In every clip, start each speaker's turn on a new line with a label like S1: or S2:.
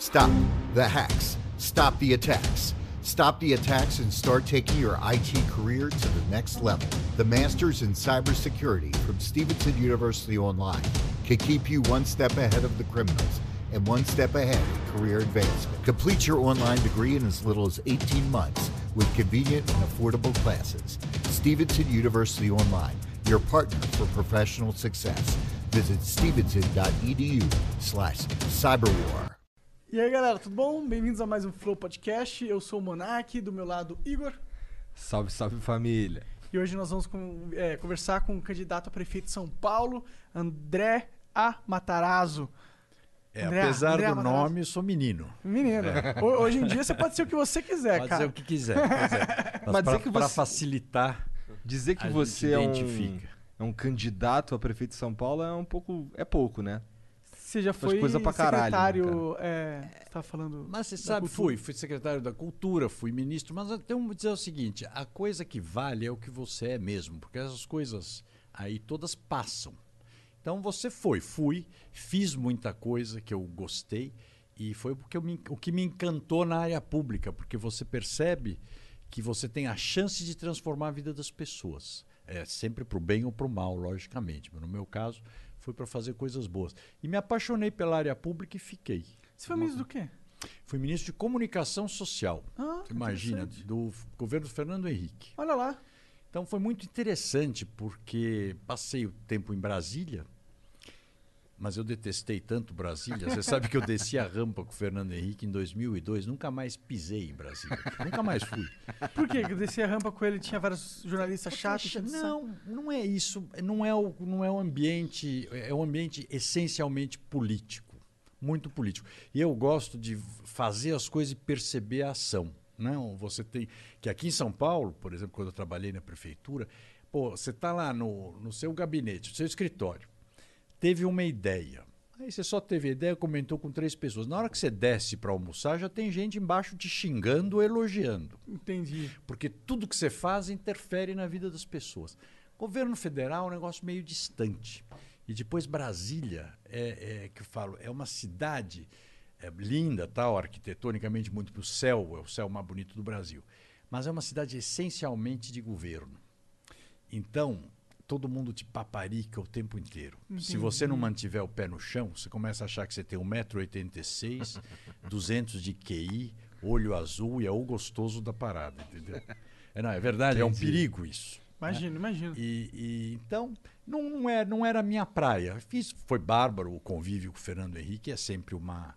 S1: Stop the hacks. Stop the attacks. Stop the attacks and start taking your IT career to the next level. The Masters in Cybersecurity from Stevenson University Online can keep you one step ahead of the criminals and one step ahead in career advancement. Complete your online degree in as little as 18 months with convenient and affordable classes. Stevenson University Online, your partner for professional success. Visit stevenson.edu slash cyberwar.
S2: E aí, galera, tudo bom? Bem-vindos a mais um Flow Podcast. Eu sou o Monark, do meu lado, Igor.
S3: Salve, salve família.
S2: E hoje nós vamos com- é, conversar com o candidato a prefeito de São Paulo, André A. Matarazzo.
S4: É,
S2: André,
S4: apesar
S2: André
S4: do
S2: Matarazzo.
S4: nome, eu sou menino.
S2: Menino, ho- hoje em dia você pode ser o que você quiser,
S4: Pode
S2: cara.
S4: ser o que quiser. Pois é. Mas
S3: Mas
S4: pra,
S3: dizer que
S4: pra
S3: você-
S4: facilitar,
S3: Dizer que
S4: A
S3: você é um,
S4: identifica.
S3: é um candidato a prefeito de São Paulo é um pouco. é pouco, né?
S2: Você já foi
S3: coisa pra caralho,
S2: secretário... é, você tava falando...
S4: mas você sabe,
S2: cultura.
S4: fui, fui secretário da Cultura, fui ministro, mas eu tenho que dizer o seguinte, a coisa que vale é o que você é mesmo, porque essas coisas aí todas passam. Então você foi, fui, fiz muita coisa que eu gostei e foi porque eu me- o que me encantou na área pública, porque você percebe que você tem a chance de transformar a vida das pessoas. É sempre para o bem ou para o mal, logicamente. Mas no meu caso, foi para fazer coisas boas. E me apaixonei pela área pública e fiquei.
S2: Você foi ministro do quê?
S4: Fui ministro de Comunicação Social.
S2: Ah,
S4: imagina, do governo Fernando Henrique.
S2: Olha lá.
S4: Então foi muito interessante porque passei o tempo em Brasília, mas eu detestei tanto Brasília. Você sabe que eu desci a rampa com o Fernando Henrique em 2002, nunca mais pisei em Brasília. nunca mais fui.
S2: Por quê? Eu desci a rampa com ele tinha vários jornalistas chatos.
S4: Não, não é isso. Não é o, não é o ambiente. É um ambiente essencialmente político. Muito político. E eu gosto de fazer as coisas e perceber a ação. Não, você tem. Que aqui em São Paulo, por exemplo, quando eu trabalhei na prefeitura, pô, você está lá no, no seu gabinete, no seu escritório, teve uma ideia. Aí você só teve a ideia, comentou com três pessoas. Na hora que você desce para almoçar, já tem gente embaixo te xingando ou elogiando
S2: Entendi.
S4: porque tudo que você faz interfere na vida das pessoas. Governo federal é um negócio meio distante. E depois Brasília, é, é que eu falo, é uma cidade é, linda, tal, arquitetonicamente muito para o céu, é o céu mais bonito do Brasil. Mas é uma cidade essencialmente de governo. Então, todo mundo te paparica o tempo inteiro. Se você não mantiver o pé no chão, você começa a achar que você tem 1,86m, 200 de QI, olho azul e é o gostoso da parada, entendeu? É, não, é verdade, é um
S3: Entendi.
S4: perigo isso.
S2: Imagino, imagino.
S4: E, e, então, não, não, é, não era a minha praia. Fiz, foi bárbaro o convívio com o Fernando Henrique, é sempre uma,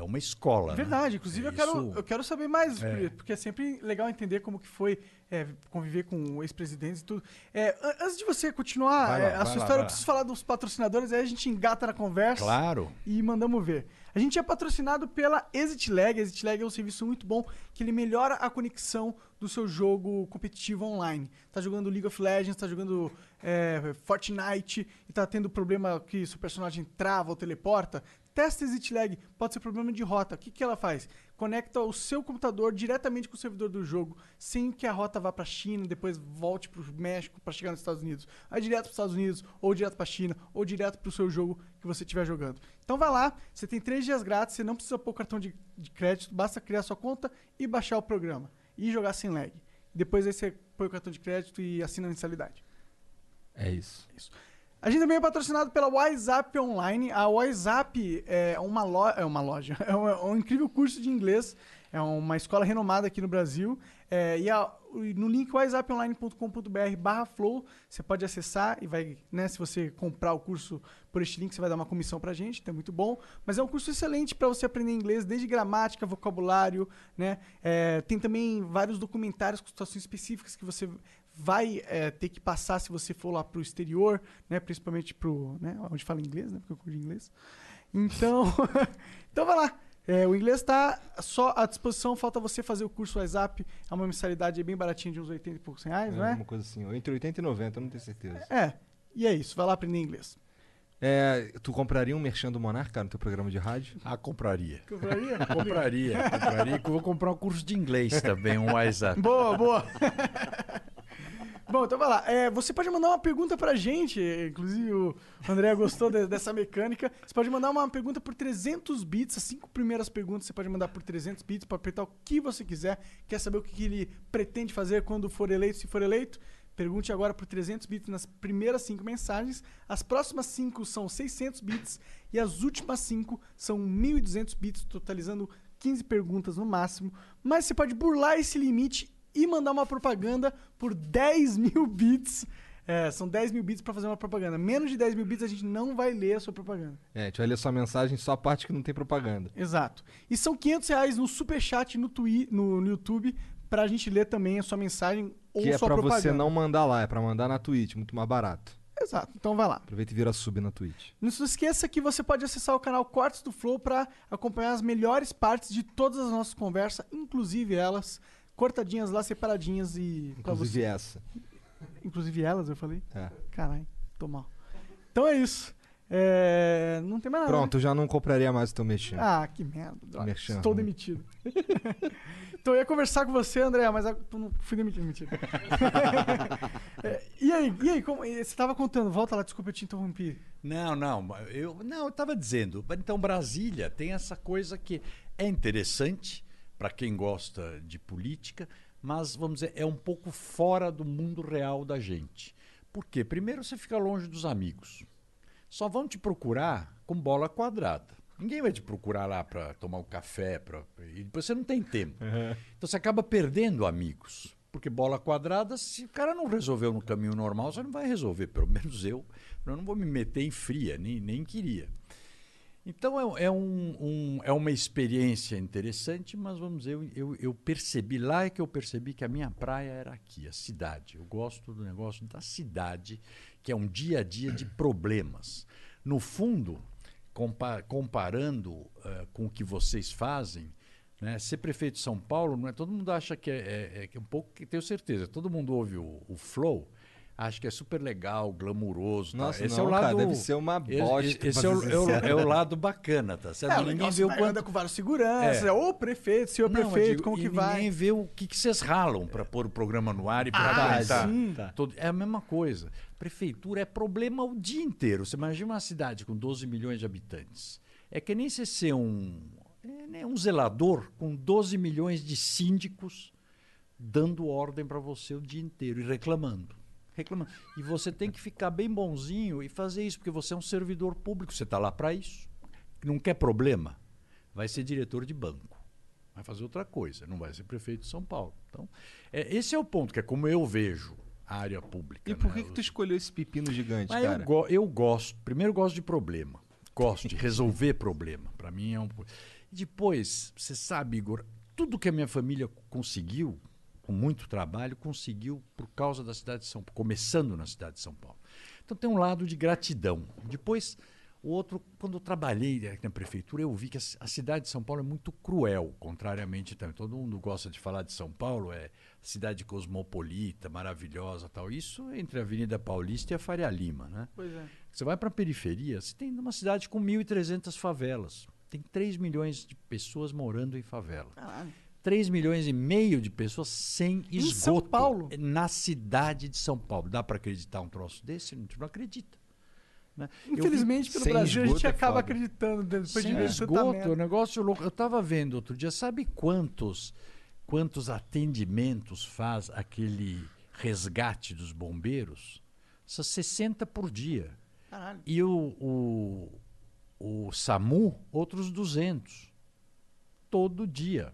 S4: é uma escola. né?
S2: Verdade, inclusive
S4: É
S2: eu, quero,
S4: isso-
S2: eu quero saber mais,
S4: É.
S2: porque é sempre legal entender como que foi é, conviver com ex-presidentes e tudo. É, an- antes de você continuar
S4: Vai lá,
S2: é, a sua
S4: lá,
S2: história, eu preciso falar dos patrocinadores, aí a gente engata na conversa
S4: Claro.
S2: e mandamos ver. A gente é patrocinado pela ExitLag. A ExitLag é um serviço muito bom que ele melhora a conexão do seu jogo competitivo online. Tá jogando League of Legends, tá jogando é, Fortnite e tá tendo problema que seu personagem trava ou teleporta. Testa ExitLag, pode ser problema de rota. O que, que ela faz? Conecta o seu computador diretamente com o servidor do jogo, sem que a rota vá para China, depois volte para o México para chegar nos Estados Unidos. Aí direto para os Estados Unidos, ou direto para China, ou direto para o seu jogo que você estiver jogando. Então vai lá, você tem três dias grátis, você não precisa pôr cartão de, de crédito, basta criar sua conta e baixar o programa. E jogar sem lag. Depois aí você põe o cartão de crédito e assina a mensalidade.
S3: É isso.
S2: A gente também é patrocinado pela WhatsApp Online. A WhatsApp é uma, é uma loja, é um, é um incrível curso de inglês. É uma escola renomada aqui no Brasil. É, e a- no link whatsapponline.com.br barra flow, você pode acessar e vai, né, se você comprar o curso por este link, você vai dar uma comissão pra gente, então é muito bom. Mas é um curso excelente para você aprender inglês, desde gramática, vocabulário, né? É, tem também vários documentários com situações específicas que você vai é, ter que passar se você for lá pro exterior, né? Principalmente pro, né? Onde fala inglês, né? Porque eu curto inglês. Então, então vai lá. É, o inglês está só à disposição, falta você fazer o curso WhatsApp. É uma mensalidade bem baratinha de uns 80 e poucos reais, não é?
S3: Uma coisa assim, entre 80 e 90, eu não tenho certeza.
S2: É. E é isso, vai lá aprender inglês.
S3: É, tu compraria um merchan do Monarca no teu programa de rádio?
S4: Ah, compraria.
S2: Compraria?
S4: Compraria, compraria. que eu vou comprar um curso de inglês também, um WhatsApp.
S2: boa, boa. Bom, então vai lá. É, você pode mandar uma pergunta pra gente. Inclusive, o André gostou de- dessa mecânica. Você pode mandar uma pergunta por 300 bits. As cinco primeiras perguntas você pode mandar por 300 bits para apertar o que você quiser. Quer saber o que que ele pretende fazer quando for eleito, se for eleito? Pergunte agora por 300 bits nas primeiras cinco mensagens. As próximas cinco são 600 bits. E as últimas cinco são 1.200 bits, totalizando 15 perguntas no máximo. Mas você pode burlar esse limite e mandar uma propaganda por 10 mil bits. É, são 10 mil bits para fazer uma propaganda. Menos de 10 mil bits a gente não vai ler a sua propaganda.
S3: É, a gente vai ler sua mensagem só a parte que não tem propaganda.
S2: Exato. E são 500 reais no superchat no, twi no, no YouTube pra gente ler também a sua mensagem ou
S3: Que é
S2: sua
S3: pra
S2: propaganda.
S3: você não mandar lá, é pra mandar na Twitch, muito mais barato.
S2: Exato. Então vai lá.
S3: Aproveita e vira sub na Twitch.
S2: Não se esqueça que você pode acessar o canal Cortes do Flow para acompanhar as melhores partes de todas as nossas conversas, inclusive elas, cortadinhas lá, separadinhas e.
S3: Inclusive
S2: você-
S3: essa.
S2: Inclusive elas, eu falei.
S3: É.
S2: Caralho, tô mal. Então é isso. É, Não tem mais nada.
S3: Pronto, eu já não compraria mais o teu mexendo.
S2: Ah, que merda. droga.
S3: Merchan,
S2: Estou
S3: né?
S2: demitido. então eu ia conversar com você, André, mas eu não fui demitido. Mentira. É, e aí, e aí como, você estava contando, volta lá, desculpa eu te interrompi.
S4: Não, não, eu não, eu estava dizendo. Então Brasília tem essa coisa que é interessante para quem gosta de política, mas vamos dizer é um pouco fora do mundo real da gente. Por quê? Primeiro você fica longe dos amigos. Só vão te procurar com bola quadrada. Ninguém vai te procurar lá para tomar um café, pra... e depois você não tem tempo. Então você acaba perdendo amigos. Porque bola quadrada, se o cara não resolveu no caminho normal, você não vai resolver. Pelo menos eu. Eu não vou me meter em fria, nem, nem queria. Então é, é um, um- é uma experiência interessante, mas vamos dizer, eu, eu, eu percebi, lá é que eu percebi que a minha praia era aqui, a cidade. Eu gosto do negócio da cidade, que é um dia a dia de problemas. No fundo, compa- comparando eh, com o que vocês fazem, né, ser prefeito de São Paulo, não é, todo mundo acha que é, é- é é um pouco, tenho certeza, todo mundo ouve o, o Flow, acha que é super legal, glamuroso. tá?
S3: Nossa,
S4: esse
S3: não,
S4: é o lado,
S3: cara, deve ser uma bosta,
S4: Esse, é, o, é o- é o lado bacana, tá certo?
S2: É,
S4: ninguém vê o quanto
S2: anda com vários seguranças,
S4: É.
S2: ô prefeito, senhor
S4: não,
S2: prefeito,
S4: digo,
S2: como que vai?
S4: ninguém vê o que, que vocês ralam para pôr o programa no ar e para
S2: Ah, sim.
S4: Todo- é a mesma coisa. Prefeitura é problema o dia inteiro. Você imagina uma cidade com 12 milhões de habitantes. É que nem você ser um, é, né, um zelador com 12 milhões de síndicos dando ordem para você o dia inteiro e reclamando. Reclamando. E você tem que ficar bem bonzinho e fazer isso, porque você é um servidor público, você está lá para isso. Não quer problema? Vai ser diretor de banco. Vai fazer outra coisa, não vai ser prefeito de São Paulo. Então, é, esse é o ponto, que é como eu vejo a área pública.
S3: E por
S4: né?
S3: que, que tu escolheu esse pepino gigante,
S4: Mas eu,
S3: cara?
S4: go- eu gosto, primeiro eu gosto de problema. Gosto de resolver problema. Para mim é um. E depois, você sabe, Igor, tudo que a minha família conseguiu, com muito trabalho, conseguiu por causa da cidade de São Paulo, começando na cidade de São Paulo. Então tem um lado de gratidão. Depois, o outro, quando eu trabalhei na prefeitura, eu vi que a ci- a cidade de São Paulo é muito cruel, contrariamente também. Todo mundo gosta de falar de São Paulo, é cidade cosmopolita, maravilhosa tal. Isso entre a Avenida Paulista e a Faria Lima, né?
S2: Pois é.
S4: Você vai para a periferia, você tem uma cidade com 1.300 favelas. Tem 3 milhões de pessoas morando em favela.
S2: Caralho.
S4: 3 milhões e meio de pessoas sem
S2: Em
S4: esgoto.
S2: São Paulo?
S4: Na cidade de São Paulo. Dá para acreditar um troço desse? Não, não acredita. né? Eu
S2: Infelizmente, pelo
S3: sem
S2: Brasil, a gente
S3: é
S2: acaba
S3: foda.
S2: acreditando depois de
S4: sem
S2: ver tanta
S4: esgoto, o negócio louco. Eu estava vendo outro dia, sabe quantos, quantos atendimentos faz aquele resgate dos bombeiros? São 60 por dia.
S2: Caralho.
S4: E o, o, o SAMU, outros 200. Todo dia.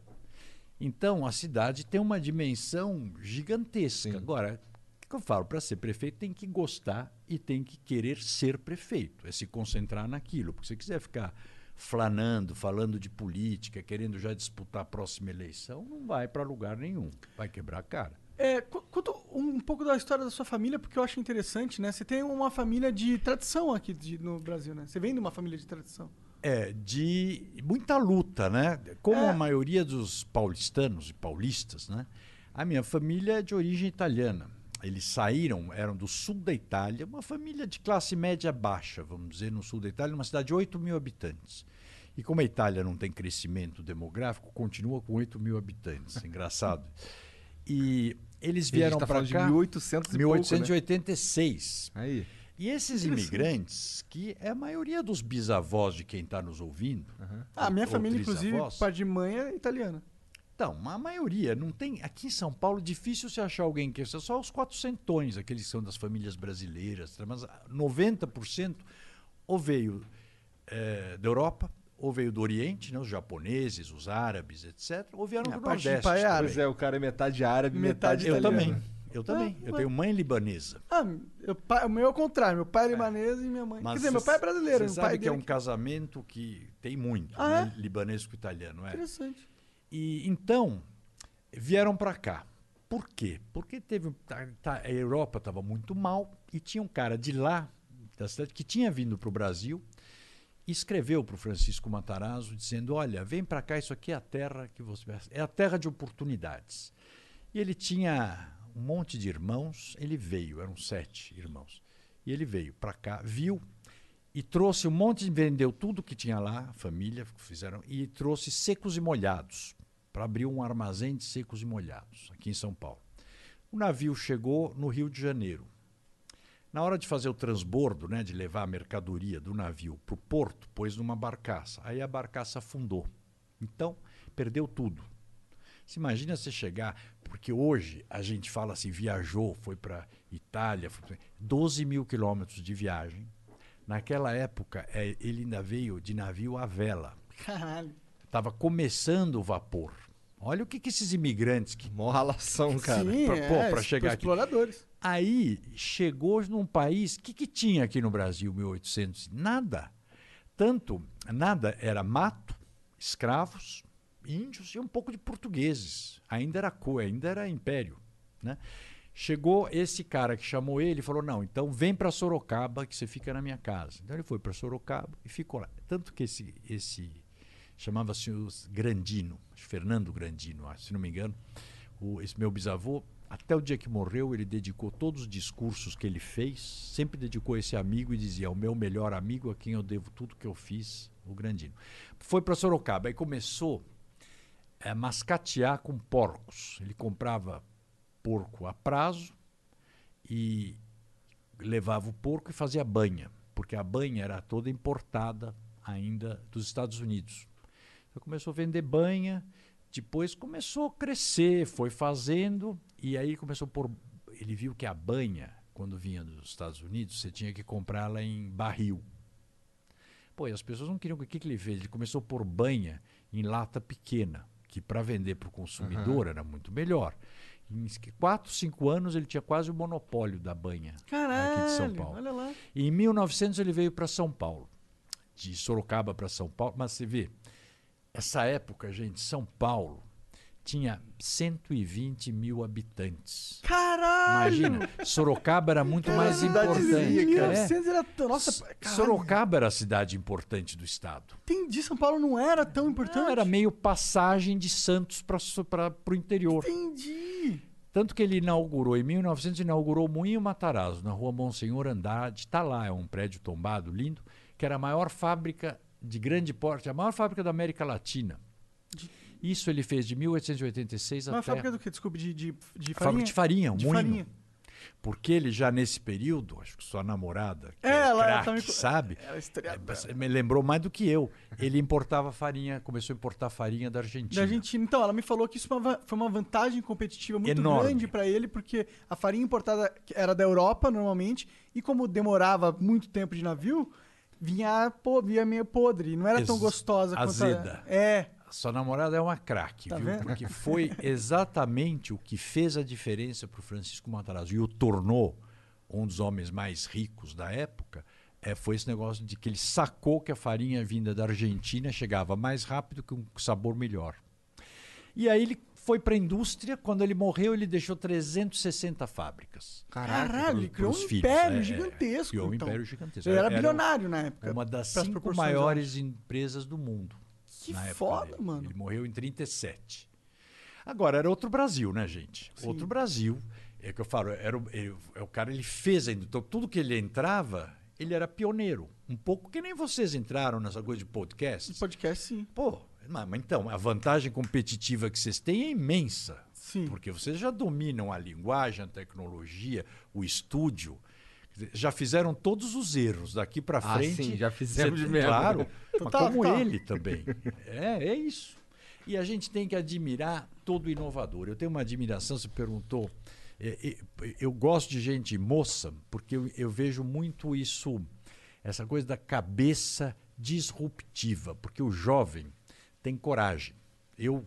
S4: Então, a cidade tem uma dimensão gigantesca.
S3: Sim.
S4: Agora, o que eu falo? Para ser prefeito, tem que gostar e tem que querer ser prefeito. É se concentrar naquilo. Porque se você quiser ficar flanando, falando de política, querendo já disputar a próxima eleição, não vai para lugar nenhum. Vai quebrar a cara.
S2: É, conta um pouco da história da sua família, porque eu acho interessante, né? Você tem uma família de tradição aqui de- no Brasil, né? Você vem de uma família de tradição.
S4: É, de muita luta, né? Como
S2: É.
S4: a maioria dos paulistanos e paulistas, né? A minha família é de origem italiana. Eles saíram, eram do sul da Itália, uma família de classe média baixa, vamos dizer, no sul da Itália, uma cidade de 8 mil habitantes. E como a Itália não tem crescimento demográfico, continua com 8 mil habitantes. Engraçado. E eles vieram
S3: tá
S4: para cá
S3: de 1800 e pouco, né?
S4: 1886.
S3: Aí.
S4: E esses imigrantes, que é a maioria dos bisavós de quem está nos ouvindo.
S2: Ah, minha
S4: ou
S2: família, inclusive, pai de mãe é italiana.
S4: Então, a maioria não tem. Aqui em São Paulo, difícil se achar alguém que. Só os quatrocentões, aqueles que são das famílias brasileiras. tá? Mas 90% ou veio eh, da Europa, ou veio do Oriente, né, os japoneses, os árabes, etc. Ou vieram
S2: A
S4: do Nordeste.
S2: pai é árabe.
S3: Pois é, o cara é metade árabe,
S2: Metade
S3: metade,
S4: Eu
S2: italiano.
S4: também. Eu também.
S2: Ah,
S4: eu
S2: ué.
S4: tenho mãe libanesa.
S2: Ah, eu, o meu é o contrário. Meu pai é libanês e minha mãe. Quer dizer, meu pai é brasileiro.
S4: Você
S2: Meu
S4: sabe
S2: pai
S4: que é um casamento que tem muito,
S2: Ah,
S4: né? libanês com italiano. É.
S2: Interessante.
S4: E então vieram para cá. Por quê? Porque teve tá- tá- a Europa estava muito mal e tinha um cara de lá da cidade que tinha vindo para o Brasil e escreveu para o Francisco Matarazzo dizendo: olha, vem para cá, isso aqui é a terra que você é a terra de oportunidades. E ele tinha um monte de irmãos. Ele veio, eram sete irmãos. E ele veio para cá, viu e trouxe um monte de vendeu tudo que tinha lá, família fizeram e trouxe secos e molhados para abrir um armazém de secos e molhados aqui em São Paulo. O navio chegou no Rio de Janeiro. Na hora de fazer o transbordo, né, de levar a mercadoria do navio para o porto, pôs numa barcaça. Aí a barcaça afundou. Então, perdeu tudo. Você imagina você chegar, porque hoje a gente fala assim, viajou, foi para Itália, foi pra- 12 mil quilômetros de viagem. Naquela época, é, ele ainda veio de navio à vela.
S2: Caralho.
S4: Estava começando o vapor. Olha o que, que esses imigrantes que
S3: Mó ralação, cara.
S2: Sim,
S4: pra-
S2: é,
S4: pra
S2: pros
S4: chegar aqui.
S2: exploradores.
S4: Aí chegou num país. O que, que tinha aqui no Brasil, 1800? Nada. Tanto, nada. Era mato, escravos, índios e um pouco de portugueses. Ainda era co, ainda era império. Né? Chegou esse cara que chamou ele e falou: Não, então vem para Sorocaba que você fica na minha casa. Então ele foi para Sorocaba e ficou lá. Tanto que esse, esse chamava-se Grandino, Fernando Grandino, acho, se não me engano. O, esse meu bisavô, até o dia que morreu, ele dedicou todos os discursos que ele fez, sempre dedicou esse amigo e dizia: o meu melhor amigo a quem eu devo tudo que eu fiz, o Grandino. Foi para Sorocaba, aí começou a mascatear com porcos. Ele comprava porco a prazo e levava o porco e fazia banha, porque a banha era toda importada ainda dos Estados Unidos. Então começou a vender banha, depois começou a crescer, foi fazendo e aí começou a pôr. Ele viu que a banha, quando vinha dos Estados Unidos, você tinha que comprá-la em barril. Pô, e as pessoas não queriam. O que, que ele fez? Ele começou a pôr banha em lata pequena, que para vender para o consumidor era muito melhor. Em quatro, cinco anos ele tinha quase o monopólio da banha
S2: Caralho.
S4: aqui de São Paulo.
S2: Olha lá.
S4: E em 1900 ele veio para São Paulo, de Sorocaba para São Paulo. Mas você vê, essa época, gente, São Paulo tinha 120 mil habitantes.
S2: Caralho!
S4: Imagina, Sorocaba era muito
S2: Cara,
S4: mais importante. É.
S2: 1900 era. Nossa, caralho.
S4: Sorocaba era a cidade importante do estado.
S2: Entendi, São Paulo não era tão importante.
S4: Não, era meio passagem de Santos para o interior.
S2: Entendi.
S4: Tanto que ele inaugurou, em 1900, inaugurou o Moinho Matarazzo, na rua Monsenhor Andrade. Está lá, é um prédio tombado, lindo, que era a maior fábrica de grande porte, a maior fábrica da América Latina. Isso ele fez de 1886
S2: Uma
S4: até.
S2: fábrica do quê? Desculpe, de, de, de farinha?
S4: Fábrica de farinha, um
S2: De
S4: moinho.
S2: farinha.
S4: Porque ele já nesse período, acho que sua namorada, que
S2: É,
S4: é,
S2: ela tá me-
S4: sabe?
S2: Ela é
S4: me lembrou mais do que eu. Ele importava farinha, começou a importar farinha da Argentina.
S2: Da Argentina. Então, ela me falou que isso foi uma vantagem competitiva muito
S4: Enorme.
S2: grande pra ele, porque a farinha importada era da Europa, normalmente, e como demorava muito tempo de navio, vinha, pô, vinha meio podre. Não era tão gostosa quanto a-
S4: azeda.
S2: É.
S4: Sua namorada é uma craque,
S2: Tá
S4: viu?
S2: vendo?
S4: Porque foi exatamente o que fez a diferença para o Francisco Matarazzo e o tornou um dos homens mais ricos da época. É, foi esse negócio de que ele sacou que a farinha vinda da Argentina chegava mais rápido com um sabor melhor. E aí ele foi para a indústria. Quando ele morreu, ele deixou 360 fábricas.
S2: Caralho, ele
S4: pros-
S2: criou um
S4: filhos,
S2: império
S4: é,
S2: gigantesco.
S4: criou um
S2: então.
S4: império gigantesco.
S2: Ele era
S4: Era
S2: bilionário na época.
S4: Uma das cinco maiores empresas do mundo.
S2: Que
S4: na época
S2: foda,
S4: dele.
S2: mano.
S4: Ele morreu em 37. Agora, era outro Brasil, né, gente?
S2: Sim.
S4: Outro Brasil. É que eu falo, era o, ele- é o cara, ele fez ainda. Então, tudo que ele entrava, ele era pioneiro. Um pouco que nem vocês entraram nessa coisa de podcast.
S2: Podcast, sim.
S4: Pô, Mas, mas então, a vantagem competitiva que vocês têm é imensa.
S2: Sim.
S4: Porque vocês já dominam a linguagem, a tecnologia, o estúdio. Dizer, Já fizeram todos os erros daqui para
S3: Ah,
S4: frente.
S3: sim, já fizemos
S4: Cê-
S3: mesmo.
S4: Claro, mas
S2: Total,
S4: como
S2: total.
S4: ele também. É, é isso. E a gente tem que admirar todo inovador. Eu tenho uma admiração, você perguntou. é, é, Eu gosto de gente moça, porque eu, eu vejo muito isso, essa coisa da cabeça disruptiva, porque o jovem tem coragem. Eu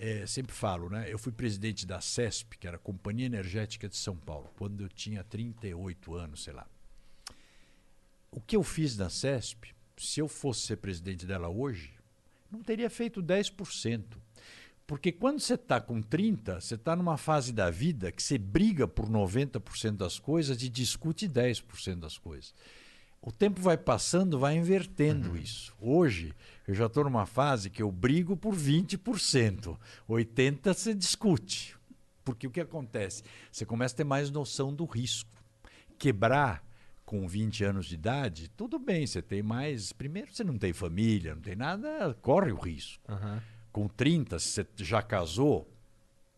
S4: eh, sempre falo, né? Eu fui presidente da CESP, que era a Companhia Energética de São Paulo, quando eu tinha 38 anos, sei lá. O que eu fiz na CESP, se eu fosse ser presidente dela hoje, não teria feito 10%. Porque quando você está com 30, você está numa fase da vida que você briga por 90% das coisas e discute 10% das coisas. O tempo vai passando, vai invertendo isso. Hoje, eu já estou numa fase que eu brigo por 20%. 80% você discute. Porque o que acontece? Você começa a ter mais noção do risco. Quebrar com 20 anos de idade, tudo bem, você tem mais. Primeiro, você não tem família, não tem nada, corre o risco.
S3: Aham.
S4: Com 30, se você já casou,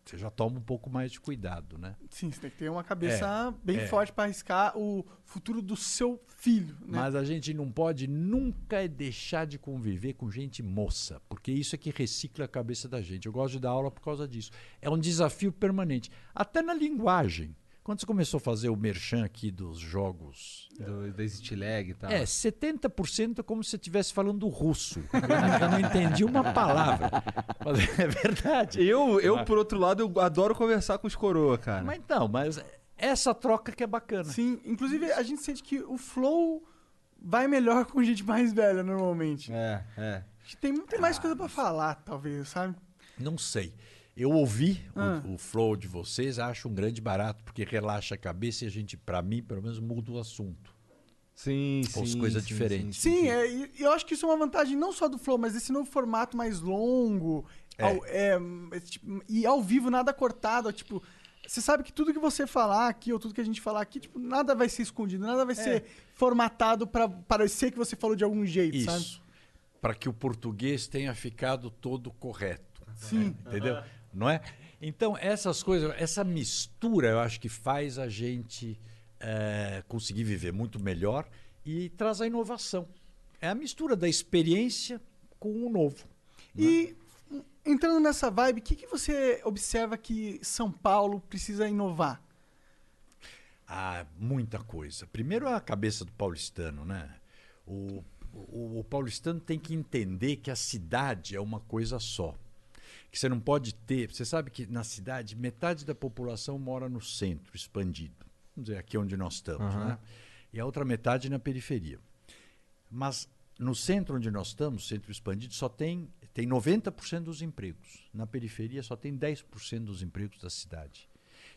S4: você já toma um pouco mais de cuidado, né?
S2: Sim, você tem que ter uma cabeça bem
S4: é.
S2: forte pra arriscar o futuro do seu filho, né?
S4: Mas a gente não pode nunca deixar de conviver com gente moça, porque isso é que recicla a cabeça da gente. Eu gosto de dar aula por causa disso. É um desafio permanente. Até na linguagem. Quando você começou a fazer o merchan aqui dos jogos,
S3: Do, da Stilag e tal.
S4: é 70% é como se você estivesse falando russo. Eu não, entendi uma palavra. Mas é verdade.
S3: Eu, eu, por outro lado, eu adoro conversar com os coroa, cara.
S4: Mas então, mas essa troca que é bacana.
S2: Sim, inclusive a gente sente que o flow vai melhor com gente mais velha normalmente.
S3: É, é.
S2: Acho que Tem, tem mais coisa pra falar, talvez, sabe?
S4: Não sei. Eu ouvi o-
S2: Ah.
S4: o, flow de vocês, acho um grande barato, porque relaxa a cabeça e a gente, pra mim, pelo menos, muda o assunto.
S3: Sim,
S4: Ou
S3: sim.
S2: Sim,
S4: coisas diferentes.
S2: é, e eu acho que isso é uma vantagem não só do flow, mas desse novo formato mais longo.
S4: É.
S2: ao- é, é, tipo, e ao vivo, nada cortado. Tipo, você sabe que tudo que você falar aqui, ou tudo que a gente falar aqui, tipo, nada vai ser escondido, nada vai ser formatado pra parecer que você falou de algum jeito, sabe?
S4: Isso. Para que o português tenha ficado todo correto.
S2: Sim.
S4: Entendeu? Não é? Então, essas coisas, essa mistura, eu acho que faz a gente eh, conseguir viver muito melhor e traz a inovação. É a mistura da experiência com o novo.
S2: E entrando nessa vibe, o que, que você observa que São Paulo precisa inovar?
S4: Ah, muita coisa. Primeiro a cabeça do paulistano, né? O, o, o paulistano tem que entender que a cidade é uma coisa só. Que você não pode ter. Você sabe que na cidade metade da população mora no centro, expandido. Vamos dizer, aqui onde nós estamos,
S3: Aham.
S4: né? E a outra metade na periferia. Mas no centro onde nós estamos, centro expandido, só tem, tem 90% dos empregos. Na periferia só tem 10% dos empregos da cidade.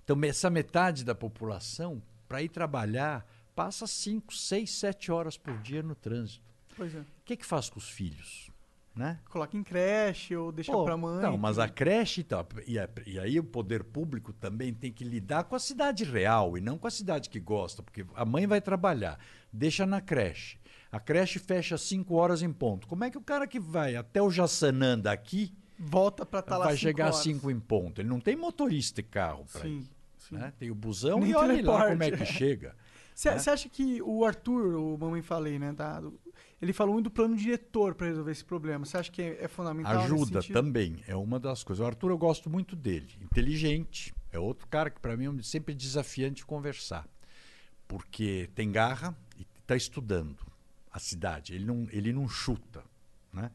S4: Então, essa metade da população, para ir trabalhar, passa 5, 6, 7 horas por dia no trânsito.
S2: Pois é.
S4: O que, que faz com os filhos? Né?
S2: Coloca em creche ou deixa
S4: Pô,
S2: pra mãe.
S4: Não, mas a creche e tal. E, a- e aí o poder público também tem que lidar com a cidade real e não com a cidade que gosta, porque a mãe vai trabalhar, deixa na creche. A creche fecha às 5 horas em ponto. Como é que o cara que vai até o Jaçanã daqui
S2: Volta pra estar Tá lá
S4: vai
S2: cinco
S4: chegar às
S2: horas.
S4: 5 em ponto? Ele não tem motorista e carro para ir.
S2: Sim,
S4: né? Tem o busão
S2: Nem
S4: e olha lá como é que chega.
S2: Você
S4: né?
S2: acha que o Arthur, o mamãe falei, né? da- do- ele falou muito do plano diretor pra resolver esse problema. Você acha que é, é fundamental?
S4: Ajuda também, é uma das coisas. O Arthur eu gosto muito dele, inteligente, é outro cara que para mim é sempre desafiante conversar, porque tem garra e está estudando a cidade, ele não, ele não chuta. Né?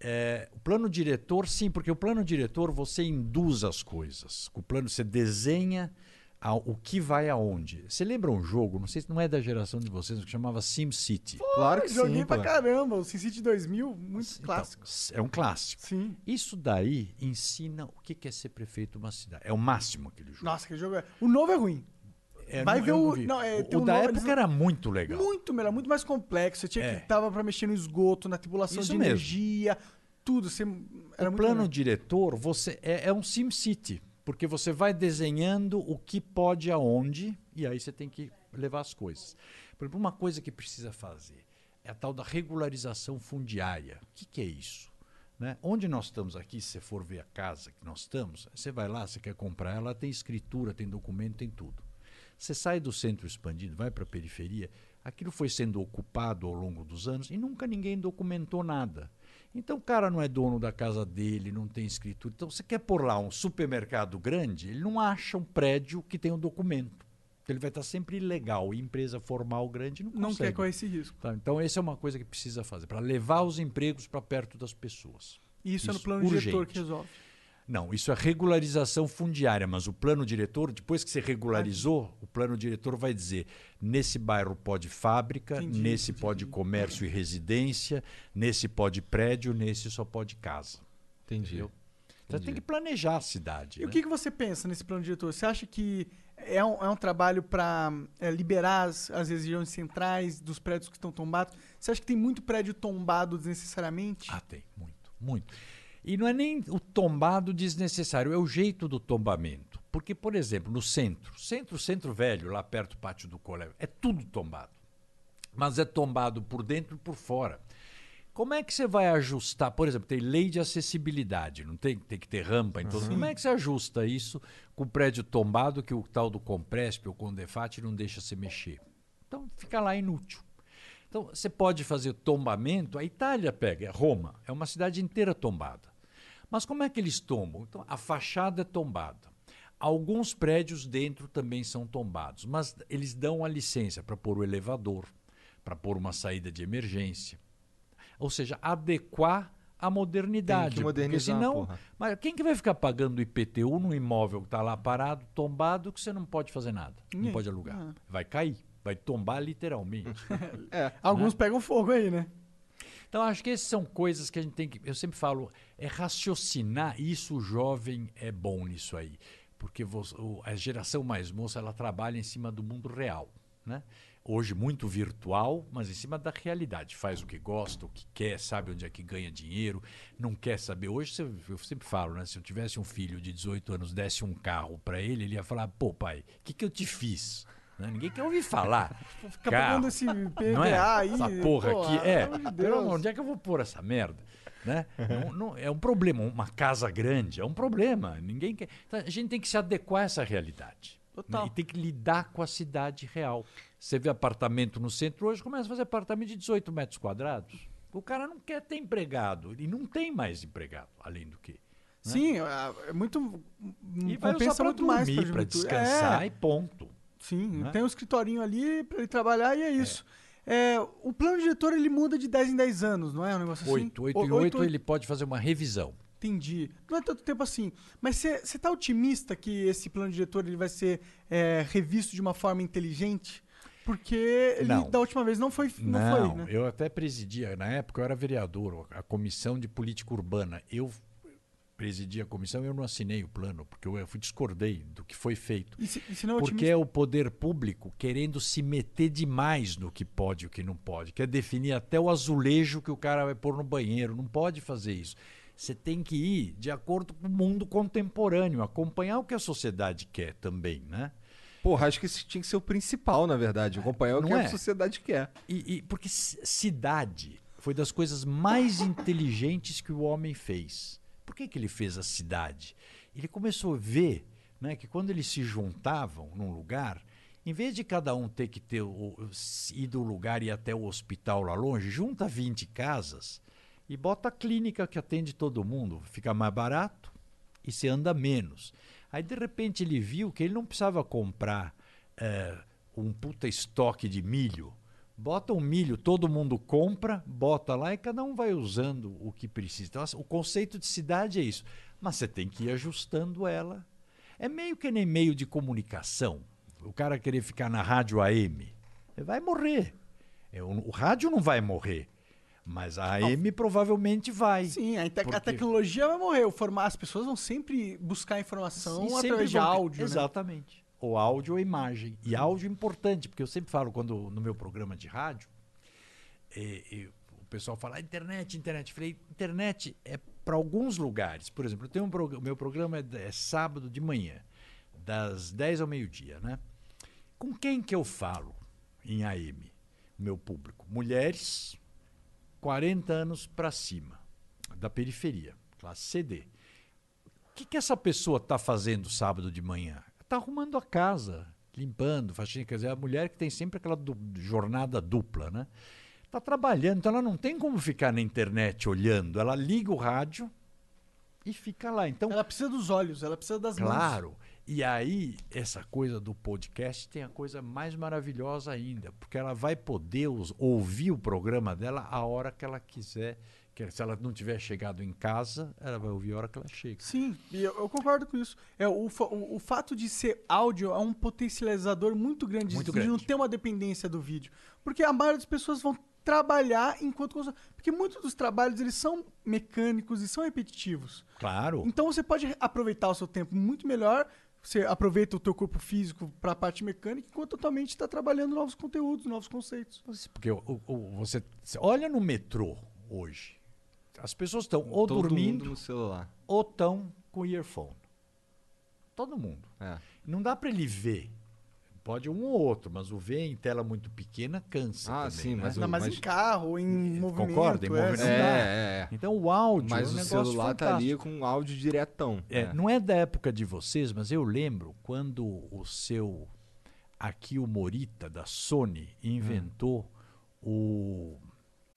S4: É, o plano diretor, sim, porque o plano diretor você induz as coisas. O plano você desenha a- o que vai aonde. Você lembra um jogo, não sei se não é da geração de vocês, que chamava SimCity.
S3: Claro que
S2: Joguei
S3: sim,
S2: pra caramba. O SimCity 2000, muito
S4: Então,
S2: clássico.
S4: é um clássico.
S2: Sim.
S4: Isso daí ensina o que é ser prefeito de uma cidade. É o máximo aquele jogo.
S2: Nossa, que jogo é. O novo é ruim.
S4: É,
S2: vai
S4: não-
S2: ver
S4: eu não
S2: o- não, é,
S4: o,
S2: um
S4: da
S2: novo-
S4: época
S2: eles-
S4: era muito legal.
S2: Muito melhor, muito mais complexo. Você tinha
S4: É.
S2: que tava pra mexer no esgoto, na tribulação
S4: Isso
S2: de
S4: mesmo.
S2: energia, tudo. Você, era
S4: o
S2: muito
S4: plano
S2: legal.
S4: diretor você é, é um SimCity, porque você vai desenhando o que pode aonde e aí você tem que levar as coisas. Por exemplo, uma coisa que precisa fazer é a tal da regularização fundiária. O que, que é isso? Né? Onde nós estamos aqui, se você for ver a casa que nós estamos, você vai lá, você quer comprar, ela tem escritura, tem documento, tem tudo. Você sai do centro expandido, vai para a periferia, aquilo foi sendo ocupado ao longo dos anos e nunca ninguém documentou nada. Então o cara não é dono da casa dele, não tem escritura. Então você quer pôr lá um supermercado grande, ele não acha um prédio que tenha um documento. Ele vai estar sempre ilegal. E empresa formal grande não consegue.
S2: Não quer correr esse risco.
S4: Tá, então essa é uma coisa que precisa fazer, para levar os empregos para perto das pessoas.
S2: E isso, é no
S4: Isso,
S2: plano diretor
S4: urgente.
S2: que resolve.
S4: Não, isso é regularização fundiária, mas o plano diretor, depois que você regularizou, o plano diretor vai dizer: nesse bairro pode fábrica,
S2: Entendi,
S4: nesse
S2: entendi.
S4: pode comércio e residência, nesse pode prédio, nesse só pode casa.
S3: Entendi.
S4: Entendeu? Então
S3: Entendi.
S4: tem que planejar a cidade.
S2: E o
S4: né?
S2: que, que você pensa nesse plano diretor? Você acha que é um, é um trabalho para liberar as, as regiões centrais dos prédios que estão tombados? Você acha que tem muito prédio tombado desnecessariamente?
S4: Ah, tem, muito, muito. E não é nem o tombado desnecessário, é o jeito do tombamento. Porque, por exemplo, no centro, centro, centro velho, lá perto do pátio do colégio, é tudo tombado. Mas é tombado por dentro e por fora. Como é que você vai ajustar? Por exemplo, tem lei de acessibilidade, não tem, tem que ter rampa em todo. Como é que você ajusta isso com o prédio tombado que o tal do Compresp ou Condefat não deixa se mexer? Então fica lá inútil. Então você pode fazer tombamento, a Itália pega, é Roma, é uma cidade inteira tombada. Mas como é que eles tombam? Então a fachada é tombada. Alguns prédios dentro também são tombados, mas eles dão a licença para pôr o elevador, para pôr uma saída de emergência. Ou seja, adequar à modernidade.
S3: Tem que modernizar,
S4: porque senão,
S3: porra.
S4: mas quem que vai ficar pagando IPTU num imóvel que está lá parado, tombado, que você não pode fazer nada, não pode alugar?
S2: Ah.
S4: Vai cair, vai tombar literalmente.
S3: É.
S2: Alguns pegam fogo aí, né?
S4: Então, acho que essas são coisas que a gente tem que. Eu sempre falo, é raciocinar. Isso o jovem é bom nisso aí. Porque a geração mais moça ela trabalha em cima do mundo real. Né? Hoje, muito virtual, mas em cima da realidade. Faz o que gosta, o que quer, sabe onde é que ganha dinheiro, não quer saber. Hoje, eu sempre falo, né? se eu tivesse um filho de 18 anos, desse um carro para ele, ele ia falar: pô, pai, o que, que eu te fiz? Né? Ninguém quer ouvir falar.
S2: Fica
S4: Carro.
S2: pagando esse
S4: Não
S2: PVA
S4: é?
S2: aí.
S4: Essa porra
S2: pô,
S4: aqui. É.
S2: Pelo amor de
S4: onde é que eu vou pôr essa merda? Né? Não- não- é um problema. Uma casa grande é um problema. Ninguém quer. Então, a gente tem que se adequar a essa realidade.
S2: Total.
S4: né? E tem que lidar com a cidade real. Você vê apartamento no centro hoje, começa a fazer apartamento de 18 metros quadrados. O cara não quer ter empregado. E não tem mais empregado, além do que.
S2: Sim, é é muito.
S4: E vai usar para
S2: muito mais
S4: para descansar
S2: É,
S4: e ponto.
S2: Sim,
S4: né?
S2: tem um escritorinho ali pra ele trabalhar e é isso. É, o plano diretor ele muda de 10 em 10 anos, não é um negócio assim?
S4: Oito, oito
S2: O-
S4: e oito ele pode fazer uma revisão.
S2: Entendi. Não é tanto tempo assim. Mas você está otimista que esse plano diretor ele vai ser é, revisto de uma forma inteligente? Porque ele,
S4: Não.
S2: da última vez não foi. Não,
S4: Não,
S2: foi, né?
S4: eu até presidia, na época eu era vereador, a comissão de política urbana. Eu presidi a comissão e eu não assinei o plano, porque eu, fui discordei do que foi feito.
S2: E se, e se não
S4: Porque
S2: otimista?
S4: é o poder público querendo se meter demais no que pode e o que não pode. Quer definir até o azulejo que o cara vai pôr no banheiro. Não pode fazer isso. Você tem que ir de acordo com o mundo contemporâneo, acompanhar o que a sociedade quer também, né?
S3: Porra, acho que isso tinha que ser o principal, na verdade. Acompanhar o que
S4: é?
S3: a sociedade quer.
S4: E, e- porque ci- cidade foi das coisas mais inteligentes que o homem fez. Por que, que ele fez a cidade? Ele começou a ver né, que quando eles se juntavam num lugar, em vez de cada um ter que ter o, ir do lugar e até o hospital lá longe, junta 20 casas e bota a clínica que atende todo mundo. Fica mais barato e se anda menos. Aí, de repente, ele viu que ele não precisava comprar eh, um puta estoque de milho. Bota um milho, todo mundo compra, bota lá e cada um vai usando o que precisa. Então, assim, o conceito de cidade é isso. Mas você tem que ir ajustando ela. É meio que nem meio de comunicação. O cara querer ficar na rádio AM, ele vai morrer. É, O, rádio não vai morrer, mas a AM provavelmente vai.
S2: Sim, a, te- a
S4: Porque-
S2: tecnologia vai morrer. O forma- As pessoas vão sempre buscar informação
S4: sempre
S2: através de
S4: vão-
S2: áudio. né?
S4: Ou áudio ou imagem. E áudio é importante, porque eu sempre falo quando no meu programa de rádio, eh, eh, o pessoal fala "Ah, internet, internet. Eu falei, internet é para alguns lugares. Por exemplo, eu tenho um prog- meu programa é, é sábado de manhã, das 10 ao meio-dia, né? Com quem que eu falo em AM, meu público? Mulheres, 40 anos para cima. da periferia, classe CD. O que, que essa pessoa está fazendo sábado de manhã? Está arrumando a casa, limpando, faxina. Quer dizer, a mulher que tem sempre aquela du- jornada dupla, né? Está trabalhando, então ela não tem como ficar na internet olhando. Ela liga o rádio e fica lá. Então,
S2: Ela precisa dos olhos, ela precisa das mãos.
S4: Claro. E aí, essa coisa do podcast tem a coisa mais maravilhosa ainda, porque ela vai poder os- ouvir o programa dela a hora que ela quiser. Que se ela não tiver chegado em casa, ela vai ouvir a hora que ela chega.
S2: Sim, e eu, eu concordo com isso. É, o, o, o fato de ser áudio é um potencializador muito grande.
S4: Muito
S2: de não
S4: grande.
S2: ter uma dependência do vídeo. Porque a maioria das pessoas vão trabalhar enquanto... consome. Porque muitos dos trabalhos, eles são mecânicos e são repetitivos.
S4: Claro.
S2: Então você pode aproveitar o seu tempo muito melhor. Você aproveita o teu corpo físico para a parte mecânica, enquanto totalmente está trabalhando novos conteúdos, novos conceitos.
S4: Porque o- o- você olha no metrô hoje. As pessoas estão ou
S3: Todo
S4: dormindo
S3: mundo no celular.
S4: ou estão com earphone. Todo mundo.
S3: É.
S4: Não dá para ele ver. Pode um ou outro, mas o ver em tela muito pequena cansa.
S3: Ah,
S4: também,
S3: sim,
S4: né?
S3: mas
S2: Ainda
S3: o-
S2: mais em carro, em movimento.
S4: Concorda? Em
S2: é,
S4: movimento.
S3: É,
S4: dá.
S3: é, é.
S4: Então o áudio
S3: Mas
S4: é um
S3: o
S4: negócio
S3: celular tá ali
S4: fantástico.
S3: com áudio diretão.
S4: É, Não é da época de vocês, mas eu lembro quando o seu aqui o Morita da Sony inventou o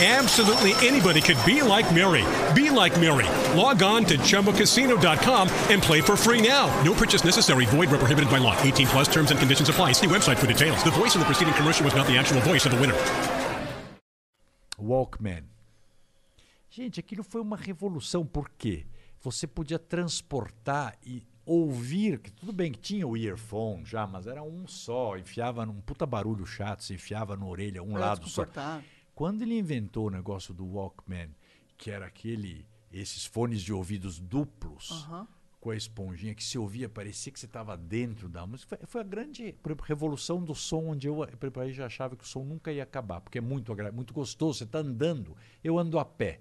S5: Absolutely anybody could be like Mary. Be like Mary. Log on to chumbacasino.com and play for free now. No purchase necessary. Void where prohibited by law. 18 plus terms and conditions apply. See website for details. The voice in the preceding commercial was not the actual voice of the winner.
S4: Walkman. Gente, aquilo foi uma revolução, porque você podia transportar e ouvir, que tudo bem que tinha o earphone já, mas era um só, enfiava num puta barulho chato, se enfiava na orelha, um
S2: Era
S4: lado só. Quando ele inventou o negócio do Walkman, que era aquele, esses fones de ouvidos duplos,
S2: Aham.
S4: com a esponjinha que se ouvia, parecia que você estava dentro da música. Foi, foi a grande exemplo, revolução do som, onde eu aí já achava que o som nunca ia acabar, porque é muito, muito gostoso. Você está andando, eu ando a pé.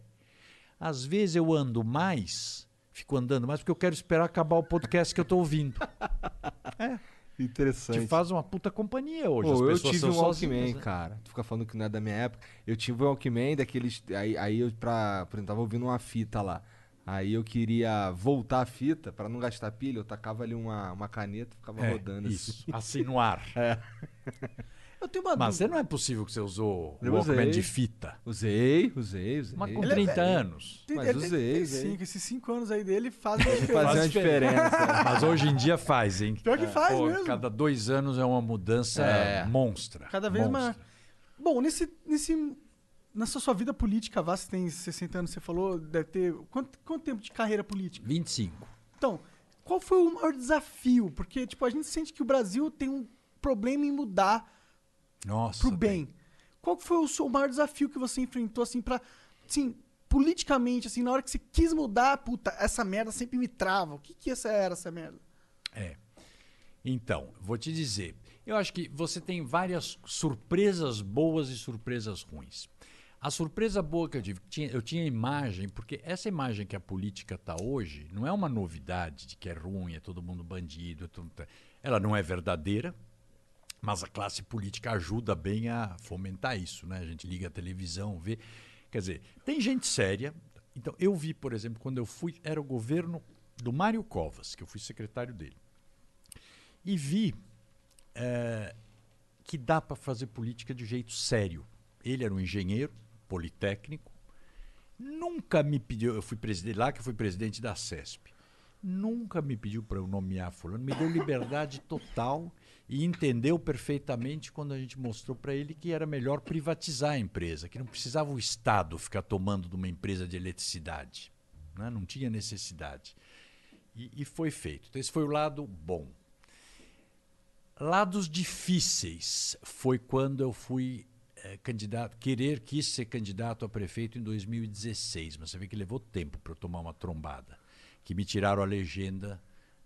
S4: Às vezes eu ando mais, fico andando mais, porque eu quero esperar acabar o podcast que eu estou ouvindo.
S3: Interessante.
S4: Te faz uma puta companhia hoje.
S3: Pô,
S4: As
S3: eu
S4: pessoas
S3: tive
S4: são
S3: um
S4: sozinhas,
S3: Walkman,
S4: né?
S3: cara. Tu fica falando que não é da minha época. Eu tive um Walkman daqueles. Aí, aí eu, pra. Por exemplo, tava ouvindo uma fita lá. Aí eu queria voltar a fita, pra não gastar pilha, eu tacava ali uma, uma caneta e ficava
S4: É,
S3: rodando
S4: isso,
S3: assim.
S4: assim no ar.
S2: Eu tenho uma
S4: Mas
S2: dúvida.
S4: não é possível que você usou o
S3: Eu
S4: Walkman
S3: usei.
S4: de fita.
S3: Usei, usei, usei.
S4: Mas com
S2: Ele é
S4: 30
S2: velho.
S4: anos.
S2: Tem-
S3: Mas
S2: ele-
S3: usei,
S2: tem
S3: usei.
S2: cinco, esses cinco anos aí dele fazem diferença.
S3: uma diferença.
S4: Mas hoje em dia faz, hein?
S2: Pior que faz
S4: Pô,
S2: mesmo.
S4: Cada dois anos é uma mudança
S3: É.
S4: monstra.
S2: Cada vez
S4: monstra.
S2: mais. Bom, nesse, nesse, nessa sua vida política, vá, você tem 60 anos, você falou, deve ter. Quanto, quanto tempo de carreira política?
S4: 25.
S2: Então, qual foi o maior desafio? Porque, tipo, a gente sente que o Brasil tem um problema em mudar
S4: Nossa.
S2: pro bem. Qual foi o seu maior desafio que você enfrentou, assim, pra. Assim, politicamente, assim, na hora que você quis mudar, puta, essa merda sempre me trava. O que que essa era, essa merda?
S4: É. Então, vou te dizer. Eu acho que você tem várias surpresas boas e surpresas ruins. A surpresa boa que eu tive, tinha- eu tinha imagem, porque essa imagem que a política está hoje não é uma novidade de que é ruim, é todo mundo bandido. tudo- ela não é verdadeira, mas a classe política ajuda bem a fomentar isso, né? A gente liga a televisão, vê. Quer dizer, tem gente séria. Então, eu vi, por exemplo, quando eu fui, era o governo do Mário Covas, que eu fui secretário dele. E vi eh, que dá para fazer política de jeito sério. Ele era um engenheiro politécnico, nunca me pediu, eu fui presidente lá que eu fui presidente da CESP. Nunca me pediu para eu nomear fulano, me deu liberdade total e entendeu perfeitamente quando a gente mostrou para ele que era melhor privatizar a empresa, que não precisava o Estado ficar tomando de uma empresa de eletricidade, né? não tinha necessidade. E, e foi feito. Então esse foi o lado bom. Lados difíceis foi quando eu fui eh, candidato, querer quis ser candidato a prefeito em 2016, mas você vê que levou tempo para eu tomar uma trombada, que me tiraram a legenda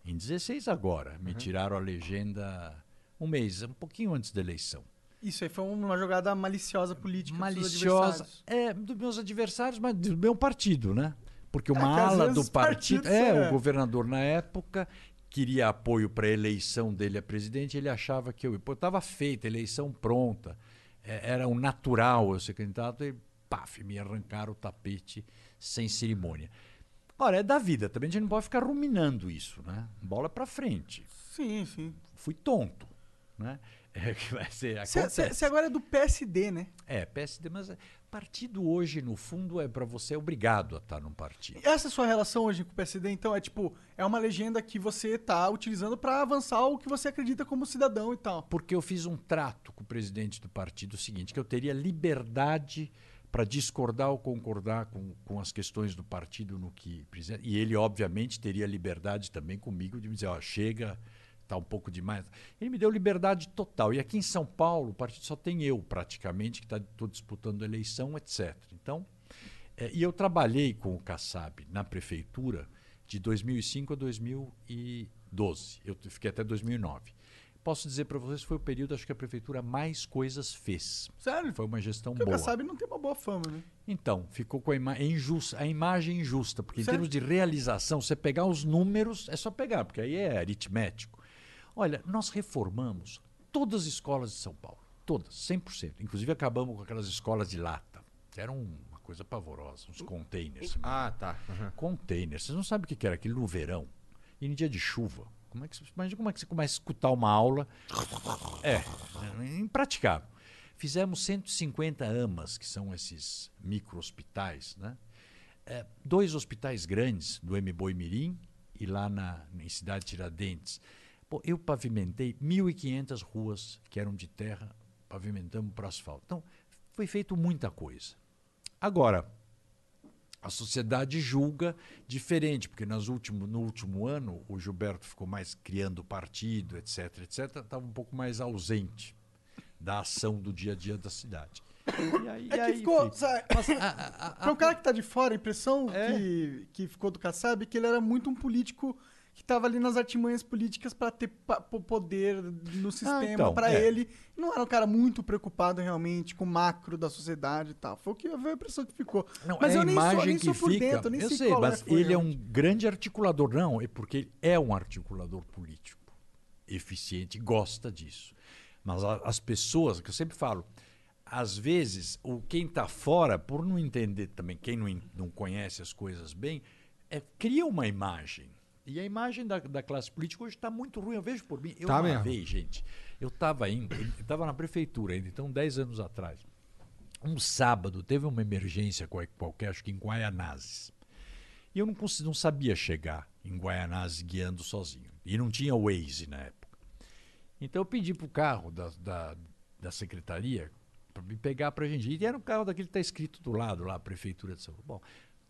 S4: em 16 agora, me tiraram a legenda um mês, um pouquinho antes da eleição.
S2: Isso aí foi uma jogada maliciosa política. dos
S4: maliciosa.
S2: adversários.
S4: É, dos meus adversários, mas do meu partido, né? Porque uma
S2: É,
S4: ala do partido. É,
S2: é.
S4: o governador na época queria apoio para a eleição dele a presidente, ele achava que eu. Estava feita, eleição pronta. É, era um natural eu ser candidato, e paf, me arrancaram o tapete sem cerimônia. Ora, é da vida, também a gente não pode ficar ruminando isso, né? Bola para frente.
S2: Sim, sim.
S4: Fui tonto, né? É que vai ser.
S2: Você agora é do PSD, né?
S4: É, PSD, mas partido hoje, no fundo, é para você é obrigado a estar num partido.
S2: Essa é a sua relação hoje com o PSD, então, é tipo, é uma legenda que você tá utilizando pra avançar o que você acredita como cidadão e tal.
S4: Porque eu fiz um trato com o presidente do partido o seguinte, que eu teria liberdade para discordar ou concordar com, com as questões do partido no que. E ele, obviamente, teria liberdade também comigo de me dizer, ó, chega, tá um pouco demais. Ele me deu liberdade total. E aqui em São Paulo, o partido só tem eu, praticamente, que estou disputando eleição, etc. Então, é, e eu trabalhei com o Kassab na prefeitura de 2005 a 2012. Eu fiquei até 2009. Posso dizer para vocês que foi o período acho que a prefeitura mais coisas fez.
S2: Sério?
S4: Foi uma gestão
S2: Porque o
S4: boa.
S2: Kassab não tem uma boa fama, né?
S4: Então, ficou com a, ima injusta, a imagem injusta, porque
S2: Sério?
S4: em termos de realização, você pegar os números, é só pegar, porque aí é aritmético. Olha, nós reformamos todas as escolas de São Paulo, todas, 100%. Inclusive acabamos com aquelas escolas de lata, eram uma coisa pavorosa, uns containers.
S3: Ah, tá. Uhum.
S4: Containers. Vocês não sabem o que era aquilo no verão. E em dia de chuva. Como é que, você- imagina como é que você começa a escutar uma aula. É, impraticável. Fizemos 150 AMAs, que são esses micro-hospitais, né? É, dois hospitais grandes, do M. Boi Mirim e lá na, em Cidade Tiradentes. Pô, eu pavimentei 1.500 ruas que eram de terra, pavimentamos para asfalto. Então, foi feito muita coisa. Agora, a sociedade julga diferente, porque nas último, no último ano o Gilberto ficou mais criando partido, etc, etc, estava um pouco mais ausente da ação do dia a dia da cidade. E aí,
S2: É
S4: e
S2: que
S4: aí,
S2: ficou. sabe,
S4: Mas a- a- a-
S2: Pra um cara que tá de fora, a impressão
S4: É.
S2: que, que ficou do Kassab é que ele era muito um político que tava ali nas artimanhas políticas pra ter poder no sistema
S4: então,
S2: pra
S4: é.
S2: ele. Não era um cara muito preocupado realmente com o macro da sociedade e tal. Foi o que a impressão que ficou.
S4: Não,
S2: mas
S4: é
S2: eu nem
S4: imagem
S2: sou, nem
S4: que
S2: sou por
S4: fica.
S2: dentro, nem
S4: eu
S2: sei,
S4: sei, mas ele é um grande articulador, não, é porque ele é um articulador político eficiente, gosta disso. Mas a- as pessoas, que eu sempre falo, às vezes, o quem está fora, por não entender também, quem não, não conhece as coisas bem, é, cria uma imagem. E a imagem da, da classe política hoje está muito ruim. Eu vejo por mim. Eu
S3: Tá
S4: uma
S3: mesmo.
S4: vez, gente, eu estava indo, estava na prefeitura ainda, então 10 anos atrás. Um sábado teve uma emergência qual- qualquer, acho que em Guaianazes. E eu não, consegui, não sabia chegar em Guaianazes guiando sozinho. E não tinha Waze na época. Então eu pedi para o carro da, da, da secretaria para me pegar para a gente. E era um carro daquele que está escrito do lado lá, Prefeitura de São Paulo. Bom,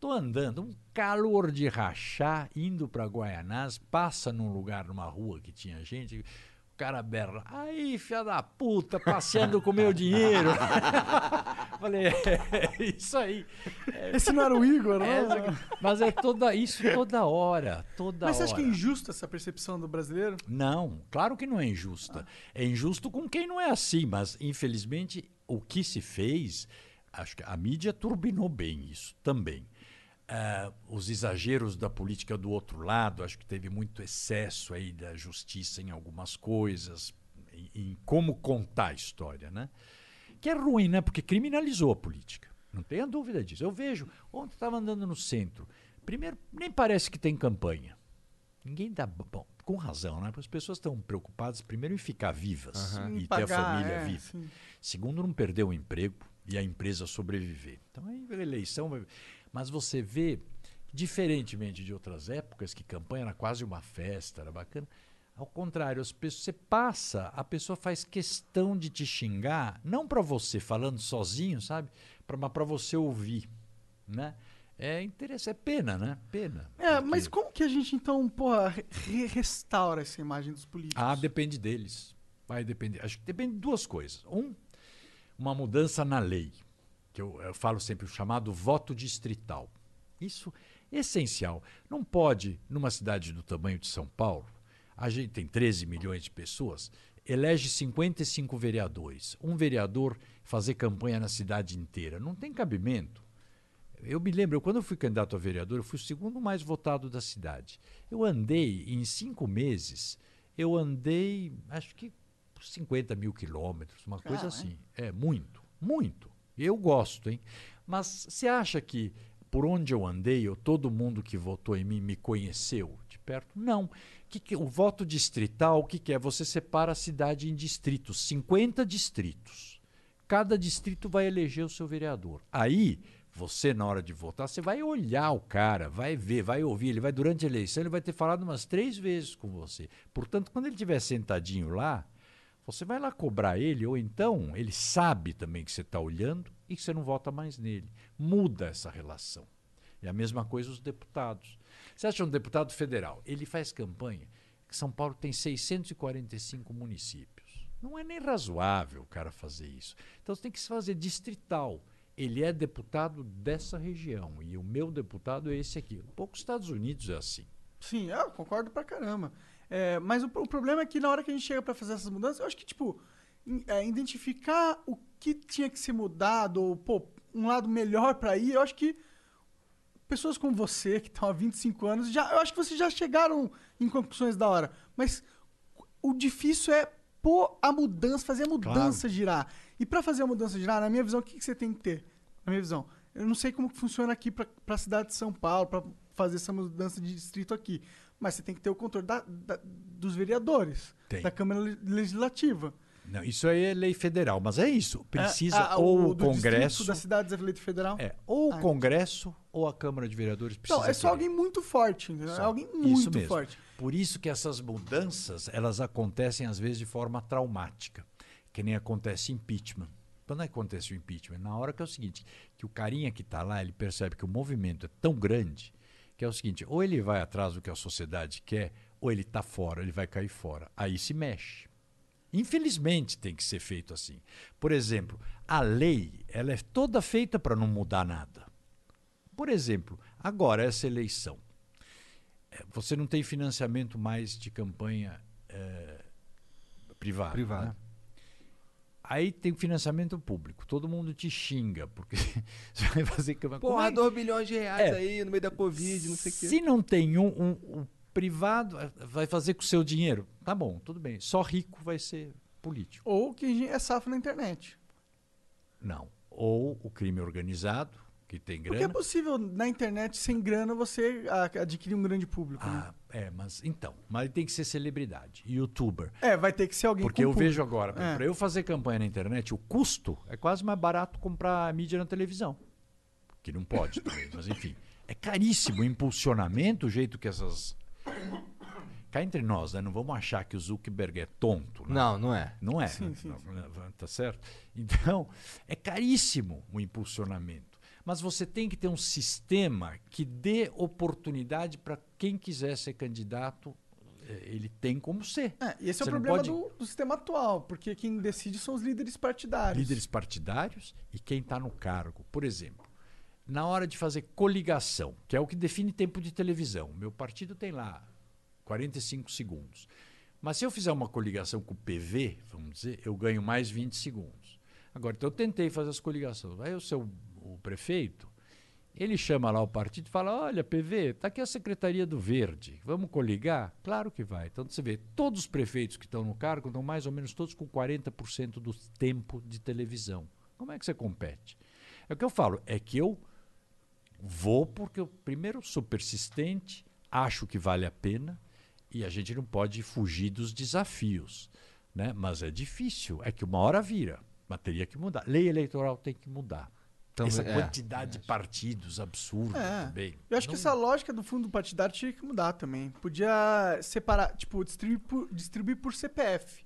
S4: tô andando, um calor de rachar, indo para Guaianazes, passa num lugar, numa rua que tinha gente. O cara berra, aí, filha da puta, passeando com meu dinheiro. Falei, é isso aí.
S2: Esse não era o Igor, né?
S4: É, mas é toda isso toda hora, toda
S2: Mas você
S4: hora.
S2: acha que é injusta essa percepção do brasileiro?
S4: Não, claro que não é injusta. É injusto com quem não é assim, mas infelizmente o que se fez, acho que a mídia turbinou bem isso também. Ah, os exageros da política do outro lado, acho que teve muito excesso aí da justiça em algumas coisas, em, em como contar a história, né? Que é ruim, né? Porque criminalizou a política. Não tenha dúvida disso. Eu vejo, ontem estava andando no centro. Primeiro, nem parece que tem campanha. Ninguém dá. Bom, com razão, né? Porque as pessoas estão preocupadas, primeiro, em ficar vivas
S2: Em
S4: e ter
S2: pagar,
S4: a família
S2: é,
S4: viva.
S2: sim.
S4: Segundo, não perder o emprego e a empresa sobreviver. Então, aí a eleição. Mas você vê, diferentemente de outras épocas, que campanha era quase uma festa, era bacana. Ao contrário, as pessoas, você passa, a pessoa faz questão de te xingar, não para você falando sozinho, sabe? Pra, mas para você ouvir, né? É interessante, é pena, né? Pena.
S2: É,
S4: Porque-
S2: mas como que a gente então, porra, re- restaura essa imagem dos políticos?
S4: Ah, depende deles. Vai depender. Acho que depende de duas coisas. Um, uma mudança na lei, que eu, eu falo sempre, o chamado voto distrital. Isso é essencial. Não pode, numa cidade do tamanho de São Paulo, a gente tem 13 milhões de pessoas, elege 55 vereadores. Um vereador fazer campanha na cidade inteira. Não tem cabimento. Eu me lembro, quando eu fui candidato a vereador, eu fui o segundo mais votado da cidade. Eu andei, em cinco meses, eu andei, acho que 50 mil quilômetros, uma coisa
S2: Caralho.
S4: assim. É, muito, muito. Eu gosto, hein? Mas você acha que por onde eu andei, todo mundo que votou em mim me conheceu de perto? Não. Que que- o voto distrital, o que, que é? Você separa a cidade em distritos, 50 distritos. Cada distrito vai eleger o seu vereador. Aí, você, na hora de votar, você vai olhar o cara, vai ver, vai ouvir. Ele vai, durante a eleição, ele vai ter falado umas três vezes com você. Portanto, quando ele estiver sentadinho lá, você vai lá cobrar ele, ou então ele sabe também que você está olhando e que você não vota mais nele. Muda essa relação. E a mesma coisa os deputados. Você acha um deputado federal? Ele faz campanha. São Paulo tem 645 municípios. Não é nem razoável o cara fazer isso. Então você tem que se fazer distrital. Ele é deputado dessa região e o meu deputado é esse aqui. Um pouco os Estados Unidos é assim.
S2: Sim, eu concordo pra caramba. É, mas o, o problema é que na hora que a gente chega pra fazer essas mudanças, eu acho que, tipo, in- é, identificar o que tinha que ser mudado, ou, pô, um lado melhor pra ir, eu acho que pessoas como você, que estão há 25 anos, já, eu acho que vocês já chegaram em conclusões da hora. Mas o difícil é pôr a mudança, fazer a mudança girar. E pra fazer a mudança girar, na minha visão, o que, que você tem que ter? Na minha visão, eu não sei como funciona aqui pra, pra cidade de São Paulo, pra fazer essa mudança de distrito aqui. Mas você tem que ter o controle da- da- dos vereadores,
S4: Tem.
S2: da Câmara Le- Legislativa.
S4: Não, isso aí é lei federal, mas é isso. Precisa
S2: É, ah,
S4: ou o
S2: distrito
S4: Congresso.
S2: da cidade eleito federal.
S4: É, ou
S2: Ah,
S4: o Congresso ou a Câmara de Vereadores precisa.
S2: Então, é só
S4: querer.
S2: alguém muito forte? É
S4: Só.
S2: alguém muito forte.
S4: Por isso que essas mudanças, elas acontecem às vezes de forma traumática, que nem acontece impeachment. Quando acontece o impeachment? Na hora que é o seguinte, que o carinha que está lá, ele percebe que o movimento é tão grande, que é o seguinte, ou ele vai atrás do que a sociedade quer, ou ele está fora, ele vai cair fora. Aí se mexe. Infelizmente tem que ser feito assim. Por exemplo, a lei, ela é toda feita para não mudar nada. Por exemplo, agora essa eleição. É, Você não tem financiamento mais de campanha é, privada.
S3: Privada.
S4: né? Aí tem financiamento público. Todo mundo te xinga, porque você vai fazer campanha. Como
S3: Porra,
S4: é-
S3: 2 bilhões de reais
S4: É.
S3: aí no meio da Covid, não sei o quê.
S4: Se não tem um, um- o privado, eh, vai fazer com o seu dinheiro. Tá bom, tudo bem. Só rico vai ser político.
S2: Ou que é safo na internet.
S4: Não. Ou o crime organizado, que tem
S2: Porque é
S4: grana.
S2: possível, na internet, sem grana, você a- adquirir um grande público. né?
S4: Ah, é, mas então, mas tem que ser celebridade, youtuber.
S2: É, vai ter que ser alguém
S4: Porque
S2: com
S4: eu
S2: público.
S4: vejo agora,
S2: É.
S4: para eu fazer campanha na internet, o custo é quase mais barato comprar mídia na televisão. Que não pode também, mas enfim. É caríssimo o impulsionamento, o jeito que essas. Cá entre nós, né? Não vamos achar que o Zuckerberg é tonto. né?
S3: Não, não é.
S4: Não é.
S2: Sim,
S4: né?
S2: sim,
S4: Não, não, Tá certo? Então, é caríssimo o impulsionamento. Mas você tem que ter um sistema que dê oportunidade para quem quiser ser candidato, eh, ele tem como ser.
S2: É, esse é o
S4: Você
S2: problema
S4: pode-
S2: do, do sistema atual, porque quem decide são os líderes partidários.
S4: líderes partidários e quem está no cargo. Por exemplo, na hora de fazer coligação, que é o que define tempo de televisão, meu partido tem lá 45 segundos. Mas se eu fizer uma coligação com o PV, vamos dizer, eu ganho mais 20 segundos. Agora, então eu tentei fazer as coligações. Aí o seu o prefeito, ele chama lá o partido e fala: Olha, PV, está aqui a Secretaria do Verde, vamos coligar? Claro que vai. Então você vê, todos os prefeitos que estão no cargo estão mais ou menos todos com 40% do tempo de televisão. Como é que você compete? É o que eu falo, é que eu vou porque eu, primeiro, sou persistente, acho que vale a pena e a gente não pode fugir dos desafios. Né? Mas é difícil, é que uma hora vira, mas teria que mudar. Lei eleitoral tem que mudar.
S3: Também-
S4: Essa
S3: é,
S4: quantidade de partidos absurda
S2: É.
S4: também.
S2: Eu acho que
S4: Não-
S2: essa lógica do fundo partidário tinha que mudar também. Podia separar, tipo, distribuir por, distribuir por CPF.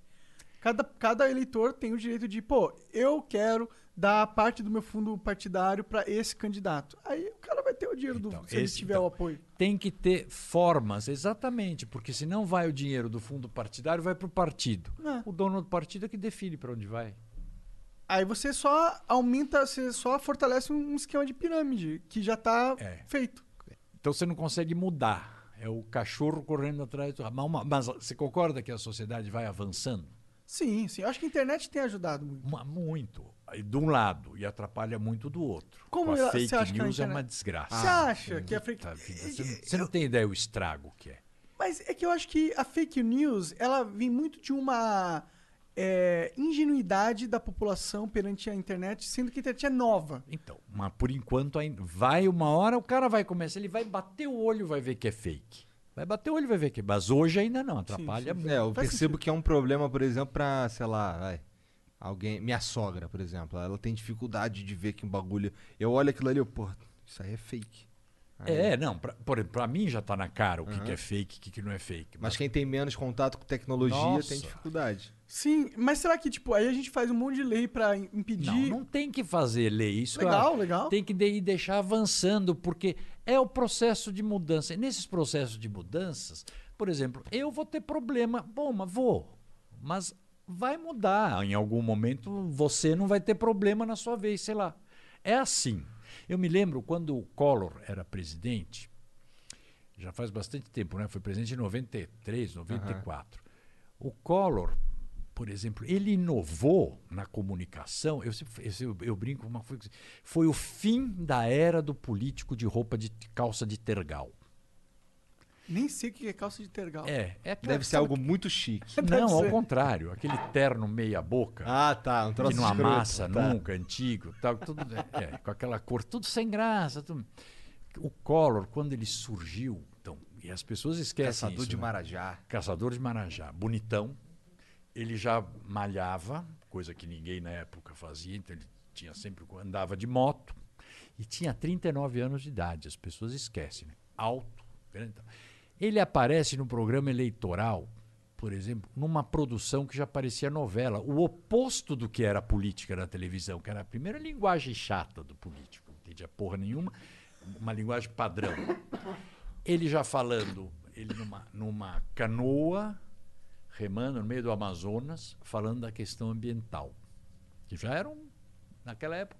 S2: Cada, cada eleitor tem o direito de, pô, eu quero dar parte do meu fundo partidário para esse candidato. Aí o cara vai ter o dinheiro
S4: Então,
S2: do se ele
S4: esse-
S2: tiver
S4: então,
S2: o apoio.
S4: tem que ter formas, exatamente, porque senão vai o dinheiro do fundo partidário vai para o partido.
S2: É.
S4: O dono do partido é que define para onde vai.
S2: Aí você só aumenta, você só fortalece um esquema de pirâmide que já tá
S4: É.
S2: feito.
S4: Então você não consegue mudar. É o cachorro correndo atrás do. Mas, você concorda que a sociedade vai avançando?
S2: Sim, sim. Eu acho que a internet tem ajudado muito.
S4: Uma- muito. De um lado, e atrapalha muito do outro.
S2: Como
S4: Com a fake
S2: acha que a
S4: news é
S2: internet-
S4: uma desgraça.
S2: Você acha que a fake...
S4: Tá, vida, Você não, você não tem ideia o estrago que é.
S2: Mas é que eu acho que a fake news, ela vem muito de uma é, ingenuidade da população perante a internet, sendo que a internet é nova.
S4: Então, mas por enquanto ainda vai uma hora, o cara vai começar, ele vai bater o olho, vai ver que é fake. Vai bater o olho, vai ver que, mas hoje ainda não, atrapalha muito.
S3: É, eu
S2: Faz
S3: percebo
S2: sentido.
S3: que é um problema, por exemplo, pra, sei lá, vai, alguém. Minha sogra, por exemplo, ela tem dificuldade de ver que um bagulho. Eu olho aquilo ali, eu, pô, isso aí é fake. Aí-
S4: É, não, pra, por exemplo, pra mim já tá na cara o que, que é fake e o que, que não é fake.
S3: Mas quem tem menos contato com tecnologia
S4: Nossa.
S3: tem dificuldade.
S2: Sim, mas será que, tipo, aí a gente faz um monte de lei pra im- impedir...
S4: Não, não tem que fazer lei. Isso
S2: Legal,
S4: acho.
S2: legal.
S4: Tem que de- deixar avançando, porque é o processo de mudança. E nesses processos de mudanças, por exemplo, eu vou ter problema. Bom, mas vou. Mas vai mudar. Em algum momento você não vai ter problema na sua vez, sei lá. É assim. Eu me lembro quando o Collor era presidente, já faz bastante tempo, né? Foi presidente em 93, 94. O Collor, por exemplo, ele inovou na comunicação. Eu, sempre- eu, eu brinco uma coisa. Foi o fim da era do político de roupa de calça de tergal.
S2: Nem sei o que é calça de tergal.
S4: É, é
S3: Deve ser algo muito chique.
S4: Não, ao contrário, aquele terno meia boca.
S3: Ah, tá. Um troço
S4: que não
S3: escroto,
S4: amassa
S3: tá.
S4: nunca, antigo, tal, tudo, é, é, com aquela cor, tudo sem graça. tudo. O Collor, quando ele surgiu, então, e as pessoas esquecem
S3: Caçador
S4: isso,
S3: de
S4: né?
S3: Marajá.
S4: Caçador de Marajá, bonitão. Ele já malhava, coisa que ninguém na época fazia, então ele tinha sempre andava de moto e tinha 39 anos de idade. As pessoas esquecem, né? Alto, grande. tal. Ele aparece no programa eleitoral, por exemplo, numa produção que já parecia novela, o oposto do que era política na televisão, que era a primeira linguagem chata do político, não entendia porra nenhuma, uma linguagem padrão ele já falando, ele numa, numa canoa, remando no meio do Amazonas, falando da questão ambiental. Que já era um, naquela época.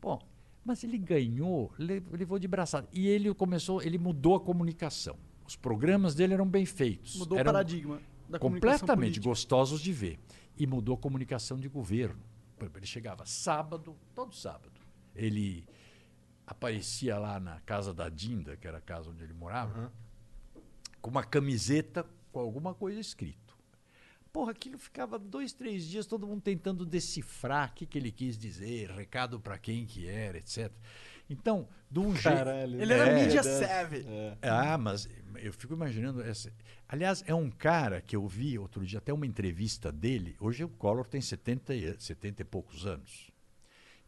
S4: Bom, mas ele ganhou, le- levou de braçada. E ele começou, ele mudou a comunicação. Os programas dele eram bem feitos.
S2: Mudou
S4: eram
S2: o paradigma da comunicação
S4: completamente
S2: política.
S4: gostosos de ver. E mudou a comunicação de governo. Por exemplo, Ele chegava sábado, todo sábado. Ele aparecia lá na casa da Dinda, que era a casa onde ele morava, com uma camiseta com alguma coisa escrito. Porra, aquilo ficava dois, três dias, todo mundo tentando decifrar o que, que ele quis dizer, recado para quem que era, etc. Então, de um jeito.
S2: Ele era
S4: É,
S2: mídia savvy.
S4: ah, mas eu fico imaginando. Essa... Aliás, é um cara que eu vi outro dia, até uma entrevista dele. Hoje o Collor tem 70 e, 70 e poucos anos.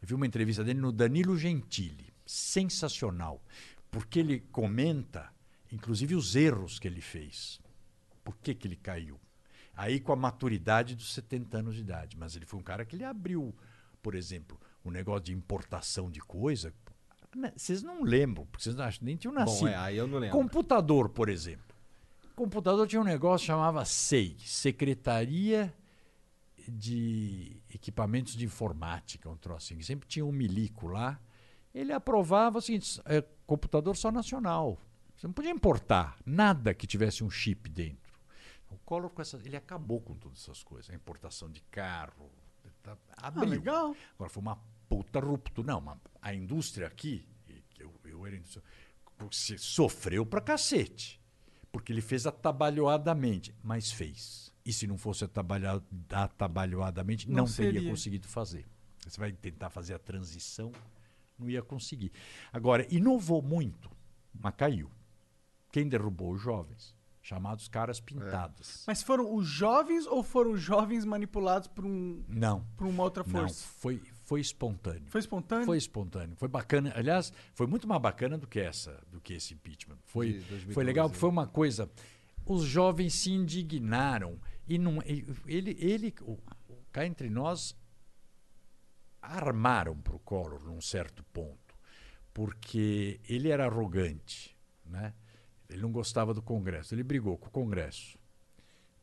S4: Eu vi uma entrevista dele no Danilo Gentili. Sensacional. Porque ele comenta, inclusive, os erros que ele fez. Por que, que ele caiu? Aí com a maturidade dos 70 anos de idade. Mas ele foi um cara que ele abriu, por exemplo, o negócio de importação de coisa. Né, Vocês não lembram, porque vocês não acham, nem tinham nascido.
S3: Bom, é, aí eu não lembro.
S4: Computador, por exemplo. Computador tinha um negócio que chamava SEI, Secretaria de Equipamentos de Informática, um troço assim. Sempre tinha um milico lá. Ele aprovava o seguinte: é, computador só nacional. Você não podia importar nada que tivesse um chip dentro. Collor, com essa, ele acabou com todas essas coisas. A importação de carro. tá- Abriu.
S2: Ah, legal.
S4: Agora foi uma puta ruptura. Não, mas a indústria aqui, eu, eu era indústria, sofreu pra cacete. Porque ele fez atabalhoadamente, mas fez. E se não fosse atabalhoadamente, não,
S2: Não
S4: teria conseguido fazer. Você vai tentar fazer a transição, não ia conseguir. Agora, inovou muito, mas caiu. Quem derrubou os jovens? Chamados caras pintados.
S2: Mas foram os jovens ou foram os jovens manipulados por, um,
S4: Não.
S2: por uma outra
S4: Não,
S2: força?
S4: foi, foi espontâneo.
S2: Foi espontâneo?
S4: Foi espontâneo, foi bacana. Aliás, foi muito mais bacana do que essa, do que esse impeachment. Foi,
S3: De 2012,
S4: foi legal, foi uma coisa. Os jovens se indignaram e não, ele, ele, o, o- cá entre nós, armaram para o Collor num certo ponto, porque ele era arrogante, né? Ele não gostava do Congresso. Ele brigou com o Congresso,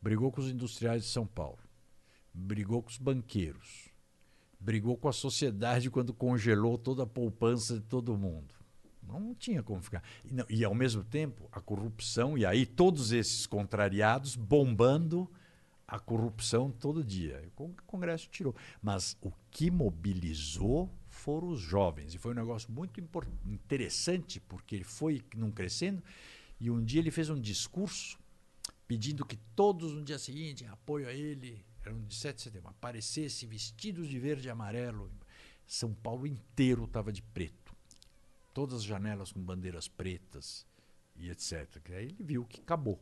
S4: brigou com os industriais de São Paulo, brigou com os banqueiros, brigou com a sociedade quando congelou toda a poupança de todo mundo. Não tinha como ficar. E, não- e, ao mesmo tempo, a corrupção, e aí todos esses contrariados bombando a corrupção todo dia. O Congresso tirou. Mas o que mobilizou foram os jovens. E foi um negócio muito interessante, porque ele foi num crescendo. E um dia ele fez um discurso pedindo que todos no dia seguinte, em apoio a ele, era um de 7 de setembro, aparecessem vestidos de verde e amarelo. São Paulo inteiro estava de preto. Todas as janelas com bandeiras pretas e etc. Aí ele viu que acabou.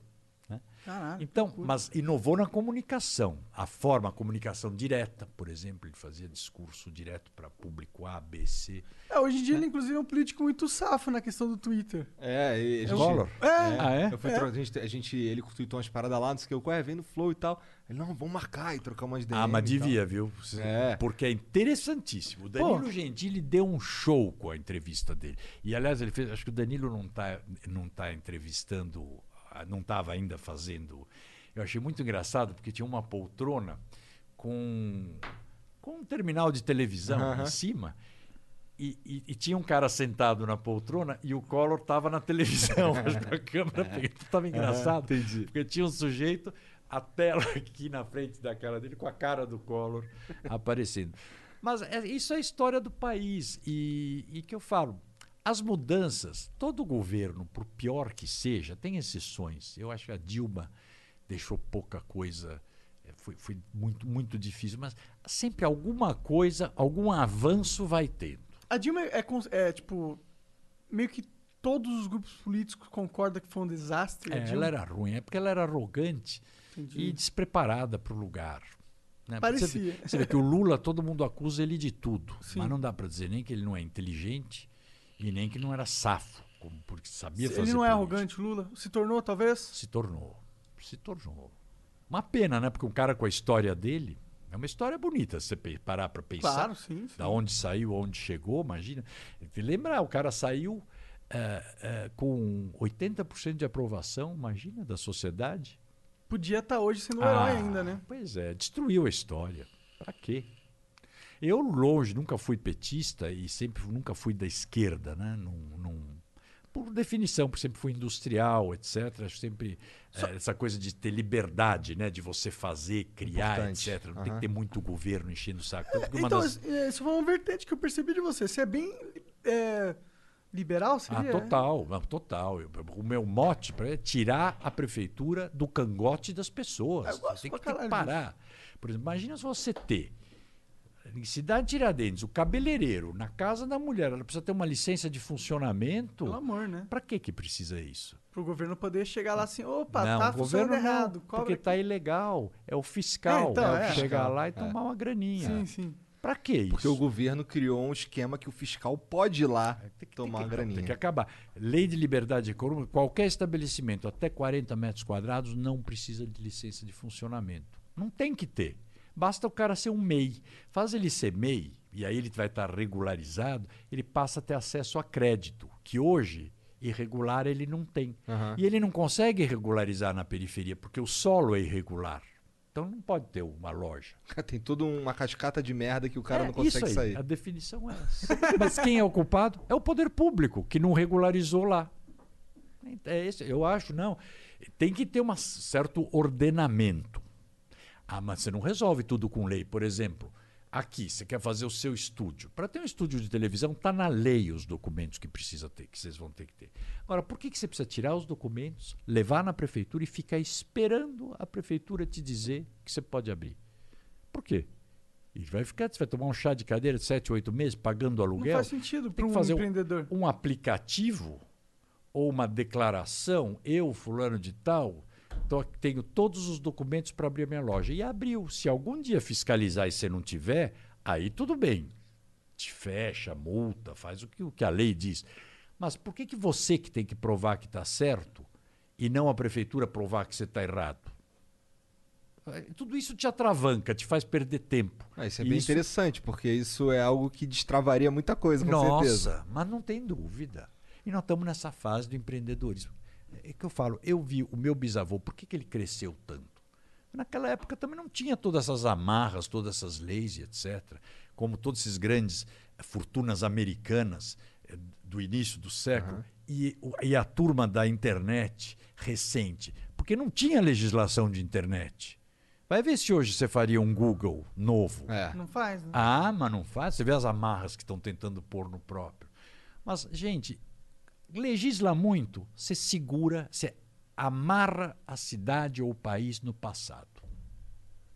S4: Né?
S2: Caraca,
S4: então, mas inovou na comunicação. A forma, a comunicação direta, por exemplo, ele fazia discurso direto para público A, B, C.
S2: É, hoje em dia ele, inclusive, é um político muito safo na questão do Twitter.
S3: É, e a gente,
S4: Collor?
S2: É.
S4: Ah, é?
S3: Eu fui
S2: É.
S3: tro- a, gente, a gente, ele tweetou umas paradas lá, não sei o que, eu, ué, vem no flow e tal. Ele, não, vamos marcar e trocar umas DM
S4: Ah, mas devia, viu?
S3: É.
S4: Porque é interessantíssimo. O Danilo Gentili deu um show com a entrevista dele. E, aliás, ele fez. Acho que o Danilo não está não tá entrevistando, não estava ainda fazendo. Eu achei muito engraçado, porque tinha uma poltrona com, com um terminal de televisão
S3: Aham.
S4: em cima. E, e- e tinha um cara sentado na poltrona e o Collor estava na televisão. Acho que a câmera estava engraçado. Porque tinha um sujeito, a tela aqui na frente da cara dele, com a cara do Collor aparecendo. Mas é- isso é a história do país. E, e que eu falo, as mudanças, todo governo, por pior que seja, tem exceções. Eu acho que a Dilma deixou pouca coisa. é, Foi, foi muito, muito difícil, mas sempre alguma coisa, algum avanço vai tendo.
S2: A Dilma é, é, tipo, meio que todos os grupos políticos concordam que foi um desastre. a
S4: É,
S2: Dilma.
S4: ela era ruim, é porque ela era arrogante
S2: Entendi.
S4: e despreparada para o lugar. né?
S2: Parecia.
S4: Você vê, você vê que o Lula, todo mundo acusa ele de tudo,
S2: Sim.
S4: mas não dá para dizer nem que ele não é inteligente e nem que não era safo, como porque sabia fazer
S2: Ele não é
S4: política.
S2: arrogante, o Lula? Se tornou, talvez?
S4: Se tornou. Se tornou. Uma pena, né? Porque um cara com a história dele. É uma história bonita, se você parar para pensar.
S2: Claro, sim. sim.
S4: Da onde saiu, onde chegou, imagina. Lembra, o cara saiu eh, eh, com 80% de aprovação, imagina, da sociedade.
S2: Podia estar hoje sendo um herói
S4: Ah,
S2: ainda, né?
S4: Pois é, destruiu a história. Pra quê? Eu longe, nunca fui petista e sempre nunca fui da esquerda, né? Num, num- por definição, porque sempre fui industrial, etc. Acho sempre eh, essa coisa de ter liberdade, né? De você fazer, criar,
S3: Importante.
S4: etc. Não tem
S3: Aham.
S4: que ter muito governo enchendo o saco.
S2: Então,
S4: das-
S2: é, isso foi uma vertente que eu percebi de você. Você é bem é, liberal,
S4: Ah,
S2: seria?
S4: total, não, total. Eu- o meu mote é tirar a prefeitura do cangote das pessoas.
S2: Eu gosto
S4: Você tem que, tem que parar. Por exemplo, imagina se você ter em Cidade Tiradentes, o cabeleireiro, na casa da mulher, ela precisa ter uma licença de funcionamento.
S2: Pelo amor, né?
S4: Para que que precisa isso?
S2: Pro governo poder chegar lá assim, opa,
S4: não,
S2: tá
S4: o
S2: funcionando
S4: governo não,
S2: errado.
S4: porque
S2: aqui.
S4: tá ilegal. É o fiscal,
S2: É, então,
S4: é o
S2: é.
S4: chegar lá e
S3: é.
S4: tomar uma graninha.
S2: Sim, sim.
S4: Para que isso?
S3: Porque o governo criou um esquema que o fiscal pode ir lá
S4: Tem que-
S3: tomar
S4: tem que,
S3: graninha.
S4: Tem que acabar. Lei de liberdade econômica, qualquer estabelecimento até 40 metros quadrados não precisa de licença de funcionamento. Não tem que ter. Basta o cara ser um MEI. Faz ele ser MEI, e aí ele vai estar regularizado, ele passa a ter acesso a crédito, que hoje, irregular, ele não tem.
S3: Aham.
S4: E ele não consegue regularizar na periferia, porque o solo é irregular. Então não pode ter uma loja.
S3: Tem toda uma cascata de merda que o cara
S4: É,
S3: não consegue
S4: isso aí,
S3: sair.
S4: A definição é essa. Mas quem é o culpado? É o poder público, que não regularizou lá. É esse, eu acho, não. Tem que ter um certo ordenamento. Ah, mas você não resolve tudo com lei. Por exemplo, aqui, você quer fazer o seu estúdio. Para ter um estúdio de televisão, está na lei os documentos que precisa ter, que vocês vão ter que ter. Agora, por que, que você precisa tirar os documentos, levar na prefeitura e ficar esperando a prefeitura te dizer que você pode abrir? Por quê? E vai ficar, você vai tomar um chá de cadeira de 7, 8 meses pagando
S2: Não
S4: aluguel?
S2: faz sentido para um
S4: fazer um-
S2: empreendedor.
S4: um aplicativo ou uma declaração, eu, fulano de tal, tô- tenho todos os documentos para abrir a minha loja. E abriu. Se algum dia fiscalizar e você não tiver, aí tudo bem. Te fecha, multa, faz o que, o que a lei diz. Mas por que, que você que tem que provar que está certo e não a prefeitura provar que você está errado? Tudo isso te atravanca, te faz perder tempo.
S3: Ah, isso é
S4: E
S3: bem interessante, porque isso é algo que destravaria muita coisa, com
S4: nossa,
S3: certeza.
S4: mas não tem dúvida. E nós estamos nessa fase do empreendedorismo. É que eu falo, eu vi o meu bisavô, por que, que ele cresceu tanto? Naquela época também não tinha todas essas amarras, todas essas leis e etc. Como todos esses grandes eh, fortunas americanas eh, do início do século. E, o- e a turma da internet recente. Porque não tinha legislação de internet. Vai ver se hoje você faria um Google novo.
S3: É.
S2: Não faz, né?
S4: Ah, mas não faz. Você vê as amarras que estão tentando pôr no próprio. Mas, gente, legisla muito, você segura, você amarra a cidade ou o país no passado.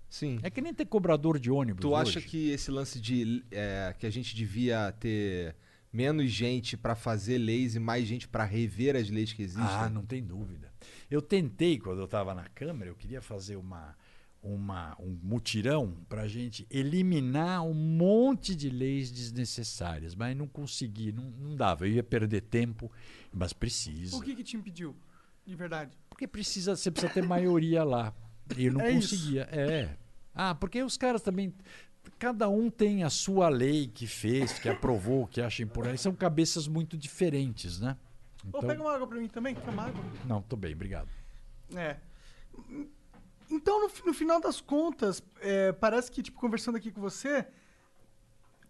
S3: Sim.
S4: É que nem ter cobrador de ônibus.
S3: Tu acha
S4: hoje.
S3: que esse lance de é, que a gente devia ter menos gente pra fazer leis e mais gente pra rever as leis que existem?
S4: Ah, não tem dúvida. Eu tentei, quando eu estava na Câmara, eu queria fazer uma, uma, um mutirão para a gente eliminar um monte de leis desnecessárias, mas não consegui, não, não dava. Eu ia perder tempo, mas precisa.
S2: O que que te impediu? De verdade.
S4: Porque precisa, você precisa ter maioria lá. E eu não
S2: É isso.
S4: conseguia. É. Ah, porque os caras também. Cada um tem a sua lei que fez, que aprovou, que acha importante. São cabeças muito diferentes, né?
S2: Ô, pega uma água pra mim também, quer uma água?
S4: Não, tô bem, obrigado.
S2: É. Então, no, no final das contas, é, parece que, tipo, conversando aqui com você,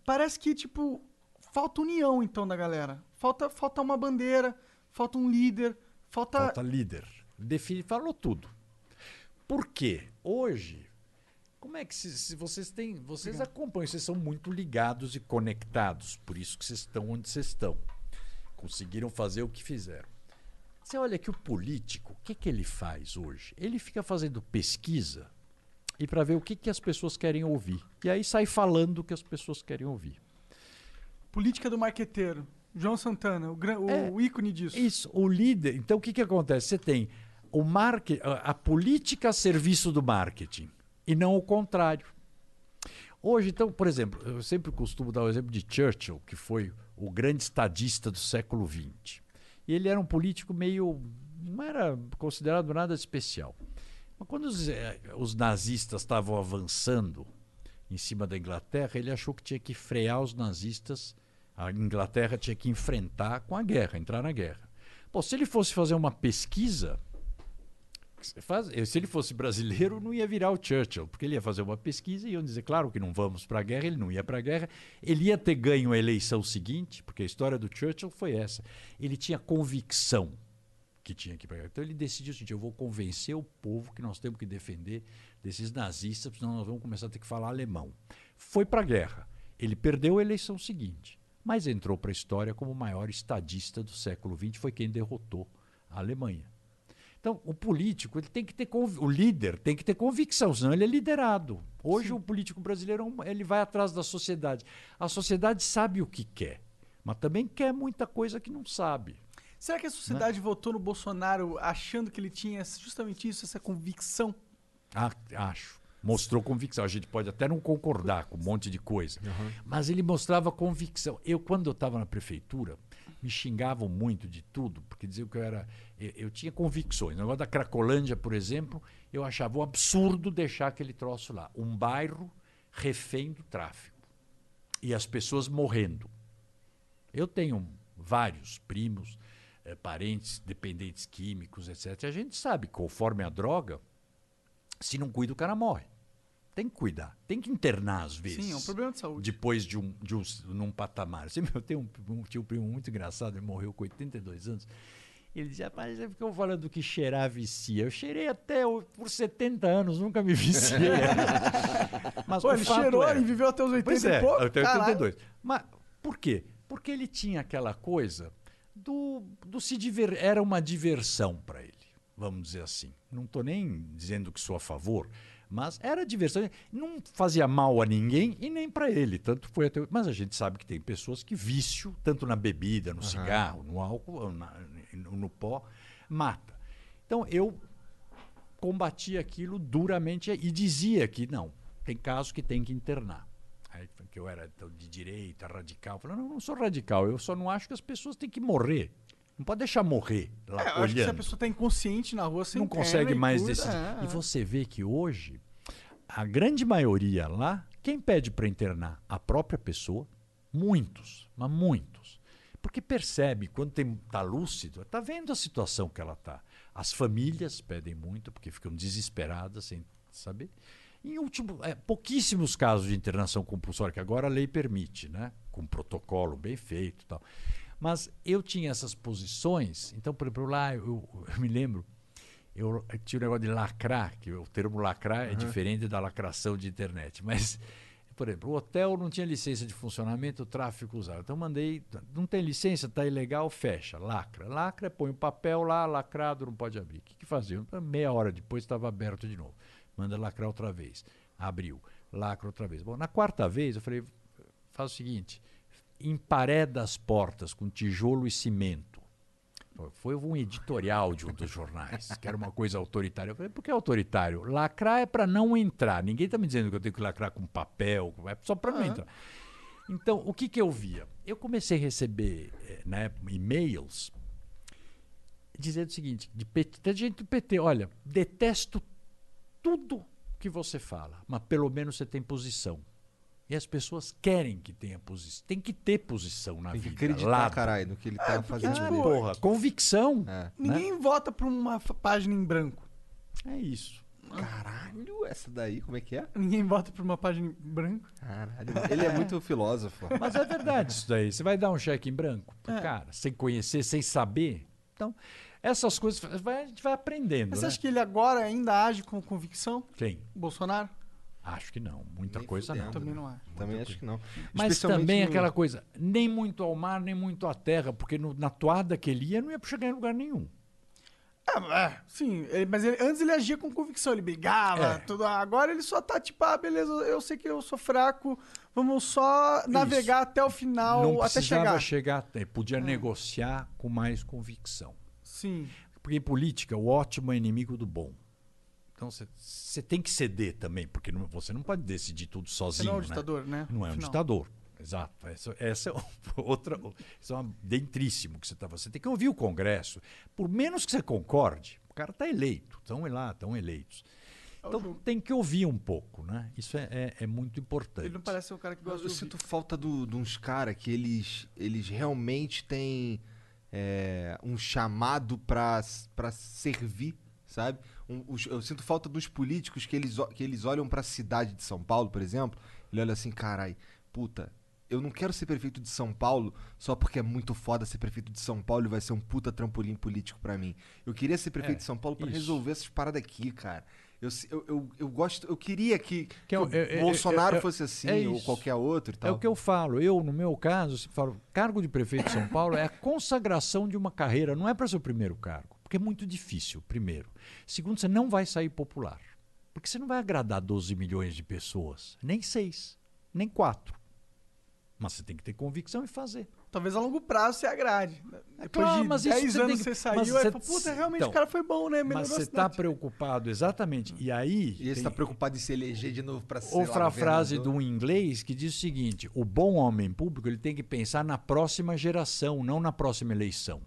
S2: parece que, tipo, falta união, então, da galera. Falta, falta uma bandeira, falta um líder, falta...
S4: Falta líder. Define, falou tudo. Por quê? Hoje, como é que se, se vocês têm. Vocês acompanham, vocês são muito ligados e conectados, por isso que vocês estão onde vocês estão. Conseguiram fazer o que fizeram. Você olha que o político, o que, que ele faz hoje? Ele fica fazendo pesquisa e para ver o que, que as pessoas querem ouvir. E aí sai falando o que as pessoas querem ouvir.
S2: Política do marqueteiro. João Santana, o, gran- o
S4: É.
S2: ícone disso.
S4: Isso, o líder. Então, o que, que acontece? Você tem o market, a a política a serviço do marketing e não o contrário. Hoje, então, por exemplo, eu sempre costumo dar o exemplo de Churchill, que foi o grande estadista do século XX. E ele era um político meio. não era considerado nada especial. Mas quando os, eh, os nazistas estavam avançando em cima da Inglaterra, ele achou que tinha que frear os nazistas. A Inglaterra tinha que enfrentar com a guerra, entrar na guerra. Se ele fosse fazer uma pesquisa, faz- se ele fosse brasileiro, não ia virar o Churchill, porque ele ia fazer uma pesquisa e iam dizer, claro que não vamos para a guerra, ele não ia para a guerra, ele ia ter ganho a eleição seguinte, porque a história do Churchill foi essa. Ele tinha convicção que tinha que guerra. Então ele decidiu o seguinte: eu vou convencer o povo que nós temos que defender desses nazistas, senão nós vamos começar a ter que falar alemão. Foi para a guerra. Ele perdeu a eleição seguinte, mas entrou para a história como o maior estadista do século XX, foi quem derrotou a Alemanha. Então, o político, ele tem que ter o líder tem que ter convicção, senão ele é liderado. Hoje o político brasileiro é ele vai atrás da sociedade. A sociedade sabe o que quer, mas também quer muita coisa que não sabe.
S2: Será que a sociedade votou no Bolsonaro achando que ele tinha justamente isso, essa convicção?
S4: Ah, acho. Mostrou convicção. A gente pode até não concordar com um monte de coisa, mas ele mostrava convicção. Eu, quando eu estava na prefeitura, me xingavam muito de tudo, porque diziam que eu era. Eu, eu tinha convicções. O negócio da Cracolândia, por exemplo, eu achava um absurdo deixar aquele troço lá. Um bairro refém do tráfico. E as pessoas morrendo. Eu tenho vários primos, eh, parentes dependentes químicos, etc. E a gente sabe, conforme a droga, se não cuida, o cara morre. Tem que cuidar, tem que internar às vezes.
S2: Sim, é um problema de saúde.
S4: Depois de um, de um num patamar. Assim, eu tenho um, um, um primo muito engraçado, ele morreu com 82 anos. Ele dizia, rapaz, você ficou falando que cheirar vicia. Eu cheirei até por 70 anos, nunca me viciei. Mas
S2: Pô, ele cheirou,
S4: é-
S2: ele viveu até os 80
S4: Pois
S2: e
S4: é,
S2: pouco.
S4: até
S2: caralho.
S4: 82. Mas por quê? Porque ele tinha aquela coisa do, do se diver... Era uma diversão para ele, vamos dizer assim. Não estou nem dizendo que sou a favor, mas era diversão. Não fazia mal a ninguém e nem para ele. Tanto foi até... Mas a gente sabe que tem pessoas que vício, tanto na bebida, no cigarro, no álcool, na- no, pó, mata. Então eu combatia aquilo duramente e dizia que não, tem casos que tem que internar. Aí, que eu era então, de direita, radical. Eu falei, não, não sou radical, eu só não acho que as pessoas têm que morrer. Não pode deixar morrer lá
S2: É, eu acho que se a
S4: olhando.
S2: pessoa tá inconsciente na rua, você
S4: não consegue mais decidir.
S2: É,
S4: E você vê que hoje, a grande maioria lá, quem pede para internar? A própria pessoa. Muitos, mas muitos. Porque percebe, quando tem, tá lúcido, está vendo a situação que ela está. As famílias pedem muito, porque ficam desesperadas sem saber. Em último, é, pouquíssimos casos de internação compulsória, que agora a lei permite, né? com protocolo bem feito tal. Mas eu tinha essas posições, então, por exemplo, lá eu, eu me lembro, eu tinha o negócio de lacrar, que o termo lacrar é diferente da lacração de internet. Mas, por exemplo, o hotel não tinha licença de funcionamento, o tráfego usava. Então mandei, não tem licença, tá ilegal, fecha, lacra. Lacra, põe o papel lá, lacrado, não pode abrir. O que, que fazia? Meia hora depois estava aberto de novo. Manda lacrar outra vez. Abriu, lacra outra vez. Bom, na quarta vez eu falei, faz o seguinte, empareda as portas com tijolo e cimento. Foi um editorial de um dos jornais, que era uma coisa autoritária. Eu falei, por que autoritário? Lacrar é para não entrar. Ninguém está me dizendo que eu tenho que lacrar com papel, é só para não entrar. Então, o que, que eu via? Eu comecei a receber eh, né, e-mails dizendo o seguinte: de PT, gente do PT, olha, detesto tudo que você fala, mas pelo menos você tem posição. E as pessoas querem que tenha posição. Tem que ter posição na
S3: Tem que
S4: vida.
S3: acreditar,
S4: lado.
S3: caralho, no que ele tá fazendo.
S4: Ah,
S3: direito.
S4: porra, convicção.
S3: É.
S2: Ninguém vota pra uma página em branco.
S4: É isso.
S3: Caralho, essa daí, como é que é?
S2: Ninguém vota pra uma página em branco.
S3: Caralho, ele é muito filósofo.
S4: Mas é verdade isso daí. Você vai dar um cheque em branco pro cara, sem conhecer, sem saber. Então, essas coisas vai- a gente vai aprendendo.
S2: Mas você
S4: né?
S2: acha que ele agora ainda age com convicção?
S4: Quem?
S2: Bolsonaro?
S4: Acho que não. Muita
S3: Nem
S4: coisa não.
S3: fudendo.
S2: Também não acho.
S3: Também acho que não.
S4: Mas também
S3: no-
S4: aquela coisa, nem muito ao mar, nem muito à terra, porque no- na toada que ele ia, não ia chegar em lugar nenhum.
S2: É, é, sim, ele- mas ele- antes ele agia com convicção, ele brigava,
S4: É.
S2: tudo. Agora ele só tá tipo, ah, beleza, eu sei que eu sou fraco, vamos só navegar até o final,
S4: não
S2: até chegar.
S4: chegar, até, podia negociar com mais convicção.
S2: Sim.
S4: Porque em política, o ótimo é inimigo do bom. Então você tem que ceder também, porque não- você não pode decidir tudo
S2: Você
S4: sozinho.
S2: não é um
S4: né?
S2: ditador, né?
S4: Não é um
S2: Afinal.
S4: ditador. Exato. Essa, essa é outra. Isso é uma dentríssimo que você está Você tem que ouvir o Congresso. Por menos que você concorde, o cara está eleito. Estão lá, estão eleitos. Então tem que ouvir um pouco, né? Isso é, é, é muito importante.
S2: Ele não parece ser um cara que
S3: Eu,
S2: gosta
S3: eu
S2: de ouvir.
S3: sinto falta do- de uns caras que eles, eles realmente têm é, um chamado pra servir, sabe? Um- os- eu sinto falta dos políticos que eles, que eles olham pra cidade de São Paulo, por exemplo, ele olha assim, carai, puta, eu não quero ser prefeito de São Paulo só porque é muito foda ser prefeito de São Paulo e vai ser um puta trampolim político pra mim. Eu queria ser prefeito
S4: É,
S3: de São Paulo pra
S4: isso.
S3: resolver essas paradas aqui, cara. Eu, eu, eu, eu gosto, eu queria que,
S4: Que
S3: que
S4: eu-
S3: o Bolsonaro fosse assim,
S4: é
S3: ou qualquer outro e
S4: É
S3: tal.
S4: o que eu falo. Eu, no meu caso, falo, cargo de prefeito de São Paulo é a consagração de uma carreira, não é para ser o primeiro cargo, porque é muito difícil, primeiro. Segundo, você não vai sair popular, porque você não vai agradar 12 milhões de pessoas, nem seis, nem quatro. Mas você tem que ter convicção e fazer.
S2: Talvez a longo prazo você agrade. Depois
S4: claro,
S2: de
S4: mas isso
S2: 10
S4: você
S2: anos
S4: tem que-
S2: você saiu
S4: mas
S2: e
S4: você-
S2: falou, puta, realmente
S4: então,
S2: o cara foi bom, né? Melhorou
S4: Mas você está preocupado, exatamente. E aí.
S3: E esse
S4: tem-
S3: tá preocupado em se eleger de novo pra ser
S4: Outra
S3: lá,
S4: frase
S3: governador.
S4: do inglês que diz o seguinte: o bom homem público ele tem que pensar na próxima geração, não na próxima eleição.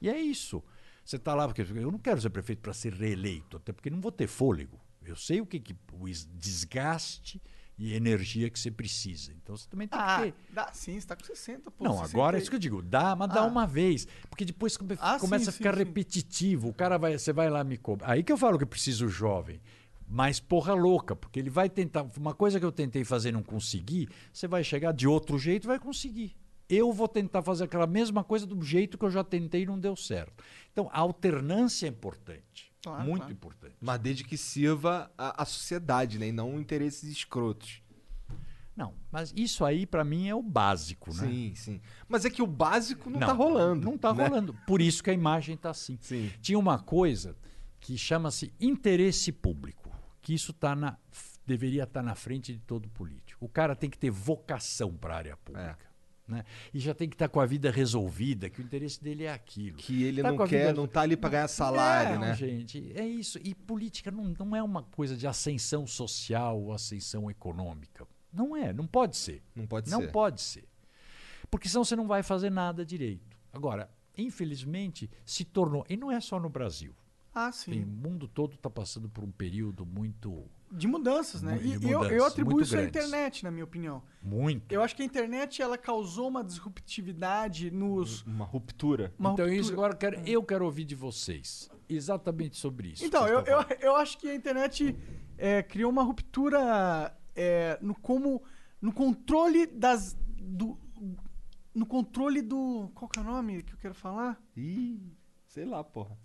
S4: E é isso. Você está lá porque eu não quero ser prefeito para ser reeleito, até porque não vou ter fôlego. Eu sei o que, que o es- desgaste e energia que você precisa. Então você também tem
S2: Ah,
S4: que ter.
S2: dá sim, você tá com 60, pô.
S4: Não,
S2: 60
S4: agora é isso que eu digo, dá, mas dá
S2: Ah.
S4: uma vez. Porque depois come-
S2: Ah,
S4: começa
S2: sim,
S4: a ficar
S2: sim, sim.
S4: repetitivo. O cara vai, você vai lá me cobrar. Aí que eu falo que eu preciso jovem. Mas porra louca, porque ele vai tentar. Uma coisa que eu tentei fazer e não consegui, você vai chegar de outro jeito e vai conseguir. Eu vou tentar fazer aquela mesma coisa do jeito que eu já tentei e não deu certo. Então, a alternância é importante.
S2: Claro,
S4: muito
S2: claro.
S4: importante.
S3: Mas desde que sirva a, a sociedade, né? E não interesses escrotos.
S4: Não, mas isso aí para mim é o básico, né?
S3: Sim, sim. Mas é que o básico não, tá rolando.
S4: Não tá
S3: né?
S4: rolando. Por isso que a imagem tá assim.
S3: Sim.
S4: Tinha uma coisa que chama-se interesse público, que isso tá na, deveria estar na frente de todo político. O cara tem que ter vocação para a área pública. Né? E já tem que estar com a vida resolvida, que o interesse dele é aquilo.
S3: Que ele
S4: Tá
S3: não quer,
S4: vida-
S3: não tá ali pra ganhar salário,
S4: não,
S3: né?
S4: gente, é isso. E política não, não é uma coisa de ascensão social ou ascensão econômica. Não é, não pode ser.
S3: Não pode
S4: não
S3: ser.
S4: pode ser. Porque senão você não vai fazer nada direito. Agora, infelizmente, se tornou. E não é só no Brasil.
S2: Ah, sim.
S4: o mundo todo está passando por um período muito.
S2: De mudanças, né? E,
S4: de
S2: e eu,
S4: mudanças
S2: eu atribuo isso à internet, na minha opinião.
S4: Muito.
S2: Eu acho que a internet ela causou uma disruptividade nos.
S3: Uma ruptura.
S2: Uma
S4: então, isso
S2: ruptura.
S4: agora eu quero, eu quero ouvir de vocês. Exatamente sobre isso.
S2: Então, eu, eu, eu acho que a internet é, criou uma ruptura é, no como. no controle das. Do, no controle do. Qual que é o nome que eu quero falar?
S3: Ih, sei lá, porra.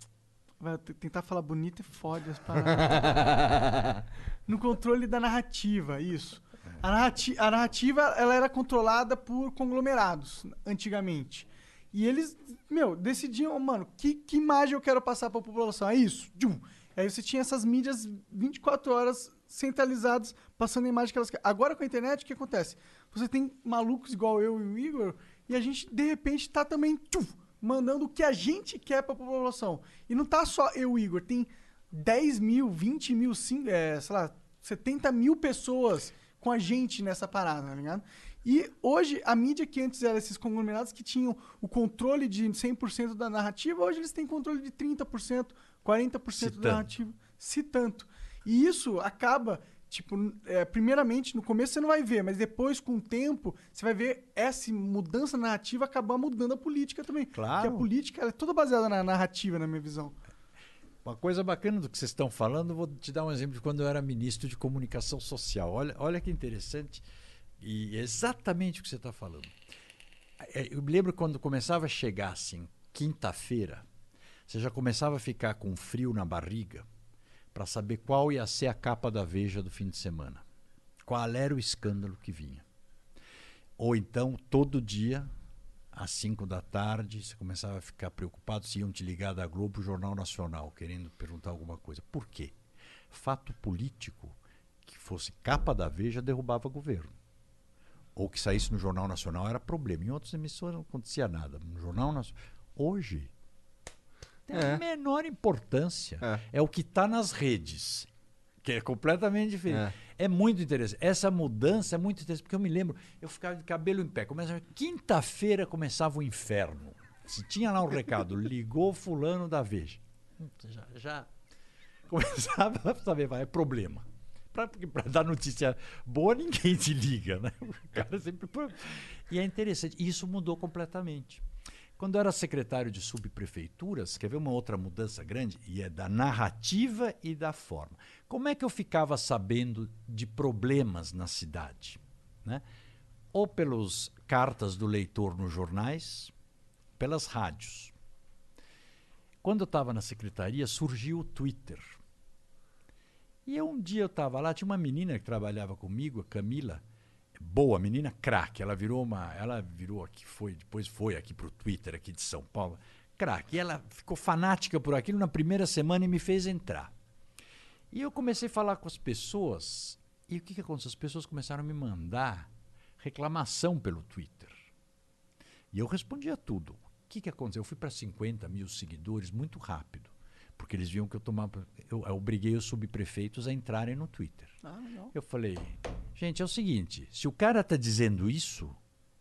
S2: Vai tentar falar bonito e fode as paradas. no controle da narrativa, isso. A, narrati a narrativa ela era controlada por conglomerados, antigamente. E eles, meu, decidiam, mano, que, que imagem eu quero passar pra população? É isso. Tchum. Aí você tinha essas mídias 24 horas centralizadas, passando a imagem que elas querem. Agora com a internet, o que acontece? Você tem malucos igual eu e o Igor, e a gente, de repente, tá também tchum, mandando o que a gente quer pra população. E não tá só eu Igor, tem 10 mil, 20 mil, cin- é, sei lá, 70 mil pessoas com a gente nessa parada, tá ligado? E hoje, a mídia que antes era esses conglomerados que tinham o controle de 100% da narrativa, hoje eles têm controle de 30%, 40%
S4: Se
S2: da
S4: tanto.
S2: narrativa, se tanto. E isso acaba, tipo, é, primeiramente, no começo você não vai ver, mas depois, com o tempo, você vai ver essa mudança narrativa acabar mudando a política também.
S4: Claro.
S2: Porque a política é toda baseada na narrativa, na minha visão.
S4: Uma coisa bacana do que vocês estão falando, vou te dar um exemplo de quando eu era ministro de comunicação social. Olha, olha que interessante e exatamente o que você está falando. É, Eu me lembro quando começava a chegar assim, quinta-feira, você já começava a ficar com frio na barriga para saber qual ia ser a capa da Veja do fim de semana. Qual era o escândalo que vinha. Ou então, todo dia, às 5 da tarde, você começava a ficar preocupado se iam te ligar da Globo, Jornal Nacional, querendo perguntar alguma coisa. Por quê? Fato político que fosse capa da Veja derrubava governo. Ou que saísse no Jornal Nacional era problema. Em outras emissoras não acontecia nada. No Jornal Nacional. Hoje, tem
S3: É.
S4: a menor importância.
S3: É.
S4: É, o que está nas redes, que é completamente diferente. É. muito interessante. Essa mudança é muito interessante, porque eu me lembro, eu ficava de cabelo em pé. Começava, quinta-feira começava o inferno. Se tinha lá um recado, ligou fulano da Veja. Já, já começava a saber, vai, é problema. Para dar notícia boa, ninguém te liga, né? O cara sempre. E é interessante, isso mudou completamente. Quando eu era secretário de subprefeituras, quer ver uma outra mudança grande? E é da narrativa e da forma. Como é que eu ficava sabendo de problemas na cidade? Né? Ou pelas cartas do leitor nos jornais, pelas rádios. Quando eu estava na secretaria, surgiu o Twitter. E eu, um dia eu estava lá, tinha uma menina que trabalhava comigo, a Camila, boa menina, craque. Ela virou uma, ela virou aqui, foi, depois foi aqui para o Twitter aqui de São Paulo, craque. Ela ficou fanática por aquilo na primeira semana e me fez entrar. E eu comecei a falar com as pessoas e o que que aconteceu? As pessoas começaram a me mandar reclamação pelo Twitter. E eu respondia tudo. O que, que aconteceu? Eu fui para 50 mil seguidores muito rápido, porque eles viam que eu tomava. Eu, eu obriguei os subprefeitos a entrarem no Twitter.
S2: Ah.
S4: Eu falei, gente, é o seguinte: se o cara está dizendo isso,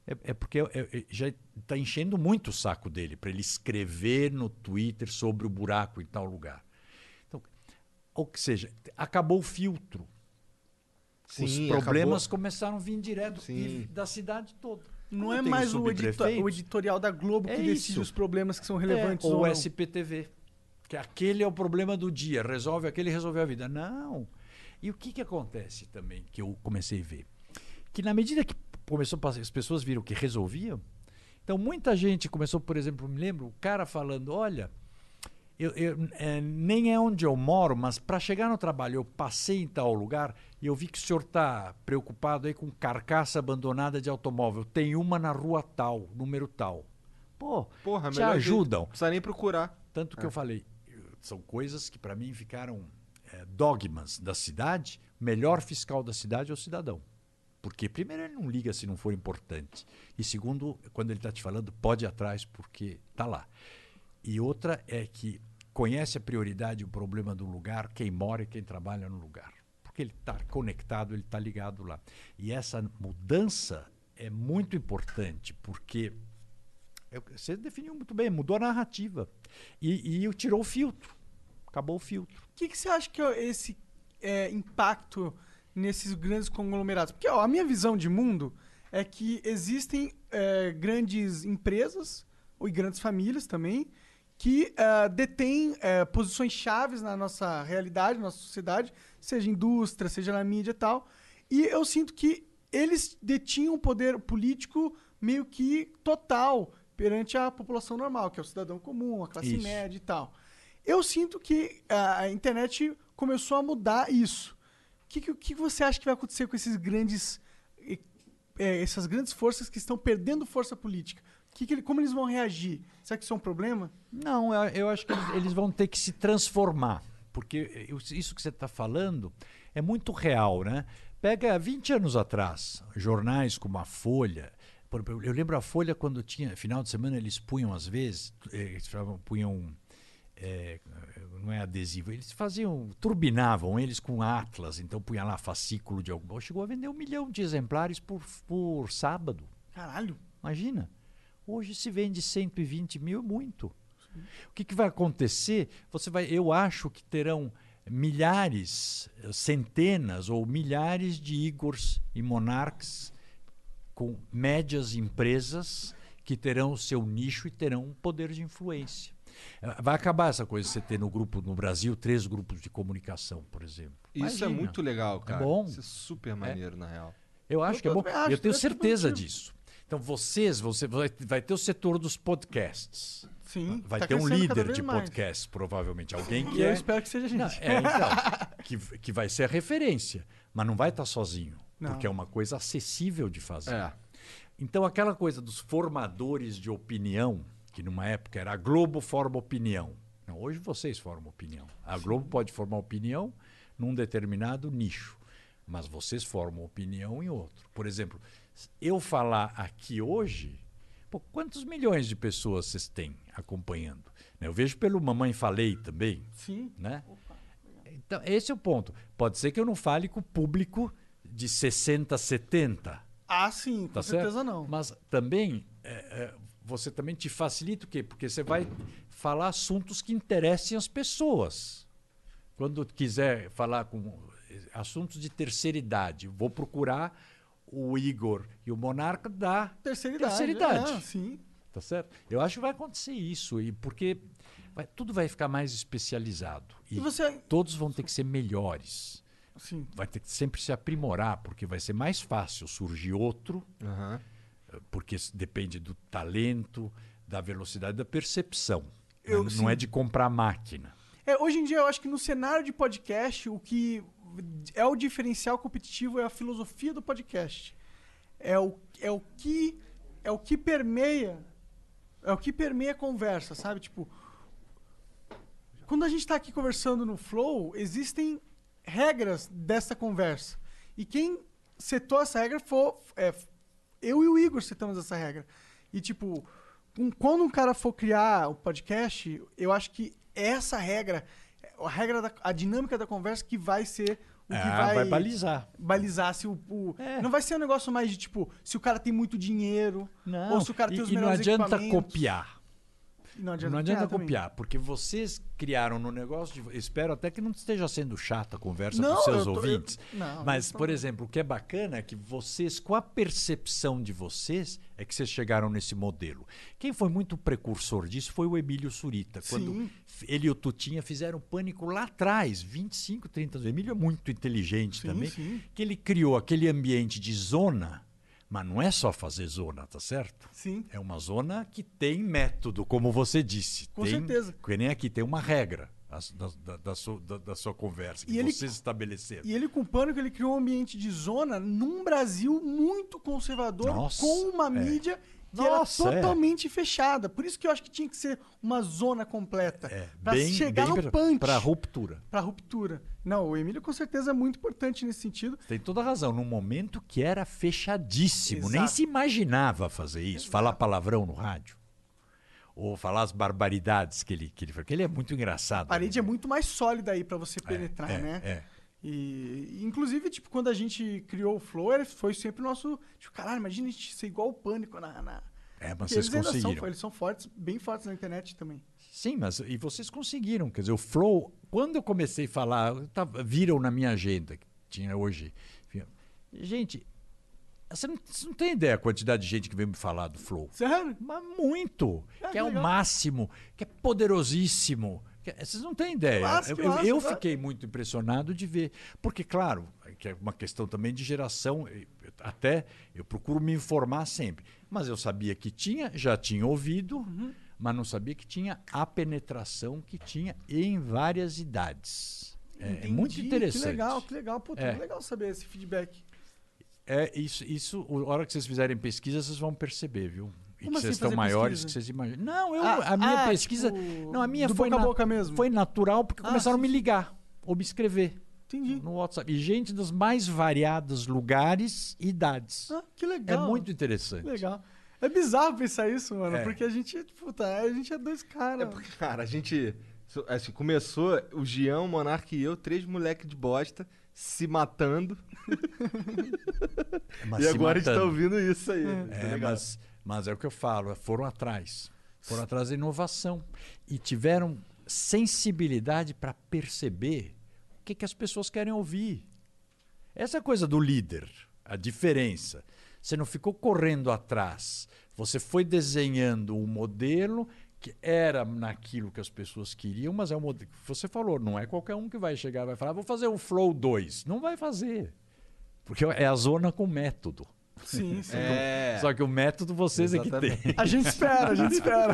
S4: é, é porque é- é- já está enchendo muito o saco dele para ele escrever no Twitter sobre o buraco em tal lugar. Então, ou que seja, acabou o filtro. Os
S3: Sim,
S4: problemas
S3: acabou.
S4: começaram a vir direto e da cidade toda.
S2: Não
S4: Como
S2: é mais
S4: os
S2: o, edito- o editorial da Globo que
S4: É
S2: decide
S4: isso.
S2: os problemas que são
S4: é,
S2: relevantes
S4: ou
S2: ou
S4: o
S2: não.
S4: SPTV. Que aquele é o problema do dia, resolve aquele, resolveu a vida. Não. E o que, que acontece também, que eu comecei a ver? Que na medida que começou as pessoas viram que resolviam, então muita gente começou, por exemplo, me lembro, o cara falando, olha, eu, eu, é, nem é onde eu moro, mas para chegar no trabalho eu passei em tal lugar e eu vi que o senhor está preocupado aí com carcaça abandonada de automóvel. Tem uma na rua tal, número tal. Pô,
S3: Porra,
S4: te ajudam.
S3: Não precisa nem procurar.
S4: Tanto que eu falei, são coisas que para mim ficaram é, dogmas da cidade. Melhor fiscal da cidade é o cidadão. Porque, primeiro, ele não liga se não for importante. E, segundo, quando ele está te falando, pode ir atrás, porque está lá. E outra é que conhece a prioridade o problema do lugar, quem mora e quem trabalha no lugar. Porque ele está conectado, ele está ligado lá. E essa mudança é muito importante, porque você definiu muito bem, mudou a narrativa. E, e tirou o filtro. Acabou o filtro.
S2: O que, que você acha que é esse é, impacto nesses grandes conglomerados? Porque ó, a minha visão de mundo é que existem é, grandes empresas e grandes famílias também que é, detêm é, posições chaves na nossa realidade, na nossa sociedade, seja indústria, seja na mídia e tal. E eu sinto que eles detinham o poder político meio que total perante a população normal, que é o cidadão comum, a classe
S4: Isso.
S2: média e tal. Eu sinto que a a internet começou a mudar isso. O que, que, que você acha que vai acontecer com esses grandes. eh, eh, essas grandes forças que estão perdendo força política? Que que ele- como eles vão reagir? Será que isso é um problema?
S4: Não, eu, eu acho que eles, eles vão ter que se transformar. Porque eu- isso que você está falando é muito real, né? Pega 20 anos atrás, jornais como a Folha. Eu lembro a Folha quando tinha, final de semana, eles punham às vezes, eles punham. eh, não é adesivo, eles faziam, turbinavam eles com atlas, então punha lá fascículo de algum. Chegou a vender um milhão de exemplares por, por sábado.
S2: Caralho.
S4: Imagina. Hoje se vende 120 mil, é muito. O que, que vai acontecer? Você vai, eu acho que terão milhares, eh, centenas ou milhares de Igors e Monarques com médias empresas que terão o seu nicho e terão um poder de influência. Eh, Vai acabar essa coisa de você ter no grupo no Brasil três grupos de comunicação, por exemplo.
S3: Isso é
S4: Imagina.
S3: muito legal, cara.
S4: bom.
S3: Isso é super maneiro, na real.
S4: Eu acho
S2: Eu
S4: que é bom.
S2: acho,
S4: eu tenho
S2: é
S4: certeza disso. Então vocês, você vai, vai ter o setor dos podcasts.
S2: Sim.
S4: Vai
S2: tá
S4: ter um líder de
S2: mais.
S4: podcasts, provavelmente. Alguém que
S2: E eu
S4: é,
S2: espero que seja a gente.
S4: Não, é, então, que, que vai ser a referência. Mas não vai estar sozinho.
S2: Não.
S4: Porque é uma coisa acessível de fazer.
S3: É.
S4: Então, aquela coisa dos formadores de opinião, que numa época era a Globo forma opinião. Não, hoje vocês formam opinião. A Globo pode formar opinião num determinado nicho, mas vocês formam opinião em outro. Por exemplo, eu falar aqui hoje, pô, quantos milhões de pessoas vocês têm acompanhando? Né, Eu vejo pelo Mamãe Falei também,
S2: Sim.
S4: né? Então, esse é o ponto. Pode ser que eu não fale com o público de 60, 70,
S2: Ah, sim, com
S4: Tá
S2: certeza
S4: certo?
S2: não.
S4: Mas também, é, é, você também te facilita o quê? Porque você vai falar assuntos que interessem as pessoas. Quando quiser falar com eh, assuntos de terceira idade, vou procurar o Igor e o Monarca da
S2: Terceira idade.
S4: terceira idade.
S2: Ah, sim.
S4: Tá certo? Eu acho que vai acontecer isso, e porque vai- tudo vai ficar mais especializado. E,
S2: E você-
S4: todos vão ter que ser melhores.
S2: Sim.
S4: Vai ter que sempre se aprimorar, porque vai ser mais fácil surgir outro
S3: Aham.
S4: porque depende do talento, da velocidade da percepção.
S2: Eu-
S4: não,
S2: sim.
S4: não é de comprar máquina.
S2: É, hoje em dia, eu acho que no cenário de podcast, o que é o diferencial competitivo é a filosofia do podcast. É o, é o que é o que permeia é o que permeia a conversa, sabe? Tipo, quando a gente está aqui conversando no Flow, existem regras dessa conversa. E quem setou essa regra foi é, eu e o Igor setamos essa regra. E tipo, um- quando um cara for criar o podcast, eu acho que essa regra, a regra da a dinâmica da conversa que vai ser o que
S4: Ah,
S2: vai,
S4: vai balizar.
S2: balizar se o, o-
S4: É.
S2: não vai ser um negócio mais de tipo, se o cara tem muito dinheiro
S4: Não,
S2: ou se o cara
S4: e,
S2: tem os
S4: e não adianta copiar.
S2: Não adianta,
S4: Não adianta
S2: também.
S4: copiar, porque vocês criaram no negócio de. Espero até que não esteja sendo chata a conversa
S2: Não,
S4: com seus
S2: eu tô- eu-
S4: ouvintes.
S2: não,
S4: Mas,
S2: eu
S4: por exemplo, o que é bacana é que vocês, com a percepção de vocês, é que vocês chegaram nesse modelo. Quem foi muito precursor disso foi o Emílio Surita. Quando
S2: Sim.
S4: ele e o Tutinha fizeram pânico lá atrás, 25, 30 anos. O Emílio é muito inteligente
S2: Sim,
S4: também.
S2: sim.
S4: Que ele criou aquele ambiente de zona, mas não é só fazer zona, tá certo?
S2: Sim.
S4: É uma zona que tem método, como você disse.
S2: Com
S4: Tem-
S2: certeza.
S4: Que nem aqui, tem uma regra da, da- da sua, da- sua conversa, que
S2: E ele-
S4: vocês estabeleceram.
S2: E ele com o Pânico, ele criou um ambiente de zona num Brasil muito conservador,
S4: Nossa,
S2: com uma
S4: é.
S2: Que
S4: Nossa,
S2: era
S4: é.
S2: totalmente fechada. Por isso que eu acho que tinha que ser uma zona completa.
S4: É,
S2: pra
S4: bem,
S2: chegar
S4: bem
S2: no
S4: pra-
S2: punch.
S4: pra ruptura.
S2: Pra ruptura. Não, o Emílio com certeza é muito importante nesse sentido.
S4: Tem toda razão. Num momento que era fechadíssimo, nem
S2: Exato.
S4: se imaginava fazer isso, falar palavrão no rádio. Ou falar as barbaridades que ele, que ele fala. Porque ele é muito engraçado.
S2: A parede é muito mais sólida aí pra você
S4: É,
S2: penetrar,
S4: é,
S2: né?
S4: é.
S2: E, inclusive, tipo, quando a gente criou o Flow, foi sempre o nosso. Tipo, caralho, imagina a gente ser igual o pânico na. na...
S4: É, mas
S2: Porque
S4: vocês
S2: eles ainda são,
S4: conseguiram.
S2: eles são fortes, bem fortes na internet também.
S4: Sim, mas e vocês conseguiram. Quer dizer, o Flow, quando eu comecei a falar, tava- viram na minha agenda, que tinha hoje. Gente, você não, você não tem ideia a quantidade de gente que veio me falar do Flow.
S2: Sério?
S4: Mas muito.
S2: Ah,
S4: que é
S2: que
S4: o
S2: legal.
S4: máximo, que é poderosíssimo. É- vocês não têm ideia. Eu eu- eu fiquei muito impressionado de ver. Porque, claro, que é uma questão também de geração. Até eu procuro me informar sempre. Mas eu sabia que tinha, já tinha ouvido.
S2: Uhum.
S4: mas não sabia que tinha a penetração que tinha em várias idades. É, é muito
S2: Entendi,
S4: interessante.
S2: Que legal, que legal. Pô,
S4: É.
S2: é. legal saber esse feedback.
S4: É isso, isso, a hora que vocês fizerem pesquisa, vocês vão perceber, viu? E
S2: Como
S4: que
S2: assim
S4: vocês estão
S2: fazer
S4: maiores
S2: pesquisa?
S4: que vocês imaginam. Não, eu,
S2: Ah,
S4: a minha
S2: ah,
S4: pesquisa.
S2: tipo,
S4: não, a minha foi,
S2: boca a boca mesmo?
S4: foi natural porque
S2: Ah,
S4: começaram a me ligar ou me escrever
S2: Entendi.
S4: no WhatsApp. E gente dos mais variados lugares e idades.
S2: Ah, que
S4: é
S2: legal.
S4: muito interessante.
S2: Que legal. É bizarro pensar isso, mano,
S4: É.
S2: porque a gente, puta, a gente é dois caras.
S3: É porque, cara, a gente. Assim, começou o Gião, o Monark e eu, três moleque de bosta, se matando.
S4: Mas
S3: e
S4: se
S3: agora a gente tá
S4: matando.
S3: ouvindo isso aí. tá
S4: É,
S3: ligado?
S4: mas, mas é o que eu falo, foram atrás. Foram atrás da inovação. E tiveram sensibilidade para perceber o que, que as pessoas querem ouvir. Essa coisa do líder, a diferença. Você não ficou correndo atrás. Você foi desenhando um modelo que era naquilo que as pessoas queriam, mas é um modelo. Você falou, não é qualquer um que vai chegar e vai falar, vou fazer um Flow 2. Não vai fazer. Porque é a zona com método.
S2: Sim, sim.
S3: É.
S4: Só que o método vocês é que
S3: Exatamente.
S4: tem.
S2: A gente espera, a gente espera.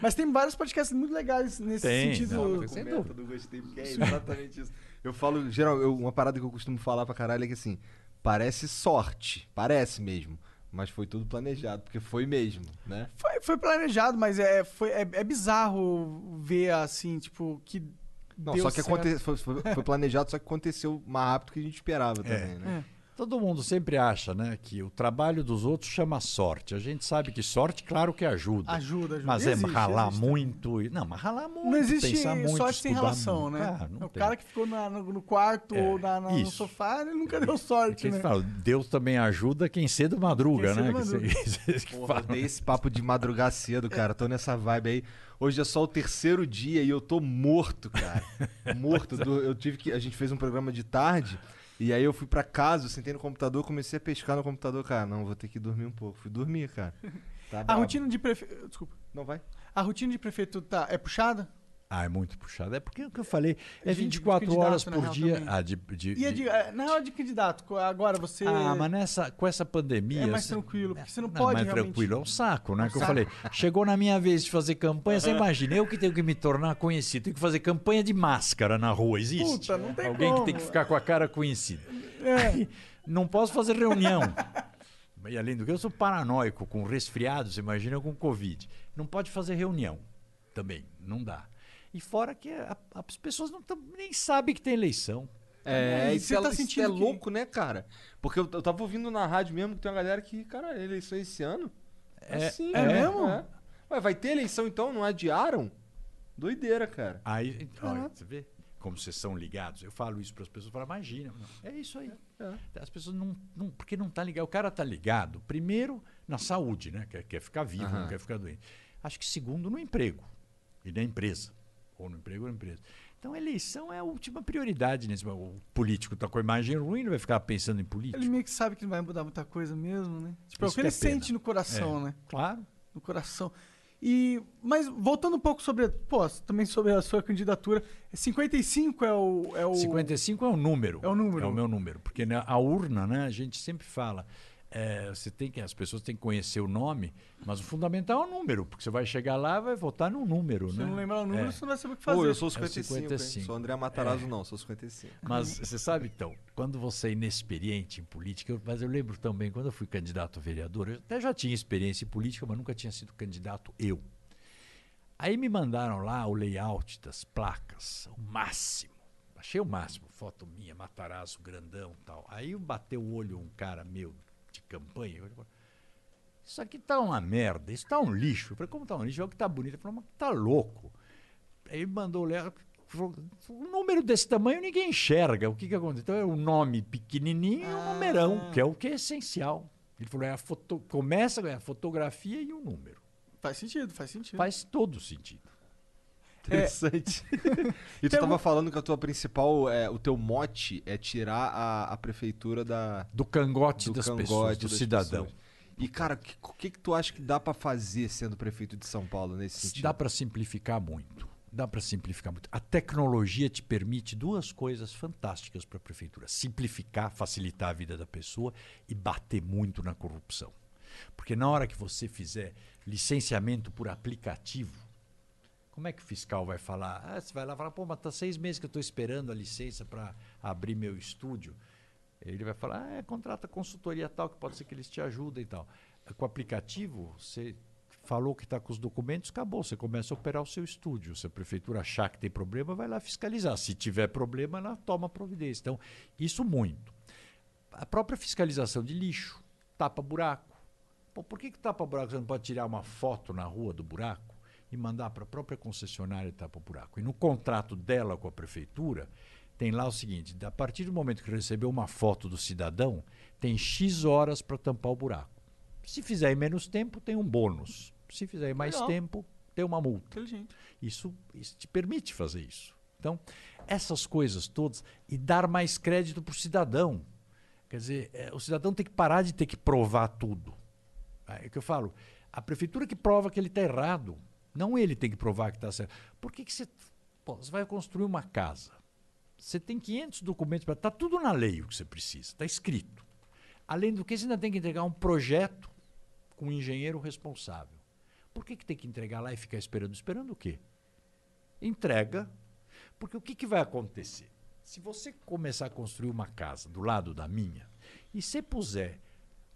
S2: Mas tem vários podcasts muito legais nesse
S4: Tem,
S2: sentido.
S4: não, sem
S3: método, gostei, porque é exatamente isso. Eu falo, geral, eu- uma parada que eu costumo falar pra caralho é que assim, parece sorte, parece mesmo, mas foi tudo planejado, porque foi mesmo, né?
S2: Foi, foi planejado, mas é, foi, é, é bizarro ver assim, tipo, que.
S3: Não,
S2: deu
S3: só que
S2: certo.
S3: aconte, foi, foi- foi planejado, só que aconteceu mais rápido que a gente esperava também, né?
S4: Todo mundo sempre acha, né, que o trabalho dos outros chama sorte. A gente sabe que sorte, claro que ajuda.
S2: Ajuda, ajuda.
S4: Mas é
S2: Existe,
S4: ralar
S2: existe
S4: muito. e- Não, mas ralar muito.
S2: Não existe
S4: pensar muito,
S2: sorte sem relação,
S4: muito.
S2: né?
S4: Ah, não
S2: É o
S4: tem.
S2: cara que ficou na- no, no quarto
S4: É,
S2: ou na- na- no sofá, ele nunca deu sorte,
S4: Quem
S2: né?
S4: fala, Deus também ajuda quem cedo madruga,
S2: Quem
S4: né?
S2: cedo
S4: Que vocês que
S3: Porra,
S4: falam.
S3: eu dei esse papo de madrugar cedo, cara. Tô nessa vibe aí. Hoje é só o terceiro dia e eu tô morto, cara. Morto. Do- eu tive que. A gente fez um programa de tarde. E aí eu fui pra casa, sentei no computador, comecei a pescar no computador, cara. Não, vou ter que dormir um pouco. Fui dormir, cara. Tá
S2: A
S3: brabo.
S2: rotina de prefeito. Desculpa.
S3: Não vai?
S2: A rotina de prefeito tá, é puxada?
S4: Ah, é muito puxado. É porque é o que eu falei. É
S2: De- de
S4: 24
S2: candidato,
S4: horas
S2: na
S4: por dia. Ah, de, de-
S2: E é
S4: de-
S2: de, é, na hora de candidato, agora você.
S4: Ah, mas nessa, com essa pandemia.
S2: É mais tranquilo, porque você não
S4: Não,
S2: pode
S4: mais
S2: realmente-
S4: tranquilo, é um saco, né?
S2: É um
S4: que eu
S2: saco.
S4: falei. Chegou na minha vez de fazer campanha, você imagina, eu que tenho que me tornar conhecido, tenho que fazer campanha de máscara na rua, existe?
S2: Puta, não tem
S4: Alguém
S2: como.
S4: que tem que ficar com a cara conhecida.
S2: É.
S4: Não posso fazer reunião. E além do que, eu sou paranoico com resfriados, você imagina com Covid. Não pode fazer reunião também, não dá. E fora que a- as pessoas não tão- nem sabem que tem eleição.
S3: É,
S2: E
S3: isso,
S2: você
S3: é,
S2: tá sentindo
S3: é
S2: que-
S3: louco, né, cara? Porque eu, eu tava ouvindo na rádio mesmo que tem uma galera que, cara, eleição esse ano?
S4: É-
S3: Assim,
S2: é
S3: né?
S2: mesmo?
S3: É. Ué, vai ter eleição então? Não adiaram? Doideira, cara.
S4: Aí, olha, você vê como vocês são ligados. Eu falo isso para as pessoas, falam, imagina, não, é isso aí. As pessoas não, não porque não tá ligado. O cara tá ligado primeiro na saúde, né? Quer, quer ficar vivo, não
S3: Aham.
S4: quer ficar doente. Acho que segundo no emprego e na empresa, ou no emprego ou na empresa. Então a eleição é a última prioridade nesse O político tá com a imagem ruim, não vai ficar pensando em político.
S2: Ele meio que sabe que não vai mudar muita coisa mesmo, né? Tipo, é o que
S4: que
S2: ele
S4: é
S2: sente no coração,
S4: É,
S2: né?
S4: Claro.
S2: No coração. E, mas voltando um pouco sobre, pô, também sobre a sua candidatura, 55 é o, é o
S4: 55 é o número.
S2: É o número.
S4: É o meu número. Porque né, a urna, né, a gente sempre fala. É, você tem que, as pessoas têm que conhecer o nome, mas o fundamental é o número, porque você vai chegar lá e vai votar no número,
S2: Se
S4: né?
S2: não lembrar o número,
S4: É.
S2: você não vai saber o que fazer.
S3: Pô, eu sou
S4: É o
S3: 55, hein?
S4: 55.
S3: Sou André Matarazzo, não, sou 55.
S4: Mas você sabe, então, quando você é inexperiente em política, eu- mas eu lembro também, quando eu fui candidato a vereador, eu até já tinha experiência em política, mas nunca tinha sido candidato eu. Aí me mandaram lá o layout das placas, o máximo. Achei o máximo, foto minha, Matarazzo, grandão e tal. Aí bateu o olho um cara meu de campanha, isso aqui tá uma merda, isso tá um lixo. Eu falei, como tá um lixo? É o que tá bonito. Ele falou, mas tá louco. Aí ele mandou ler. falou, Um número desse tamanho ninguém enxerga. O que, que acontece? Então é um nome pequenininho e um numerão, que é o que é essencial. Ele falou: é a foto, começa é a fotografia e o número.
S2: Faz sentido, faz sentido.
S4: Faz todo sentido.
S3: Interessante. e tu
S2: Tem
S3: tava
S2: algum-
S3: falando que a tua principal, é, o teu mote é tirar a, a prefeitura da,
S4: Do cangote
S3: do
S4: das
S3: cangote
S4: pessoas, do
S3: das
S4: cidadão.
S3: pessoas. E, cara, o que, que que tu acha que dá pra fazer sendo prefeito de São Paulo nesse sentido?
S4: Dá para simplificar muito. Dá para simplificar muito. A tecnologia te permite duas coisas fantásticas para a prefeitura: simplificar, facilitar a vida da pessoa e bater muito na corrupção. Porque na hora que você fizer licenciamento por aplicativo. Como é que o fiscal vai falar? Ah, você vai lá e fala, pô, mas tá seis meses que eu estou esperando a licença para abrir meu estúdio. Ele vai falar, ah, é, contrata consultoria tal, que pode ser que eles te ajudem e tal. Com o aplicativo, você falou que está com os documentos, acabou. Você começa a operar o seu estúdio. Se a prefeitura achar que tem problema, vai lá fiscalizar. Se tiver problema, ela toma providência. Então, isso muito. A própria fiscalização de lixo, tapa buraco. Pô, por que, que tapa buraco? Você não pode tirar uma foto na rua do buraco e mandar para a própria concessionária tapa buraco. E no contrato dela com a prefeitura, tem lá o seguinte: a partir do momento que recebeu uma foto do cidadão, tem X horas para tampar o buraco. Se fizer em menos tempo, tem um bônus. Se fizer em mais
S2: Legal.
S4: tempo, tem uma multa. Isso, isso te permite fazer isso. Então, essas coisas todas e dar mais crédito para o cidadão. Quer dizer, é, o cidadão tem que parar de ter que provar tudo. É o que eu falo. A prefeitura que prova que ele está errado. Não ele tem que provar que está certo. Por que, que você, pô, você vai construir uma casa? Você tem 500 documentos para. Está tudo na lei o que você precisa, está escrito. Além do que, você ainda tem que entregar um projeto com um engenheiro responsável. Por que, que tem que entregar lá e ficar esperando? Esperando o quê? Entrega. Porque o que, que vai acontecer? Se você começar a construir uma casa do lado da minha e você puser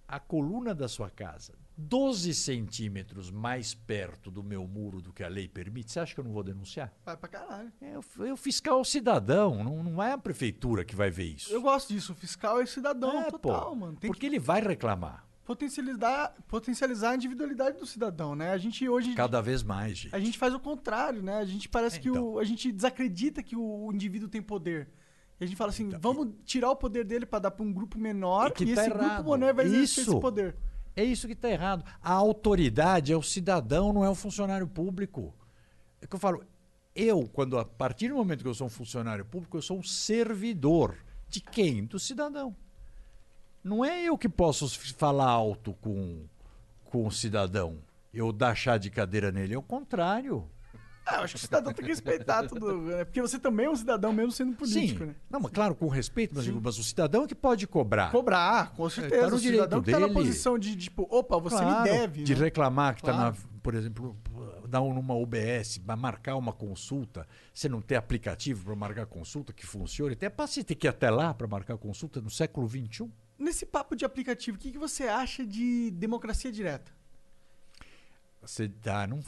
S4: a coluna da sua casa 12 centímetros mais perto do meu muro do que a lei permite, você acha que eu não vou denunciar?
S2: Vai pra caralho.
S4: É o, é o fiscal é o cidadão, não, não é a prefeitura que vai ver isso.
S2: Eu gosto disso. O fiscal é cidadão
S4: É,
S2: total,
S4: pô,
S2: mano. Tem
S4: porque ele vai reclamar.
S2: que potencializar, potencializar a individualidade do cidadão, né? A gente hoje.
S4: Cada vez mais, gente.
S2: A gente faz o contrário, né? A gente parece que
S4: então.
S2: o, a gente desacredita que o indivíduo tem poder. E a gente fala assim,
S4: Então,
S2: vamos tirar o poder dele para dar para um grupo menor
S4: É que
S2: e
S4: tá
S2: esse
S4: errado.
S2: grupo menor vai exercer esse poder.
S4: É isso que está errado. A autoridade é o cidadão, não é o funcionário público. É que eu falo, eu, quando a partir do momento que eu sou um funcionário público, eu sou um servidor. De quem? Do cidadão. Não é eu que posso falar alto com, com o cidadão. Eu dar chá de cadeira nele. É o contrário.
S2: Ah, eu acho que o cidadão tem que respeitar tudo, né? Porque você também é um cidadão mesmo sendo político,
S4: Sim.
S2: né?
S4: Não, mas claro, com respeito, mas, digo, mas o cidadão é que pode cobrar.
S2: Cobrar, com certeza.
S4: tá no
S2: o cidadão que tá na posição de, tipo, opa, você
S4: Claro,
S2: me deve.
S4: De
S2: né?
S4: reclamar que está,
S2: Claro.
S4: por exemplo, dar um- numa UBS, marcar uma consulta, você não ter aplicativo para marcar consulta que funcione, até para você ter que ir até lá para marcar consulta no século. XXI.
S2: Nesse papo de aplicativo, o que, que você acha de democracia direta?
S4: Você dá, não,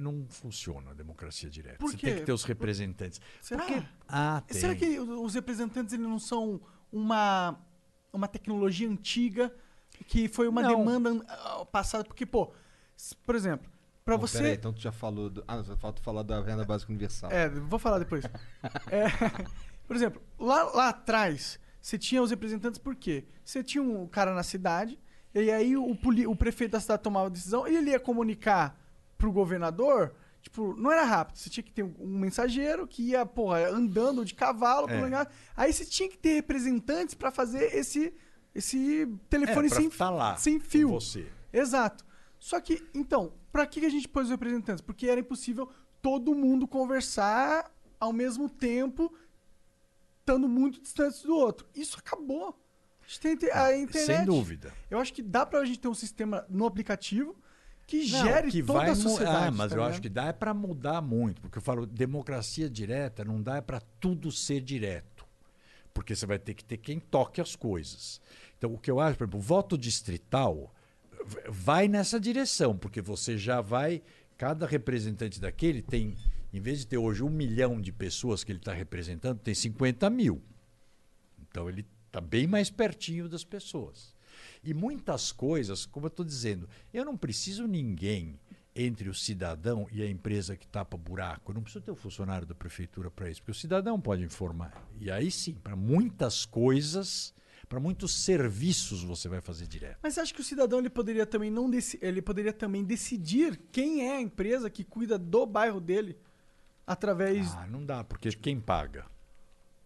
S4: não funciona a democracia direta.
S2: Por
S4: você
S2: quê?
S4: tem que ter os representantes.
S2: Será?
S4: Porque, ah, tem.
S2: Será que os representantes eles não são uma, uma tecnologia antiga que foi uma
S4: Não.
S2: demanda passada? Porque, pô, por exemplo, para você.
S3: Peraí, então tu já falou. Do... Ah, só falta falar da renda básica universal.
S2: É, vou falar depois. É, por exemplo, lá, lá atrás, você tinha os representantes por quê? Você tinha um cara na cidade, e aí o, o prefeito da cidade tomava a decisão, e ele ia comunicar pro governador, tipo, não era rápido, você tinha que ter um, mensageiro que ia, porra, andando de cavalo,
S4: É.
S2: lugar. aí você tinha que ter representantes para fazer esse, esse telefone
S4: é,
S2: sem,
S4: lá
S2: sem fio.
S4: você.
S2: Exato. Só que, então, pra que a gente pôs os representantes? Porque era impossível todo mundo conversar ao mesmo tempo, estando muito distantes do outro. Isso acabou. A gente tem inte- a internet.
S4: Ah, Sem dúvida.
S2: Eu acho que dá pra gente ter um sistema no aplicativo que
S4: Não,
S2: gere
S4: que
S2: toda
S4: vai
S2: a
S4: mu-
S2: sociedade.
S4: Ah, mas
S2: tá
S4: eu
S2: ligado?
S4: acho que dá é para mudar muito, porque eu falo democracia direta não dá é para tudo ser direto, porque você vai ter que ter quem toque as coisas. Então o que eu acho, por exemplo, o voto distrital vai nessa direção, porque você já vai cada representante daquele tem, em vez de ter hoje um milhão de pessoas que ele está representando, tem 50 mil. Então ele está bem mais pertinho das pessoas. E muitas coisas, como eu estou dizendo, eu não preciso ninguém entre o cidadão e a empresa que tapa buraco. Eu não preciso ter um funcionário da prefeitura para isso, porque o cidadão pode informar. E aí sim, para muitas coisas, para muitos serviços você vai fazer direto.
S2: Mas acha que o cidadão ele poderia também não ele poderia também decidir quem é a empresa que cuida do bairro dele através
S4: Ah, não dá, porque quem paga?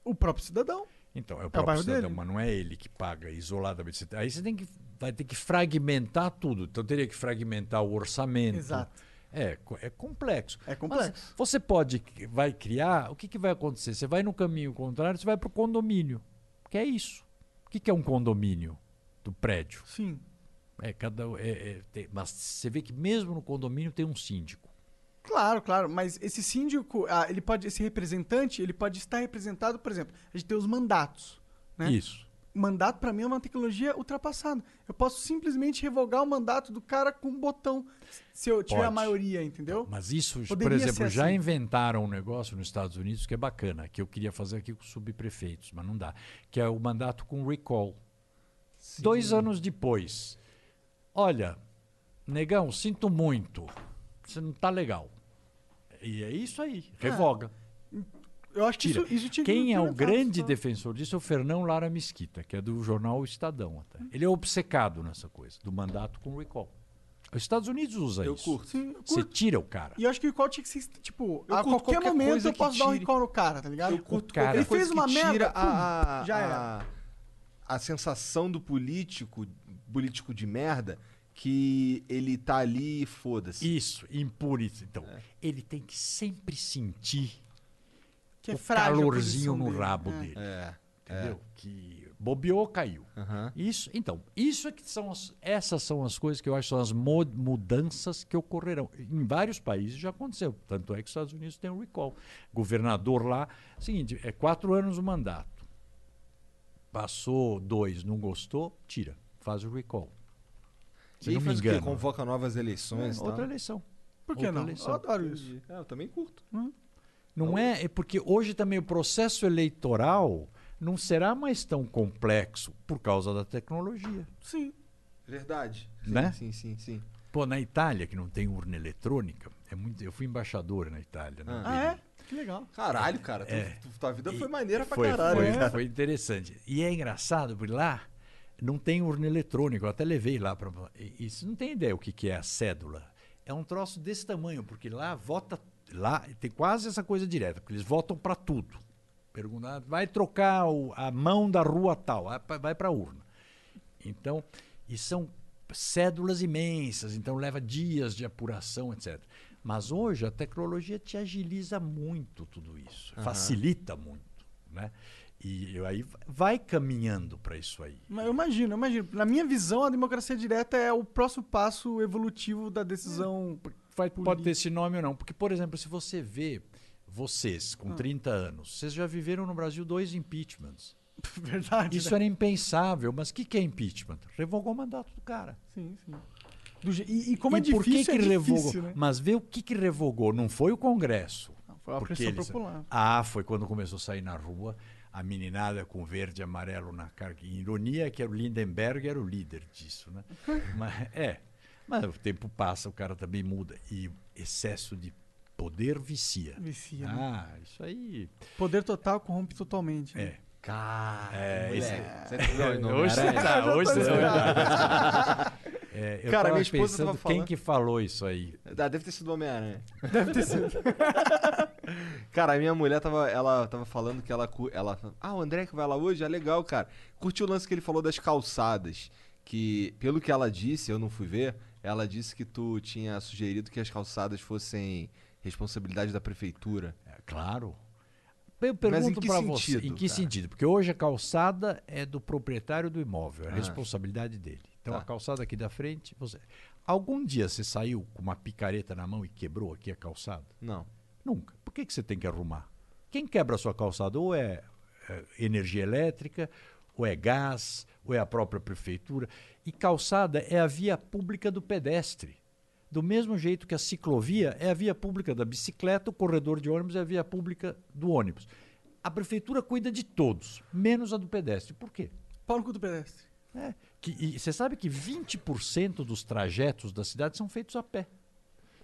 S2: o próprio cidadão?
S4: Então, é o
S2: É o
S4: próprio cidadão,
S2: dele.
S4: mas não é ele que paga isoladamente. Você- Aí você tem que, vai ter que fragmentar tudo. Então teria que fragmentar o orçamento.
S2: Exato.
S4: É, é complexo.
S2: É complexo.
S4: Mas você pode, vai criar, o que, que vai acontecer? Você vai no caminho contrário, você vai para o condomínio. Que é isso. O que, que é um condomínio do prédio?
S2: Sim.
S4: É, cada, é, é, tem- mas você vê que mesmo no condomínio tem um síndico.
S2: Claro, claro, mas esse síndico, ah, ele pode, esse representante, ele pode estar representado, por exemplo, a gente tem os mandatos, né?
S4: Isso.
S2: Mandato pra mim é uma tecnologia ultrapassada. Eu posso simplesmente revogar o mandato do cara com um botão, se eu tiver a
S4: Pode.
S2: maioria, entendeu?
S4: Mas isso, por
S2: Poderia
S4: exemplo,
S2: ser
S4: já
S2: assim.
S4: inventaram um negócio nos Estados Unidos que é bacana, que eu queria fazer aqui com os subprefeitos, mas não dá, que é o mandato com recall. Dois anos depois, olha, negão, sinto muito, você não tá legal. E é isso aí, revoga.
S2: Eu acho que isso, isso tinha que
S4: Quem é o grande
S2: só.
S4: defensor disso é o Fernão Lara Mesquita, que é do jornal O Estadão até. Ele é obcecado nessa coisa, do mandato com recall. Os Estados Unidos usa
S3: Eu
S4: isso.
S3: curto.
S2: Sim, eu
S4: Você
S2: curto.
S4: tira o cara.
S2: E eu acho que o recall tinha que ser, tipo,
S3: Eu
S2: a
S3: curto
S2: qualquer
S3: qualquer
S2: momento
S3: coisa
S2: eu posso dar um recall no cara, tá ligado?
S3: Eu curto
S4: cara-
S3: qualquer
S2: Ele fez uma merda,
S3: a, a,
S2: já
S3: a-
S2: era.
S3: a sensação do político, político de merda, que ele tá ali e foda-se.
S4: Isso, impune. Então, ele tem que sempre sentir
S2: Que é
S4: o calorzinho no
S2: dele.
S4: rabo
S2: É.
S4: dele.
S3: É.
S4: Entendeu? Que bobeou, caiu.
S3: Aham.
S4: Isso, então, isso é que são as, essas são as coisas que eu acho que são as mudanças que ocorrerão. Em vários países já aconteceu. Tanto é que os Estados Unidos tem um recall. Governador lá, seguinte, é quatro anos o mandato. Passou dois, não gostou, tira, faz o recall. Se
S3: E
S4: não me
S3: faz o quê?
S4: engano.
S3: Convoca novas eleições tal.
S4: outra eleição.
S2: Por que
S4: Outra
S2: não?
S4: eleição.
S2: Eu adoro isso.
S3: É, eu também curto.
S4: Não é, é porque hoje também o processo eleitoral não será mais tão complexo por causa da tecnologia.
S2: Sim.
S3: Verdade. Sim,
S4: Né?
S3: Sim, sim, sim.
S4: Pô, na Itália, que não tem urna eletrônica, é muito, eu fui embaixador na Itália. né?
S3: Ah.
S2: Ah, é? Que legal.
S3: Caralho, cara. tu-
S4: É.
S3: tu- tua vida foi maneira pra
S4: foi,
S3: caralho.
S4: Foi,
S3: cara.
S4: foi interessante. E é engraçado, porque lá não tem urna eletrônica. Eu até levei lá para. Isso não tem ideia o que, que é a cédula. É um troço desse tamanho, porque lá vota. Lá tem quase essa coisa direta, porque eles votam para tudo. Perguntar, vai trocar o- a mão da rua tal, vai para a urna. Então, e são cédulas imensas, então leva dias de apuração, etc. Mas hoje a tecnologia te agiliza muito tudo isso, facilita muito, né? E eu aí vai caminhando para isso aí.
S2: Mas Eu imagino, eu imagino. Na minha visão, a democracia direta é o próximo passo evolutivo da decisão.
S4: Vai- pode ter esse nome ou não, porque por exemplo, se você vê vocês
S2: Ah.
S4: com 30 anos, vocês já viveram no Brasil dois impeachments.
S2: Verdade.
S4: Isso
S2: né?
S4: era impensável, mas o que, que é impeachment? Revogou o mandato do cara.
S2: Sim, sim. Je- e, e como
S4: e
S2: é difícil,
S4: por que, que
S2: é
S4: revogou?
S2: difícil, né?
S4: Mas vê o que, que revogou. Não foi o Congresso.
S2: Foi a pressão
S4: eles-
S2: popular.
S4: Ah, foi quando começou a sair na rua a meninada com verde e amarelo na cara. Que Ironia é que o Lindenberg era o líder disso, né? Mas, é. Mas o tempo passa, o cara também muda. E excesso de poder vicia.
S2: Vicia, né?
S4: Ah, isso aí.
S2: Poder total corrompe totalmente. né?
S4: É.
S3: Cara,
S4: É, esse-
S3: Você entendeu o nome
S4: Hoje você tá, hoje você
S2: esperando.
S4: É, eu
S3: Cara,
S4: tava
S3: minha esposa
S4: pensando
S3: tava
S4: quem
S3: falando-
S4: que falou isso aí.
S3: Ah, deve ter sido o Homem-Aranha.
S2: Deve ter sido.
S3: Cara, a minha mulher tava, ela tava falando que ela, ela. Ah, o André que vai lá hoje? É legal, cara. Curtiu o lance que ele falou das calçadas. Que, pelo que ela disse, eu não fui ver, ela disse que tu tinha sugerido que as calçadas fossem responsabilidade da prefeitura.
S4: É, claro. Eu pergunto para você, em que
S3: cara?
S4: sentido? Porque hoje a calçada é do proprietário do imóvel, é a
S3: Ah.
S4: responsabilidade dele. Então
S3: Tá.
S4: a calçada aqui da frente, você. Algum dia você saiu com uma picareta na mão e quebrou aqui a calçada?
S3: Não.
S4: Nunca. Por que, que você tem que arrumar? Quem quebra a sua calçada ou é, é, energia elétrica, ou é gás, ou é a própria prefeitura. E calçada é a via pública do pedestre. Do mesmo jeito que a ciclovia é a via pública da bicicleta, o corredor de ônibus é a via pública do ônibus. A prefeitura cuida de todos, menos a do pedestre. Por quê?
S2: Cu do pedestre.
S4: É, que, e você sabe que 20% dos trajetos da cidade são feitos a pé.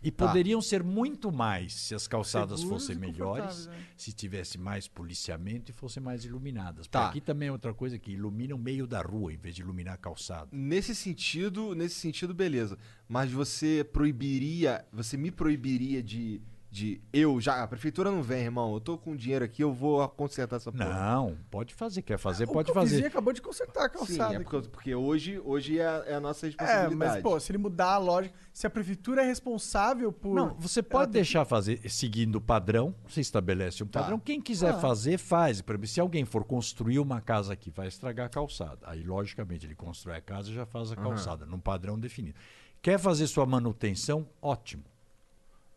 S4: E
S3: Tá.
S4: poderiam ser muito mais se as calçadas
S2: Seguros
S4: fossem melhores,
S2: né?
S4: se tivesse mais policiamento e fossem mais iluminadas.
S3: Tá.
S4: Porque aqui também é outra coisa que ilumina o meio da rua em vez de iluminar a calçada.
S3: Nesse sentido, nesse sentido, beleza. Mas você proibiria, você me proibiria de de eu já. A prefeitura não vem, irmão. Eu tô com dinheiro aqui, eu vou consertar essa porra.
S4: Não, pode fazer. Quer fazer,
S2: O-
S4: pode
S2: o vizinho
S4: fazer.
S2: acabou de consertar a
S3: Sim,
S2: calçada.
S3: é
S2: aqui.
S3: porque, porque hoje, hoje é, a- é a nossa
S2: É,
S3: responsabilidade.
S2: mas, pô, se ele mudar a lógica, se a prefeitura é responsável por.
S4: Não, você pode deixar fazer seguindo o padrão, você estabelece um
S3: Tá.
S4: padrão. Quem quiser
S2: Ah.
S4: fazer, faz. Por exemplo, se alguém for construir uma casa aqui, vai estragar a calçada. Aí, logicamente, ele constrói a casa e já faz a calçada, num padrão definido. Quer fazer sua manutenção? Ótimo.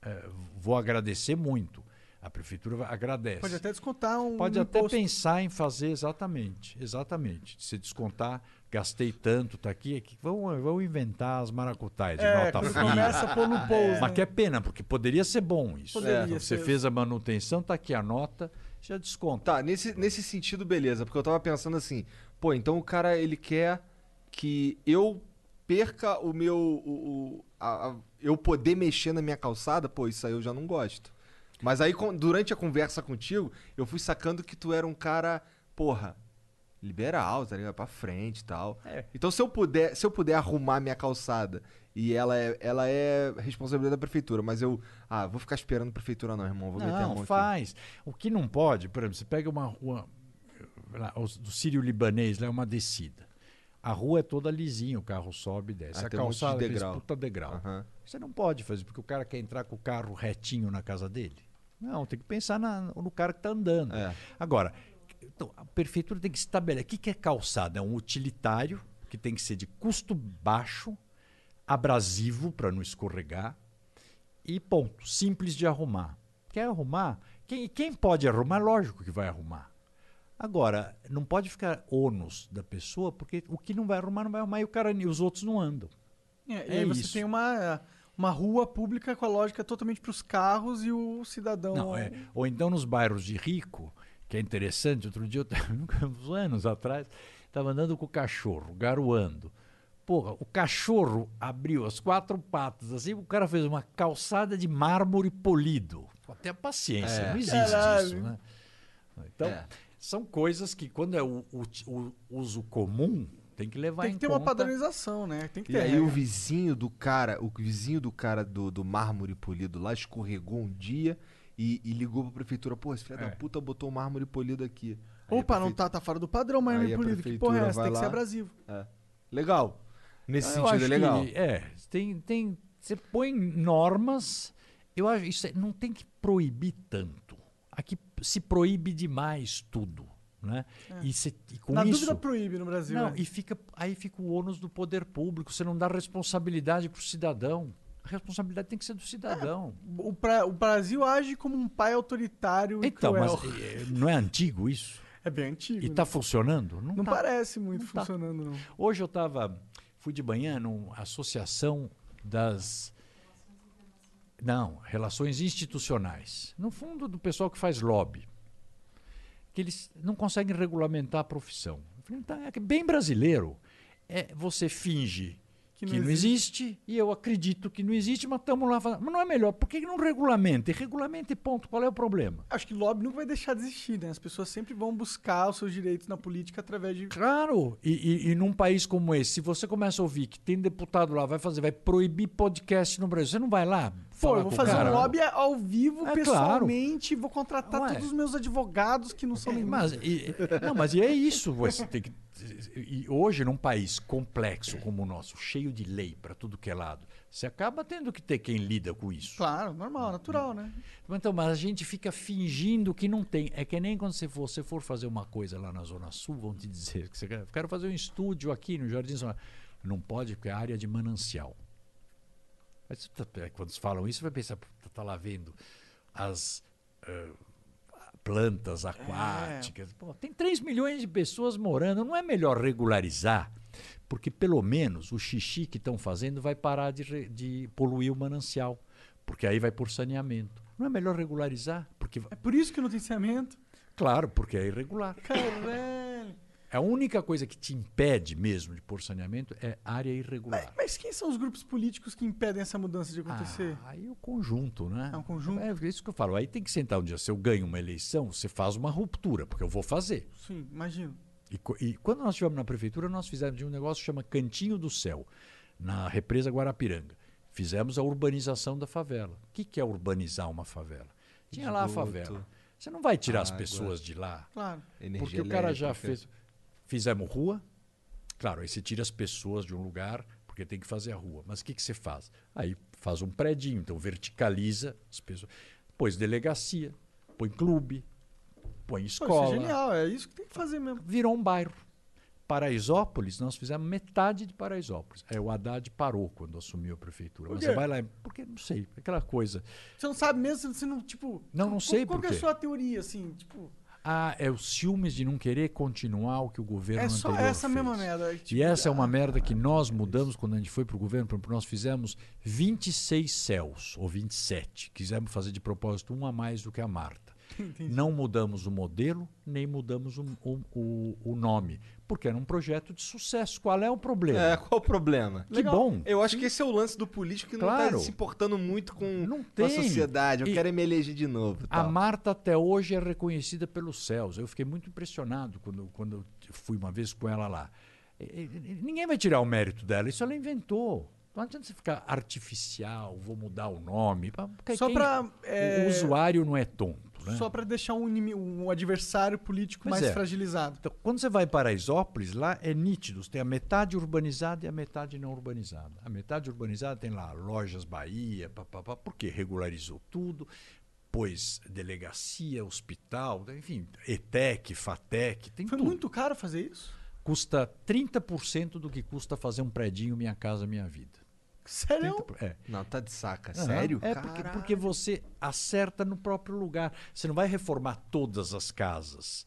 S4: É, vou agradecer muito. A prefeitura vai- agradece.
S2: Pode até descontar um.
S4: Pode até
S2: imposto.
S4: pensar em fazer exatamente, exatamente. Se descontar, gastei tanto, tá aqui, aqui vão, vão inventar as maracutais de
S2: É,
S4: nota fria.
S2: começa a pôr no pouso.
S4: Mas que é pena, porque poderia ser bom isso.
S2: Poderia
S4: É, Você fez a manutenção, tá aqui a nota, já desconta.
S3: Tá, nesse, nesse sentido, beleza. Porque eu tava pensando assim, pô, então o cara, ele quer que eu perca o meu. O, o- a- a- eu poder mexer na minha calçada, pô, isso aí eu já não gosto. Mas aí, durante a conversa contigo, eu fui sacando que tu era um cara, porra, liberal, tá ligado? Pra frente e tal.
S4: É.
S3: Então, se eu puder, se eu puder arrumar minha calçada e ela é, ela é responsabilidade da prefeitura, mas eu, ah, vou ficar esperando a prefeitura não, irmão, vou meter a mão
S4: Não,
S3: aqui.
S4: faz. O que não pode, por exemplo, você pega uma rua lá, do Sírio-Libanês, lá é uma descida. A rua é toda lisinha, o carro sobe e desce.
S3: Ah,
S4: a
S3: tem um de
S4: calçada é aqueles
S3: degrau.
S4: puta degrau.
S3: Aham.
S4: Você não pode fazer, porque o cara quer entrar com o carro retinho na casa dele. Não, tem que pensar na- no cara que está andando.
S3: É.
S4: Agora, então, a prefeitura tem que estabelecer. O que que é calçada? É um utilitário que tem que ser de custo baixo, abrasivo para não escorregar e ponto. Simples de arrumar. Quer arrumar? Quem, quem pode arrumar, lógico que vai arrumar. Agora, não pode ficar ônus da pessoa, porque o que não vai arrumar, não vai arrumar e o cara, e os outros não andam.
S2: É, e
S4: É
S2: aí você
S4: isso.
S2: tem uma, uma rua pública com a lógica totalmente para os carros e o cidadão.
S4: Não, é. Ou então nos bairros de rico, que é interessante, outro dia, eu tava- uns anos atrás, estava andando com o cachorro, garoando. Porra, o cachorro abriu as quatro patas, assim, o cara fez uma calçada de mármore polido. Até a paciência,
S3: É.
S4: não existe
S2: Caralho.
S4: isso, né? Então,
S3: É.
S4: são coisas que quando é o, o- o uso comum, tem que levar
S2: Tem
S4: em
S2: que ter
S4: conta.
S2: uma padronização, né? Tem que
S3: E
S2: ter.
S3: aí
S2: regra.
S3: o vizinho do cara, o vizinho do cara do, do mármore polido lá escorregou um dia e, e ligou pra prefeitura, pô, esse filho
S4: É.
S3: da puta botou mármore polido aqui. Aí a
S2: Opa, não
S3: prefe-
S2: tá, tá fora do padrão, mas
S3: Aí a
S2: polido. Que porra é essa? Tem que ser
S3: lá-
S2: abrasivo.
S3: É. Legal. Nesse
S4: Eu
S3: sentido
S4: acho
S3: é legal.
S4: que, é, tem, tem, você põe normas, eu acho isso é- não tem que proibir tanto. Aqui se proíbe demais tudo, né? E, cê- e com
S2: É. Na
S4: isso,
S2: dúvida, proíbe no Brasil.
S4: não,
S2: né?
S4: e fica aí fica o ônus do poder público. Você não dá responsabilidade para o cidadão. A responsabilidade tem que ser do cidadão.
S2: O, pra- o Brasil age como um pai autoritário
S4: então, mas
S2: cruel.
S4: eh, não é antigo isso?
S2: É bem antigo.
S4: E
S2: né?
S4: está funcionando?
S2: Não
S4: tá.
S2: parece muito
S4: Não tá.
S2: funcionando, não.
S4: Hoje eu estava, fui de manhã numa associação das. Não, relações institucionais. No fundo, do pessoal que faz lobby. Que eles não conseguem regulamentar a profissão. Eu falei, tá, é que bem brasileiro. É, você finge
S2: Que
S4: que
S2: não
S4: não, existe. e eu acredito que não existe, mas estamos lá falando. Mas não é melhor, por que não regulamenta? E regulamenta e ponto. Qual é o problema?
S2: Acho que lobby nunca vai deixar de existir, né? As pessoas sempre vão buscar os seus direitos na política através de.
S4: Claro, e, e, e num país como esse, se você começa a ouvir que tem deputado lá, vai fazer, vai proibir podcast no Brasil, você não vai lá?
S2: Pô, eu vou fazer
S4: cara?
S2: um lobby ao vivo,
S4: É,
S2: pessoalmente, vou contratar
S4: Ué.
S2: todos os meus advogados que não são
S4: É,
S2: nenhum.
S4: mas, e- não, mas e é isso. Você tem que, e hoje, num país complexo como o nosso, cheio de lei para tudo que é lado, você acaba tendo que ter quem lida com isso.
S2: Claro, normal, natural, né?
S4: Então, mas a gente fica fingindo que não tem. É que nem quando você for, você for fazer uma coisa lá na Zona Sul, vão te dizer que você quer, quero fazer um estúdio aqui no Jardim Zona. Não pode, porque é área de manancial. Mas é, quando falam isso, você vai pensar, "Puta, tá lá vendo as eh, plantas aquáticas. Pô, tem 3 milhões de pessoas morando. Não é melhor regularizar? Porque pelo menos o xixi que estão fazendo vai parar de, de poluir o manancial. Porque aí vai por saneamento. Não é melhor regularizar? Porque,
S2: É por isso que não tem saneamento.
S4: claro, porque é irregular.
S2: Caralho.
S4: A única coisa que te impede mesmo de pôr saneamento é área irregular.
S2: Mas, mas quem são os grupos políticos que impedem essa mudança de acontecer?
S4: Ah, aí é o conjunto, né?
S2: É um conjunto?
S4: É isso que eu falo. Aí tem que sentar um dia. Se eu ganho uma eleição, você faz uma ruptura, porque eu vou fazer.
S2: Sim, imagino.
S4: E, e quando nós estivemos na prefeitura, nós fizemos um negócio que chama Cantinho do Céu, na represa Guarapiranga. Fizemos a urbanização da favela. O que, que é urbanizar uma favela? Tinha lá a favela. Você não vai tirar as
S3: água.
S4: pessoas de lá.
S2: Claro.
S3: Energia
S4: Porque o cara já fez. Fizemos rua. Claro, aí você tira as pessoas de um lugar, porque tem que fazer a rua. Mas o que, que você faz? Aí faz um predinho, então verticaliza as pessoas. Põe delegacia, põe clube, põe
S2: Pô, isso
S4: escola.
S2: é genial, é isso que tem que fazer mesmo.
S4: Virou um bairro. Paraisópolis, nós fizemos metade de Paraisópolis. Aí o Haddad parou quando assumiu a prefeitura. Mas
S2: quê?
S4: você vai lá, porque não sei, aquela coisa.
S2: Você não sabe mesmo, você não, tipo...
S4: Não, não sei
S2: Qual
S4: por
S2: que é a
S4: quê.
S2: sua teoria, assim, tipo...
S4: Ah, é os ciúmes de não querer continuar o que o governo
S2: É só
S4: anterior
S2: essa
S4: fez.
S2: mesma merda. tipo,
S4: E essa é uma
S2: ah,
S4: merda que nós mudamos quando a gente foi para o governo. Por exemplo, nós fizemos 26 céus, ou 27. Quisemos fazer de propósito um a mais do que a Marta. Não mudamos o modelo, nem mudamos o, o, o- o nome. Porque era um projeto de sucesso. Qual é o problema?
S3: É, qual o problema?
S4: que bom.
S3: Eu acho que esse é o lance do político que não
S4: Claro.
S3: tá se importando muito com,
S4: Não
S3: com a sociedade. Eu
S4: E-
S3: quero me eleger de novo.
S4: A
S3: tal.
S4: Marta até hoje é reconhecida pelos céus. Eu fiquei muito impressionado quando, quando eu fui uma vez com ela lá. Ninguém vai tirar o mérito dela, isso ela inventou. Não adianta você ficar artificial, vou mudar o nome.
S2: Só
S4: quem-
S2: pra,
S4: O
S2: é,
S4: usuário não é tonto. Né?
S2: Só pra deixar um, um adversário político
S4: Pois
S2: mais
S4: é.
S2: fragilizado.
S4: Então, quando você vai para Paraisópolis, lá é nítido. Você tem a metade urbanizada e a metade não urbanizada. A metade urbanizada tem lá lojas Bahia, papapá, porque regularizou tudo, pôs delegacia, hospital, enfim, ETEC, FATEC, tem
S2: Foi
S4: tudo.
S2: muito caro fazer isso?
S4: Custa 30% do que custa fazer um predinho Minha Casa Minha Vida.
S2: Sério?
S4: 30%, é.
S3: Não, tá de saca.
S4: Aham.
S3: Sério?
S4: É porque, porque você acerta no próprio lugar. Você não vai reformar todas as casas.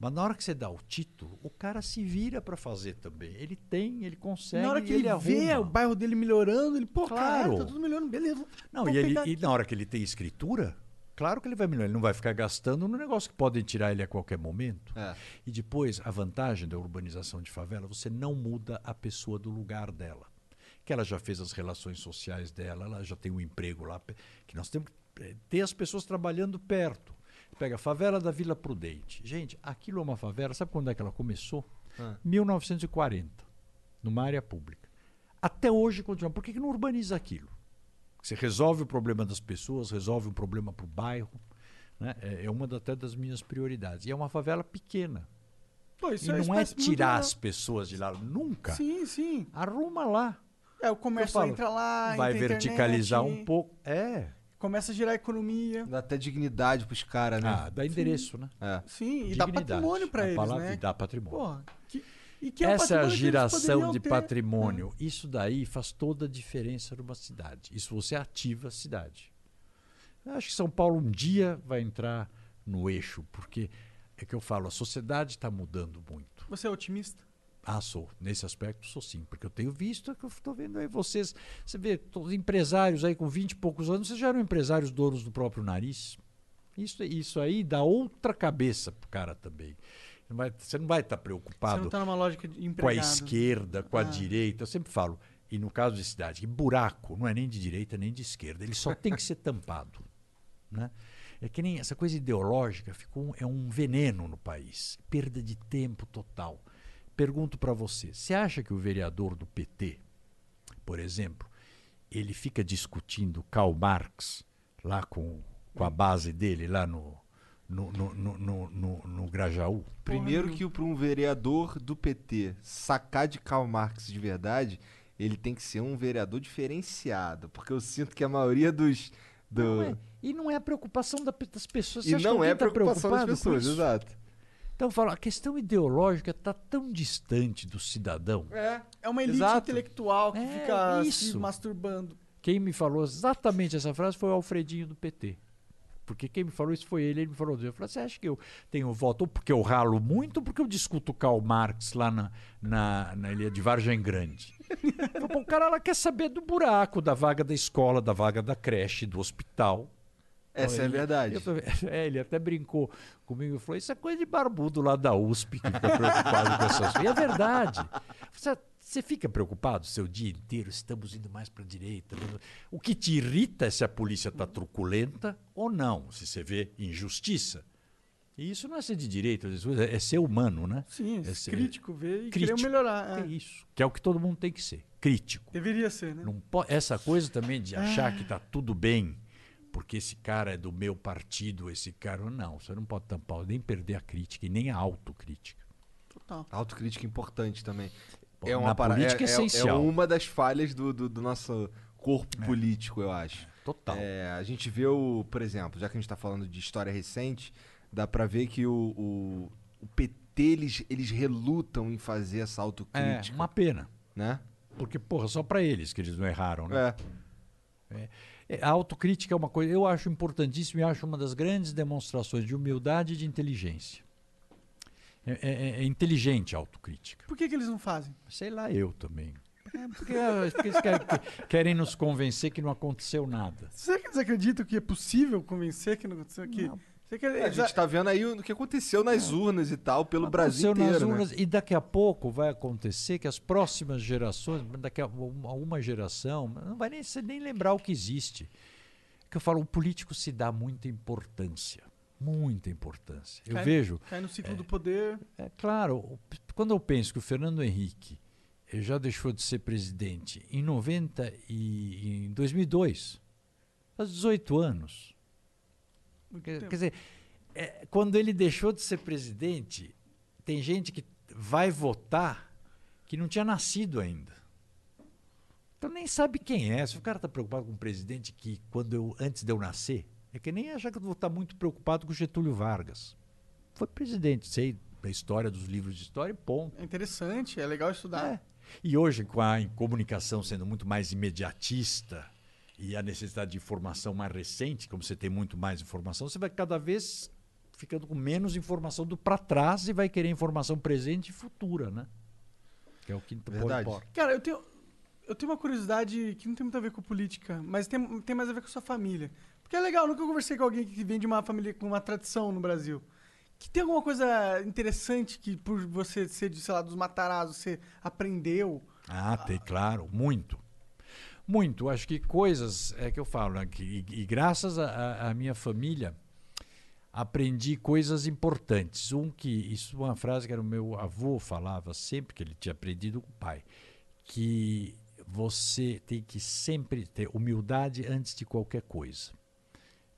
S4: Mas na hora que você dá o título, o cara se vira para fazer também. Ele tem, ele consegue,
S2: Na hora que
S4: ele,
S2: ele, vê o bairro dele melhorando, ele, pô,
S4: Claro.
S2: caralho, tá tudo melhorando, beleza.
S4: Não, e, ele- e na hora que ele tem escritura, claro que ele vai melhorar. Ele não vai ficar gastando no negócio que podem tirar ele a qualquer momento.
S3: É.
S4: E depois, a vantagem da urbanização de favela, você não muda a pessoa do lugar dela. Que ela já fez as relações sociais dela, ela já tem um emprego lá, que nós temos que eh, ter as pessoas trabalhando perto. Pega a favela da Vila Prudente. Gente, aquilo é uma favela, sabe quando é que ela começou?
S3: Ah.
S4: 1940, numa área pública. Até hoje continua. Por que, que não urbaniza aquilo? Você resolve o problema das pessoas, resolve um problema para o bairro. Né? É, é uma da- até das minhas prioridades. E é uma favela pequena.
S2: Pô,
S4: e não é
S2: parece muito
S4: tirar as pessoas de lá. Nunca.
S2: Sim, sim.
S4: Arruma lá.
S2: É, o comércio
S4: falo,
S2: entra lá,
S4: Vai
S2: entra
S4: verticalizar
S2: internet,
S4: um pouco. É.
S2: Começa a gerar economia.
S3: Dá até dignidade pros caras, né?
S4: Ah, dá endereço, né?
S3: É.
S2: Sim, e dá
S4: Dignidade.
S2: patrimônio pra
S4: A
S2: eles,
S4: palavra-
S2: né?
S4: E dá patrimônio.
S2: Porra, que, e que é
S4: Essa é a geração de
S2: ter.
S4: patrimônio. Isso daí faz toda a diferença numa cidade. Isso você ativa a cidade. Eu acho que São Paulo um dia vai entrar no eixo, porque é que eu falo, a sociedade está mudando muito.
S2: Você é otimista?
S4: Ah, sou. Nesse aspecto, sou sim. Porque eu tenho visto, que eu estou vendo aí vocês. Você vê, todos os empresários aí com 20 e poucos anos, vocês já eram empresários donos do próprio nariz. Isso, isso aí dá outra cabeça pro cara também. Você não vai estar
S2: Você
S4: preocupado
S2: não tá numa lógica de
S4: com a
S2: empregado.
S4: esquerda, com a
S2: Ah.
S4: direita. Eu sempre falo, e no caso de cidade, que buraco não é nem de direita nem de esquerda, ele só tem que ser tampado. Né? É que nem essa coisa ideológica ficou é um veneno no país, perda de tempo total. Pergunto para você, você acha que o vereador do PT, por exemplo, ele fica discutindo Karl Marx lá com, com a base dele lá no no, no, no, no, no- no Grajaú?
S3: Primeiro que para um vereador do PT sacar de Karl Marx de verdade, ele tem que ser um vereador diferenciado. Porque eu sinto que a maioria dos. Do...
S4: Não é. E não é a preocupação da- das pessoas. Você
S3: E
S4: acha que
S3: não é
S4: alguém tá
S3: preocupação das
S4: preocupado com
S3: pessoas, exato.
S4: Então eu falo, a questão ideológica está tão distante do cidadão.
S3: É.
S2: É uma elite
S3: Exato.
S2: intelectual que
S4: É,
S2: fica se
S4: isso.
S2: masturbando.
S4: Quem me falou exatamente essa frase foi o Alfredinho do PT. Porque quem me falou isso foi ele. Ele me falou, eu falei, você acha que eu tenho voto ou porque eu ralo muito ou porque eu discuto Karl Marx lá na, na, na ilha de Vargem Grande? O cara lá quer saber do buraco, da vaga da escola, da vaga da creche, do hospital.
S3: Essa é a
S4: Ele-
S3: verdade.
S4: falei, é, ele até brincou comigo e falou: Isso é coisa de barbudo lá da USP que fica preocupado com essas coisas. E é verdade. Você, você fica preocupado o seu dia inteiro, estamos indo mais para a direita. O que te irrita é se a polícia está truculenta ou não, se você vê injustiça. E isso não é ser de direita, é ser humano, né?
S2: Sim,
S4: É ser-
S2: crítico, ver e
S4: crítico.
S2: querer melhorar.
S4: É
S2: É.
S4: isso. Que é o que todo mundo tem que ser. crítico.
S2: Deveria ser, né?
S4: Não po- essa coisa também de achar que está tudo bem, porque esse cara é do meu partido, esse cara. Não, você não pode tampar, nem perder a crítica e nem a autocrítica.
S2: Total.
S3: Autocrítica importante também.
S4: Bom,
S3: é uma
S4: na
S3: para-
S4: política é essencial.
S3: É uma das falhas do, do, do nosso corpo político, eu acho.
S4: Total.
S3: É, a gente vê o, por exemplo, já que a gente tá falando de história recente, dá pra ver que o, o, o PT, eles, eles relutam em fazer essa
S4: É
S3: autocrítica,
S4: uma pena.
S3: né?
S4: Porque, porra, só para eles que eles não erraram, né?
S3: É.
S4: É, A autocrítica é uma coisa, eu acho importantíssimo e acho uma das grandes demonstrações de humildade e de inteligência. É, é- é inteligente a autocrítica.
S2: Por que, que eles não fazem?
S4: Sei lá, eu também. É, porque, porque eles querem, querem nos convencer que não aconteceu nada.
S2: Será que eles acreditam que é possível convencer que não aconteceu? Que...
S4: Não.
S2: Será que
S3: A gente tá vendo aí o que aconteceu nas urnas e tal, pelo Brasil
S4: Aconteceu nas
S3: inteiro, né?
S4: urnas, E daqui a pouco vai acontecer que as próximas gerações, daqui a uma, geração, não vai nem, nem lembrar o que existe. Que eu falo, o político se dá muita importância. Muita importância. Eu
S2: Cai-
S4: vejo.
S2: Cai no ciclo do poder.
S4: É claro, quando eu penso que o Fernando Henrique já deixou de ser presidente em 90 e em 2002, faz 18 anos. Quer, quer dizer, é, quando ele deixou de ser presidente, tem gente que vai votar que não tinha nascido ainda. Então nem sabe quem é. Se o cara está preocupado com um presidente que quando eu antes de eu nascer, é que nem achar que eu vou estar muito preocupado com Getúlio Vargas. Foi presidente, sei da história dos livros de história, ponto.
S2: É interessante, é legal estudar.
S4: É. E hoje, com a comunicação sendo muito mais imediatista e a necessidade de informação mais recente, como você tem muito mais informação, você vai cada vez ficando com menos informação do para trás e vai querer informação presente e futura, né? Que é o que
S3: Verdade.
S4: importa.
S2: Cara, eu tenho, eu tenho uma curiosidade que não tem muito a ver com política, mas tem, tem mais a ver com a sua família. Porque é legal, nunca conversei com alguém que vem de uma família com uma tradição no Brasil. Que tem alguma coisa interessante que, por você ser, de, sei lá, dos Matarazos, você aprendeu?
S4: Ah, tem, claro, muito. Muito. Acho que coisas, é que eu falo, né, e, e graças à minha família, aprendi coisas importantes. Um que, isso é uma frase que era o meu avô falava sempre, que ele tinha aprendido com o pai, que você tem que sempre ter humildade antes de qualquer coisa.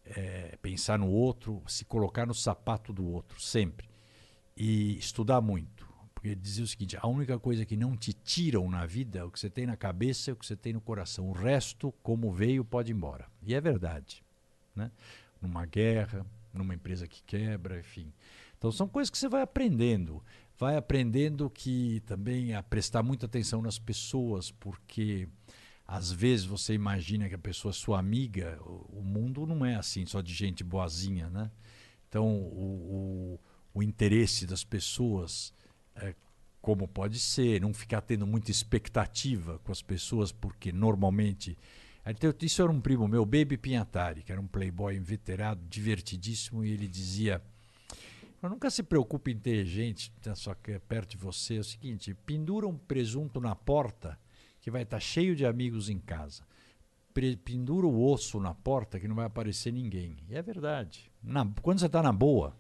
S4: É, pensar no outro, se colocar no sapato do outro, sempre. E estudar muito. Porque ele dizia o seguinte: a única coisa que não te tiram na vida é o que você tem na cabeça e o que você tem no coração. O resto, como veio, pode ir embora. E é verdade. Né? Numa guerra, numa empresa que quebra, enfim. Então são coisas que você vai aprendendo. Vai aprendendo que também a prestar muita atenção nas pessoas, porque às vezes você imagina que a pessoa é sua amiga, o, o mundo não é assim, só de gente boazinha, né? Então o, o, o interesse das pessoas, é, como pode ser, não ficar tendo muita expectativa com as pessoas, porque normalmente então, isso era um primo meu, Baby Pinhatari, que era um playboy inveterado, divertidíssimo, e ele dizia: "Mas nunca se preocupe em ter gente na sua, perto de você. É o seguinte: pendura um presunto na porta, que vai estar cheio de amigos em casa. Pre- pendura o osso na porta, que não vai aparecer ninguém. E é verdade. Na- quando você está na boa,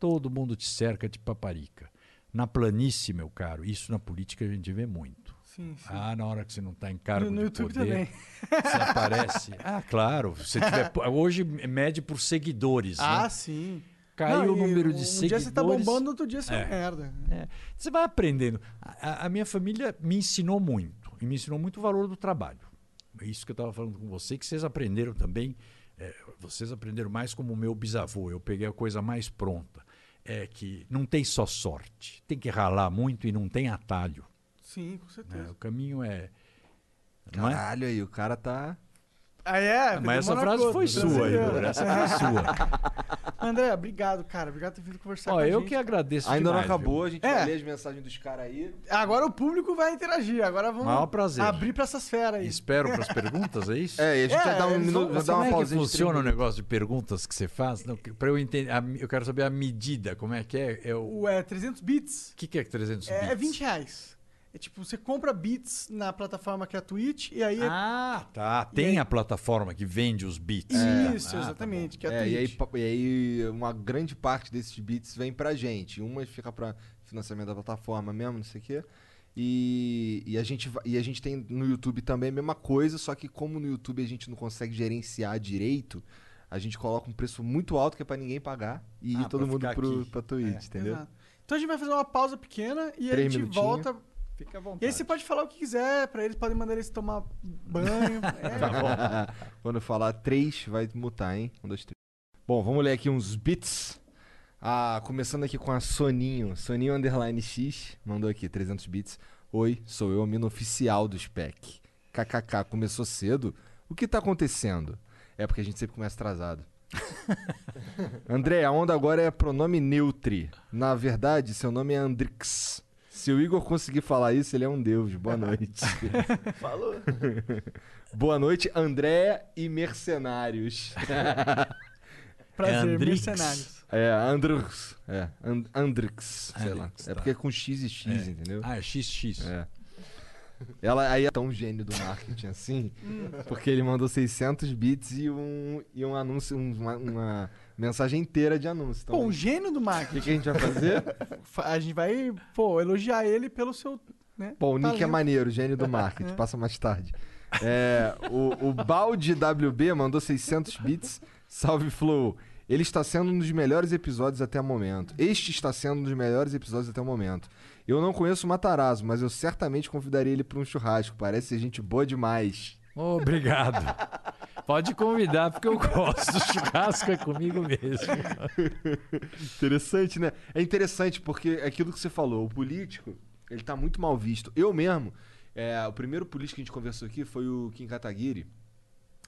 S4: todo mundo te cerca de paparica. Na planície, meu caro, isso na política a gente vê muito.
S2: Sim, sim.
S4: Ah, na hora que você não está em cargo
S2: no, no
S4: de
S2: YouTube
S4: poder,
S2: também.
S4: você aparece. Ah, claro. Se tiver, hoje mede por seguidores.
S2: Ah,
S4: né?
S2: sim.
S4: Caiu
S2: Não,
S4: o número de
S2: um
S4: seguidores.
S2: dia você tá bombando, outro dia você é,
S4: É.
S2: merda.
S4: É, você vai aprendendo. A, a- a minha família me ensinou muito. E me ensinou muito o valor do trabalho. É isso que eu estava falando com você, que vocês aprenderam também. é, vocês aprenderam mais como o meu bisavô. Eu peguei a coisa mais pronta. É que não tem só sorte. Tem que ralar muito e não tem atalho.
S2: Sim, com certeza.
S4: O caminho é. Não é?
S3: Caralho aí, o cara tá.
S2: Ah, é?
S4: Mas essa frase foi
S2: brasileiro.
S4: sua, Igor. Essa foi sua.
S2: André, obrigado, cara. Obrigado por ter vindo conversar
S4: Ó,
S2: com a
S4: eu
S2: gente.
S4: que agradeço
S3: Ainda
S4: demais,
S3: não acabou,
S4: viu?
S3: a gente
S2: É.
S3: vai ler as mensagens dos caras aí.
S2: Agora o público vai interagir. Agora vamos
S4: Maior prazer.
S2: abrir pra essas feras aí.
S4: Espero para as perguntas, é isso?
S3: É, e a gente
S2: É,
S3: vai dar um minuto,
S2: vão-
S3: vai dar
S4: Como
S3: uma
S4: é que
S3: pausinha de
S4: funciona o negócio de perguntas que você faz? Para eu entender, a eu quero saber a medida, como é que é? é o
S2: O é, 300 bits
S4: o que, que é 300
S2: é,
S4: bits?
S2: é 20 reais. É tipo, você compra bits na plataforma que é a Twitch e aí... é-
S4: Ah, tá. Tem
S2: aí-
S4: a plataforma que vende os bits.
S2: Isso,
S4: Ah, tá
S2: exatamente, que é a
S3: É,
S2: Twitch.
S3: e aí, e aí uma grande parte desses bits vem pra gente. Umas fica pra financiamento da plataforma mesmo, não sei o quê. E, e, a gente, e a gente tem no YouTube também a mesma coisa, só que como no YouTube a gente não consegue gerenciar direito, a gente coloca um preço muito alto que é pra ninguém pagar e ir
S4: Ah,
S3: todo
S4: pra
S3: mundo pro,
S4: aqui.
S3: pra Twitch,
S4: É.
S3: entendeu?
S2: Exato. Então a gente vai fazer uma pausa pequena e a
S3: Três
S2: gente
S3: minutinhos.
S2: volta.
S4: Fica à vontade.
S2: E aí você pode falar o que quiser pra eles, podem mandar eles tomar banho. É.
S3: Quando eu falar três, vai mutar, hein? Um, dois, três. Bom, vamos ler aqui uns bits. Ah, começando aqui com a Soninho. Soninho Underline X mandou aqui 300 bits. Oi, sou eu, a mina oficial do SPEC. KKK, começou cedo? O que tá acontecendo? É porque a gente sempre começa atrasado. André, a onda agora é pronome neutri. Na verdade, seu nome é Andrix. Se o Igor conseguir falar isso, ele é um deus. Boa noite.
S6: Falou.
S3: Boa noite, André e mercenários.
S2: Prazer,
S4: É Andrix.
S2: mercenários.
S3: É, Andrux. É, And Andrix, sei lá.
S4: Andrix,
S3: É
S4: tá.
S3: porque é com X e X,
S4: É.
S3: entendeu?
S4: Ah, é XX.
S3: É. Ela aí é tão gênio do marketing assim, porque ele mandou 600 bits e um, e um anúncio, um- uma, uma mensagem inteira de anúncio. Então,
S2: Pô, um gênio do
S3: o que,
S2: marketing.
S3: que a gente vai fazer?
S2: Fa- A gente vai, pô, elogiar ele pelo seu. Né,
S3: Pô, o nick é maneiro, gênio do marketing, passa mais tarde. É, o, o Balde WB mandou 600 bits. Salve Flow. Ele está sendo um dos melhores episódios até o momento. Este está sendo um dos melhores episódios até o momento. Eu não conheço o Matarazzo, mas eu certamente convidaria ele para um churrasco. Parece ser gente boa demais.
S4: Obrigado. Pode convidar, porque eu gosto. Churrasco é comigo mesmo.
S3: Interessante, né? É interessante porque é aquilo que você falou, o político, ele tá muito mal visto. Eu mesmo, é, o primeiro político que a gente conversou aqui foi o Kim Kataguiri.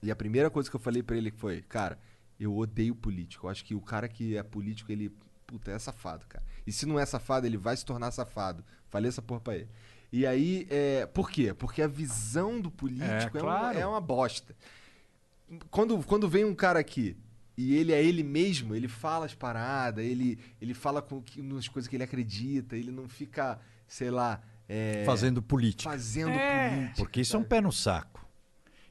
S3: E a primeira coisa que eu falei pra ele foi, cara, eu odeio político. Eu acho que o cara que é político, ele, puta, é safado, cara. E se não é safado, ele vai se tornar safado. Falei essa porra pra ele. E aí, é, por quê? Porque a visão do político é, uma-
S4: claro.
S3: é uma bosta. Quando, quando vem um cara aqui e ele é ele mesmo, ele fala as paradas, ele, ele fala com que, nas coisas que ele acredita, ele não fica, sei lá, é,
S4: Fazendo política.
S3: fazendo
S2: É.
S3: política.
S4: Porque isso é um pé no saco.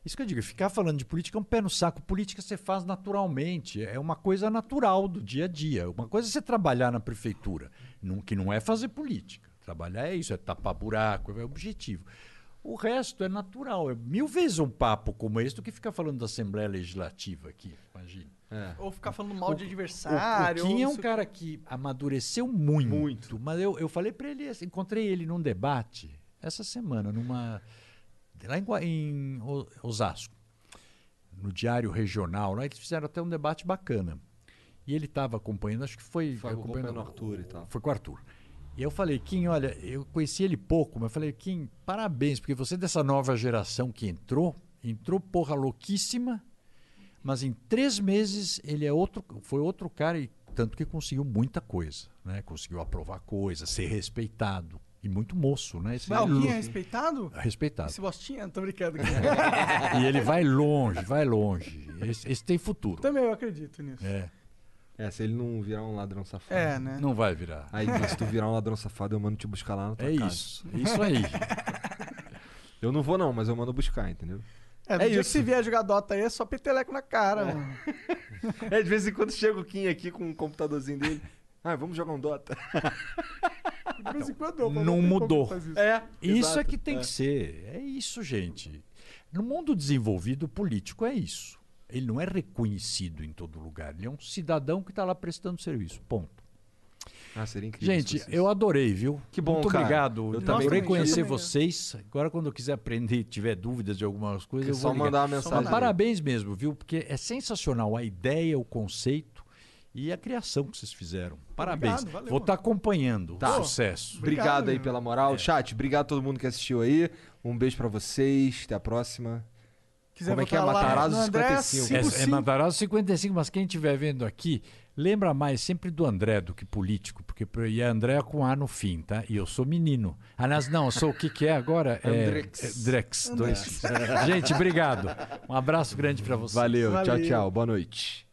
S4: Isso que eu digo, ficar falando de política é um pé no saco. Política você faz naturalmente, é uma coisa natural do dia a dia. Uma coisa é você trabalhar na prefeitura, não- que não é fazer política. Trabalhar é isso, é tapar buraco, é objetivo. O resto é natural. É mil vezes um papo como esse do que ficar falando da Assembleia Legislativa aqui, imagina.
S3: É.
S2: Ou ficar falando mal de
S4: O-
S2: adversário.
S4: O
S2: ou
S4: é um
S2: o
S4: cara que amadureceu muito.
S3: Muito.
S4: Mas eu, eu falei pra ele, encontrei ele num debate essa semana, numa lá em, em O- Osasco, no Diário Regional. Lá eles fizeram até um debate bacana. E ele estava acompanhando, acho que foi,
S3: Foi acompanhando o Arthur e tal.
S4: Foi com o Arthur. E eu falei, Kim, olha, eu conheci ele pouco, mas eu falei, Kim, parabéns, porque você é dessa nova geração que entrou, entrou porra louquíssima, mas em três meses ele é outro, foi outro cara e tanto que conseguiu muita coisa, né? Conseguiu aprovar coisa, ser respeitado e muito moço, né? Esse
S2: Mas é
S4: lu-
S2: respeitado?
S4: respeitado.
S2: Esse bostinha? Tô brincando.
S4: E ele vai longe, vai longe. Esse, esse tem futuro.
S2: Também eu acredito nisso.
S4: É,
S3: É, se ele não virar um ladrão safado.
S2: É, né?
S4: não vai virar.
S3: Aí, se tu virar um ladrão safado, eu mando te buscar lá na tua
S4: É
S3: casa.
S4: isso, isso aí.
S3: Eu não vou não, mas eu mando buscar, entendeu?
S2: É,
S3: É
S2: dia
S3: isso.
S2: que você vier jogar Dota aí, é só peteleco na cara, mano.
S3: É, de vez em quando chega o Kim aqui com o computadorzinho dele. Ah, vamos jogar um Dota.
S2: De vez em quando eu,
S4: Não mudou.
S2: isso.
S3: É,
S4: Isso
S3: exato.
S4: é que tem que ser. É isso, gente. No mundo desenvolvido, o político é isso. Ele não é reconhecido em todo lugar. Ele é um cidadão que está lá prestando serviço. Ponto.
S3: Ah, seria incrível.
S4: Gente, eu adorei, viu?
S3: Que bom,
S4: Muito
S3: cara.
S4: obrigado.
S3: Eu
S4: Eu
S3: também
S4: adorei conhecer vocês. Agora, quando eu quiser aprender e tiver dúvidas de algumas coisas,
S3: É
S4: eu
S3: só
S4: vou ligar.
S3: mandar uma mensagem.
S4: Mas parabéns mesmo, viu? Porque é sensacional a ideia, o conceito e a criação que vocês fizeram. Parabéns.
S2: Obrigado, valeu,
S4: Vou estar acompanhando
S3: Tá.
S4: o sucesso.
S3: Obrigado,
S2: Obrigado,
S3: aí pela
S4: É.
S3: moral. Chat, obrigado a todo mundo que assistiu aí. Um beijo pra vocês. Até a próxima.
S2: Quiser
S3: Como é que é? Matarazzo
S2: no André,
S3: 55.
S4: É, é
S2: 55.
S4: Matarazzo 55, mas quem estiver vendo aqui, lembra mais sempre do André do que político, porque e é André com A no fim, tá? E eu sou menino. Aliás, não, eu sou o que que é agora? É,
S3: Andrex.
S4: é Drex. Dois. Gente, obrigado. Um abraço grande para vocês.
S3: Valeu, tchau,
S2: Valeu.
S3: tchau. Boa noite.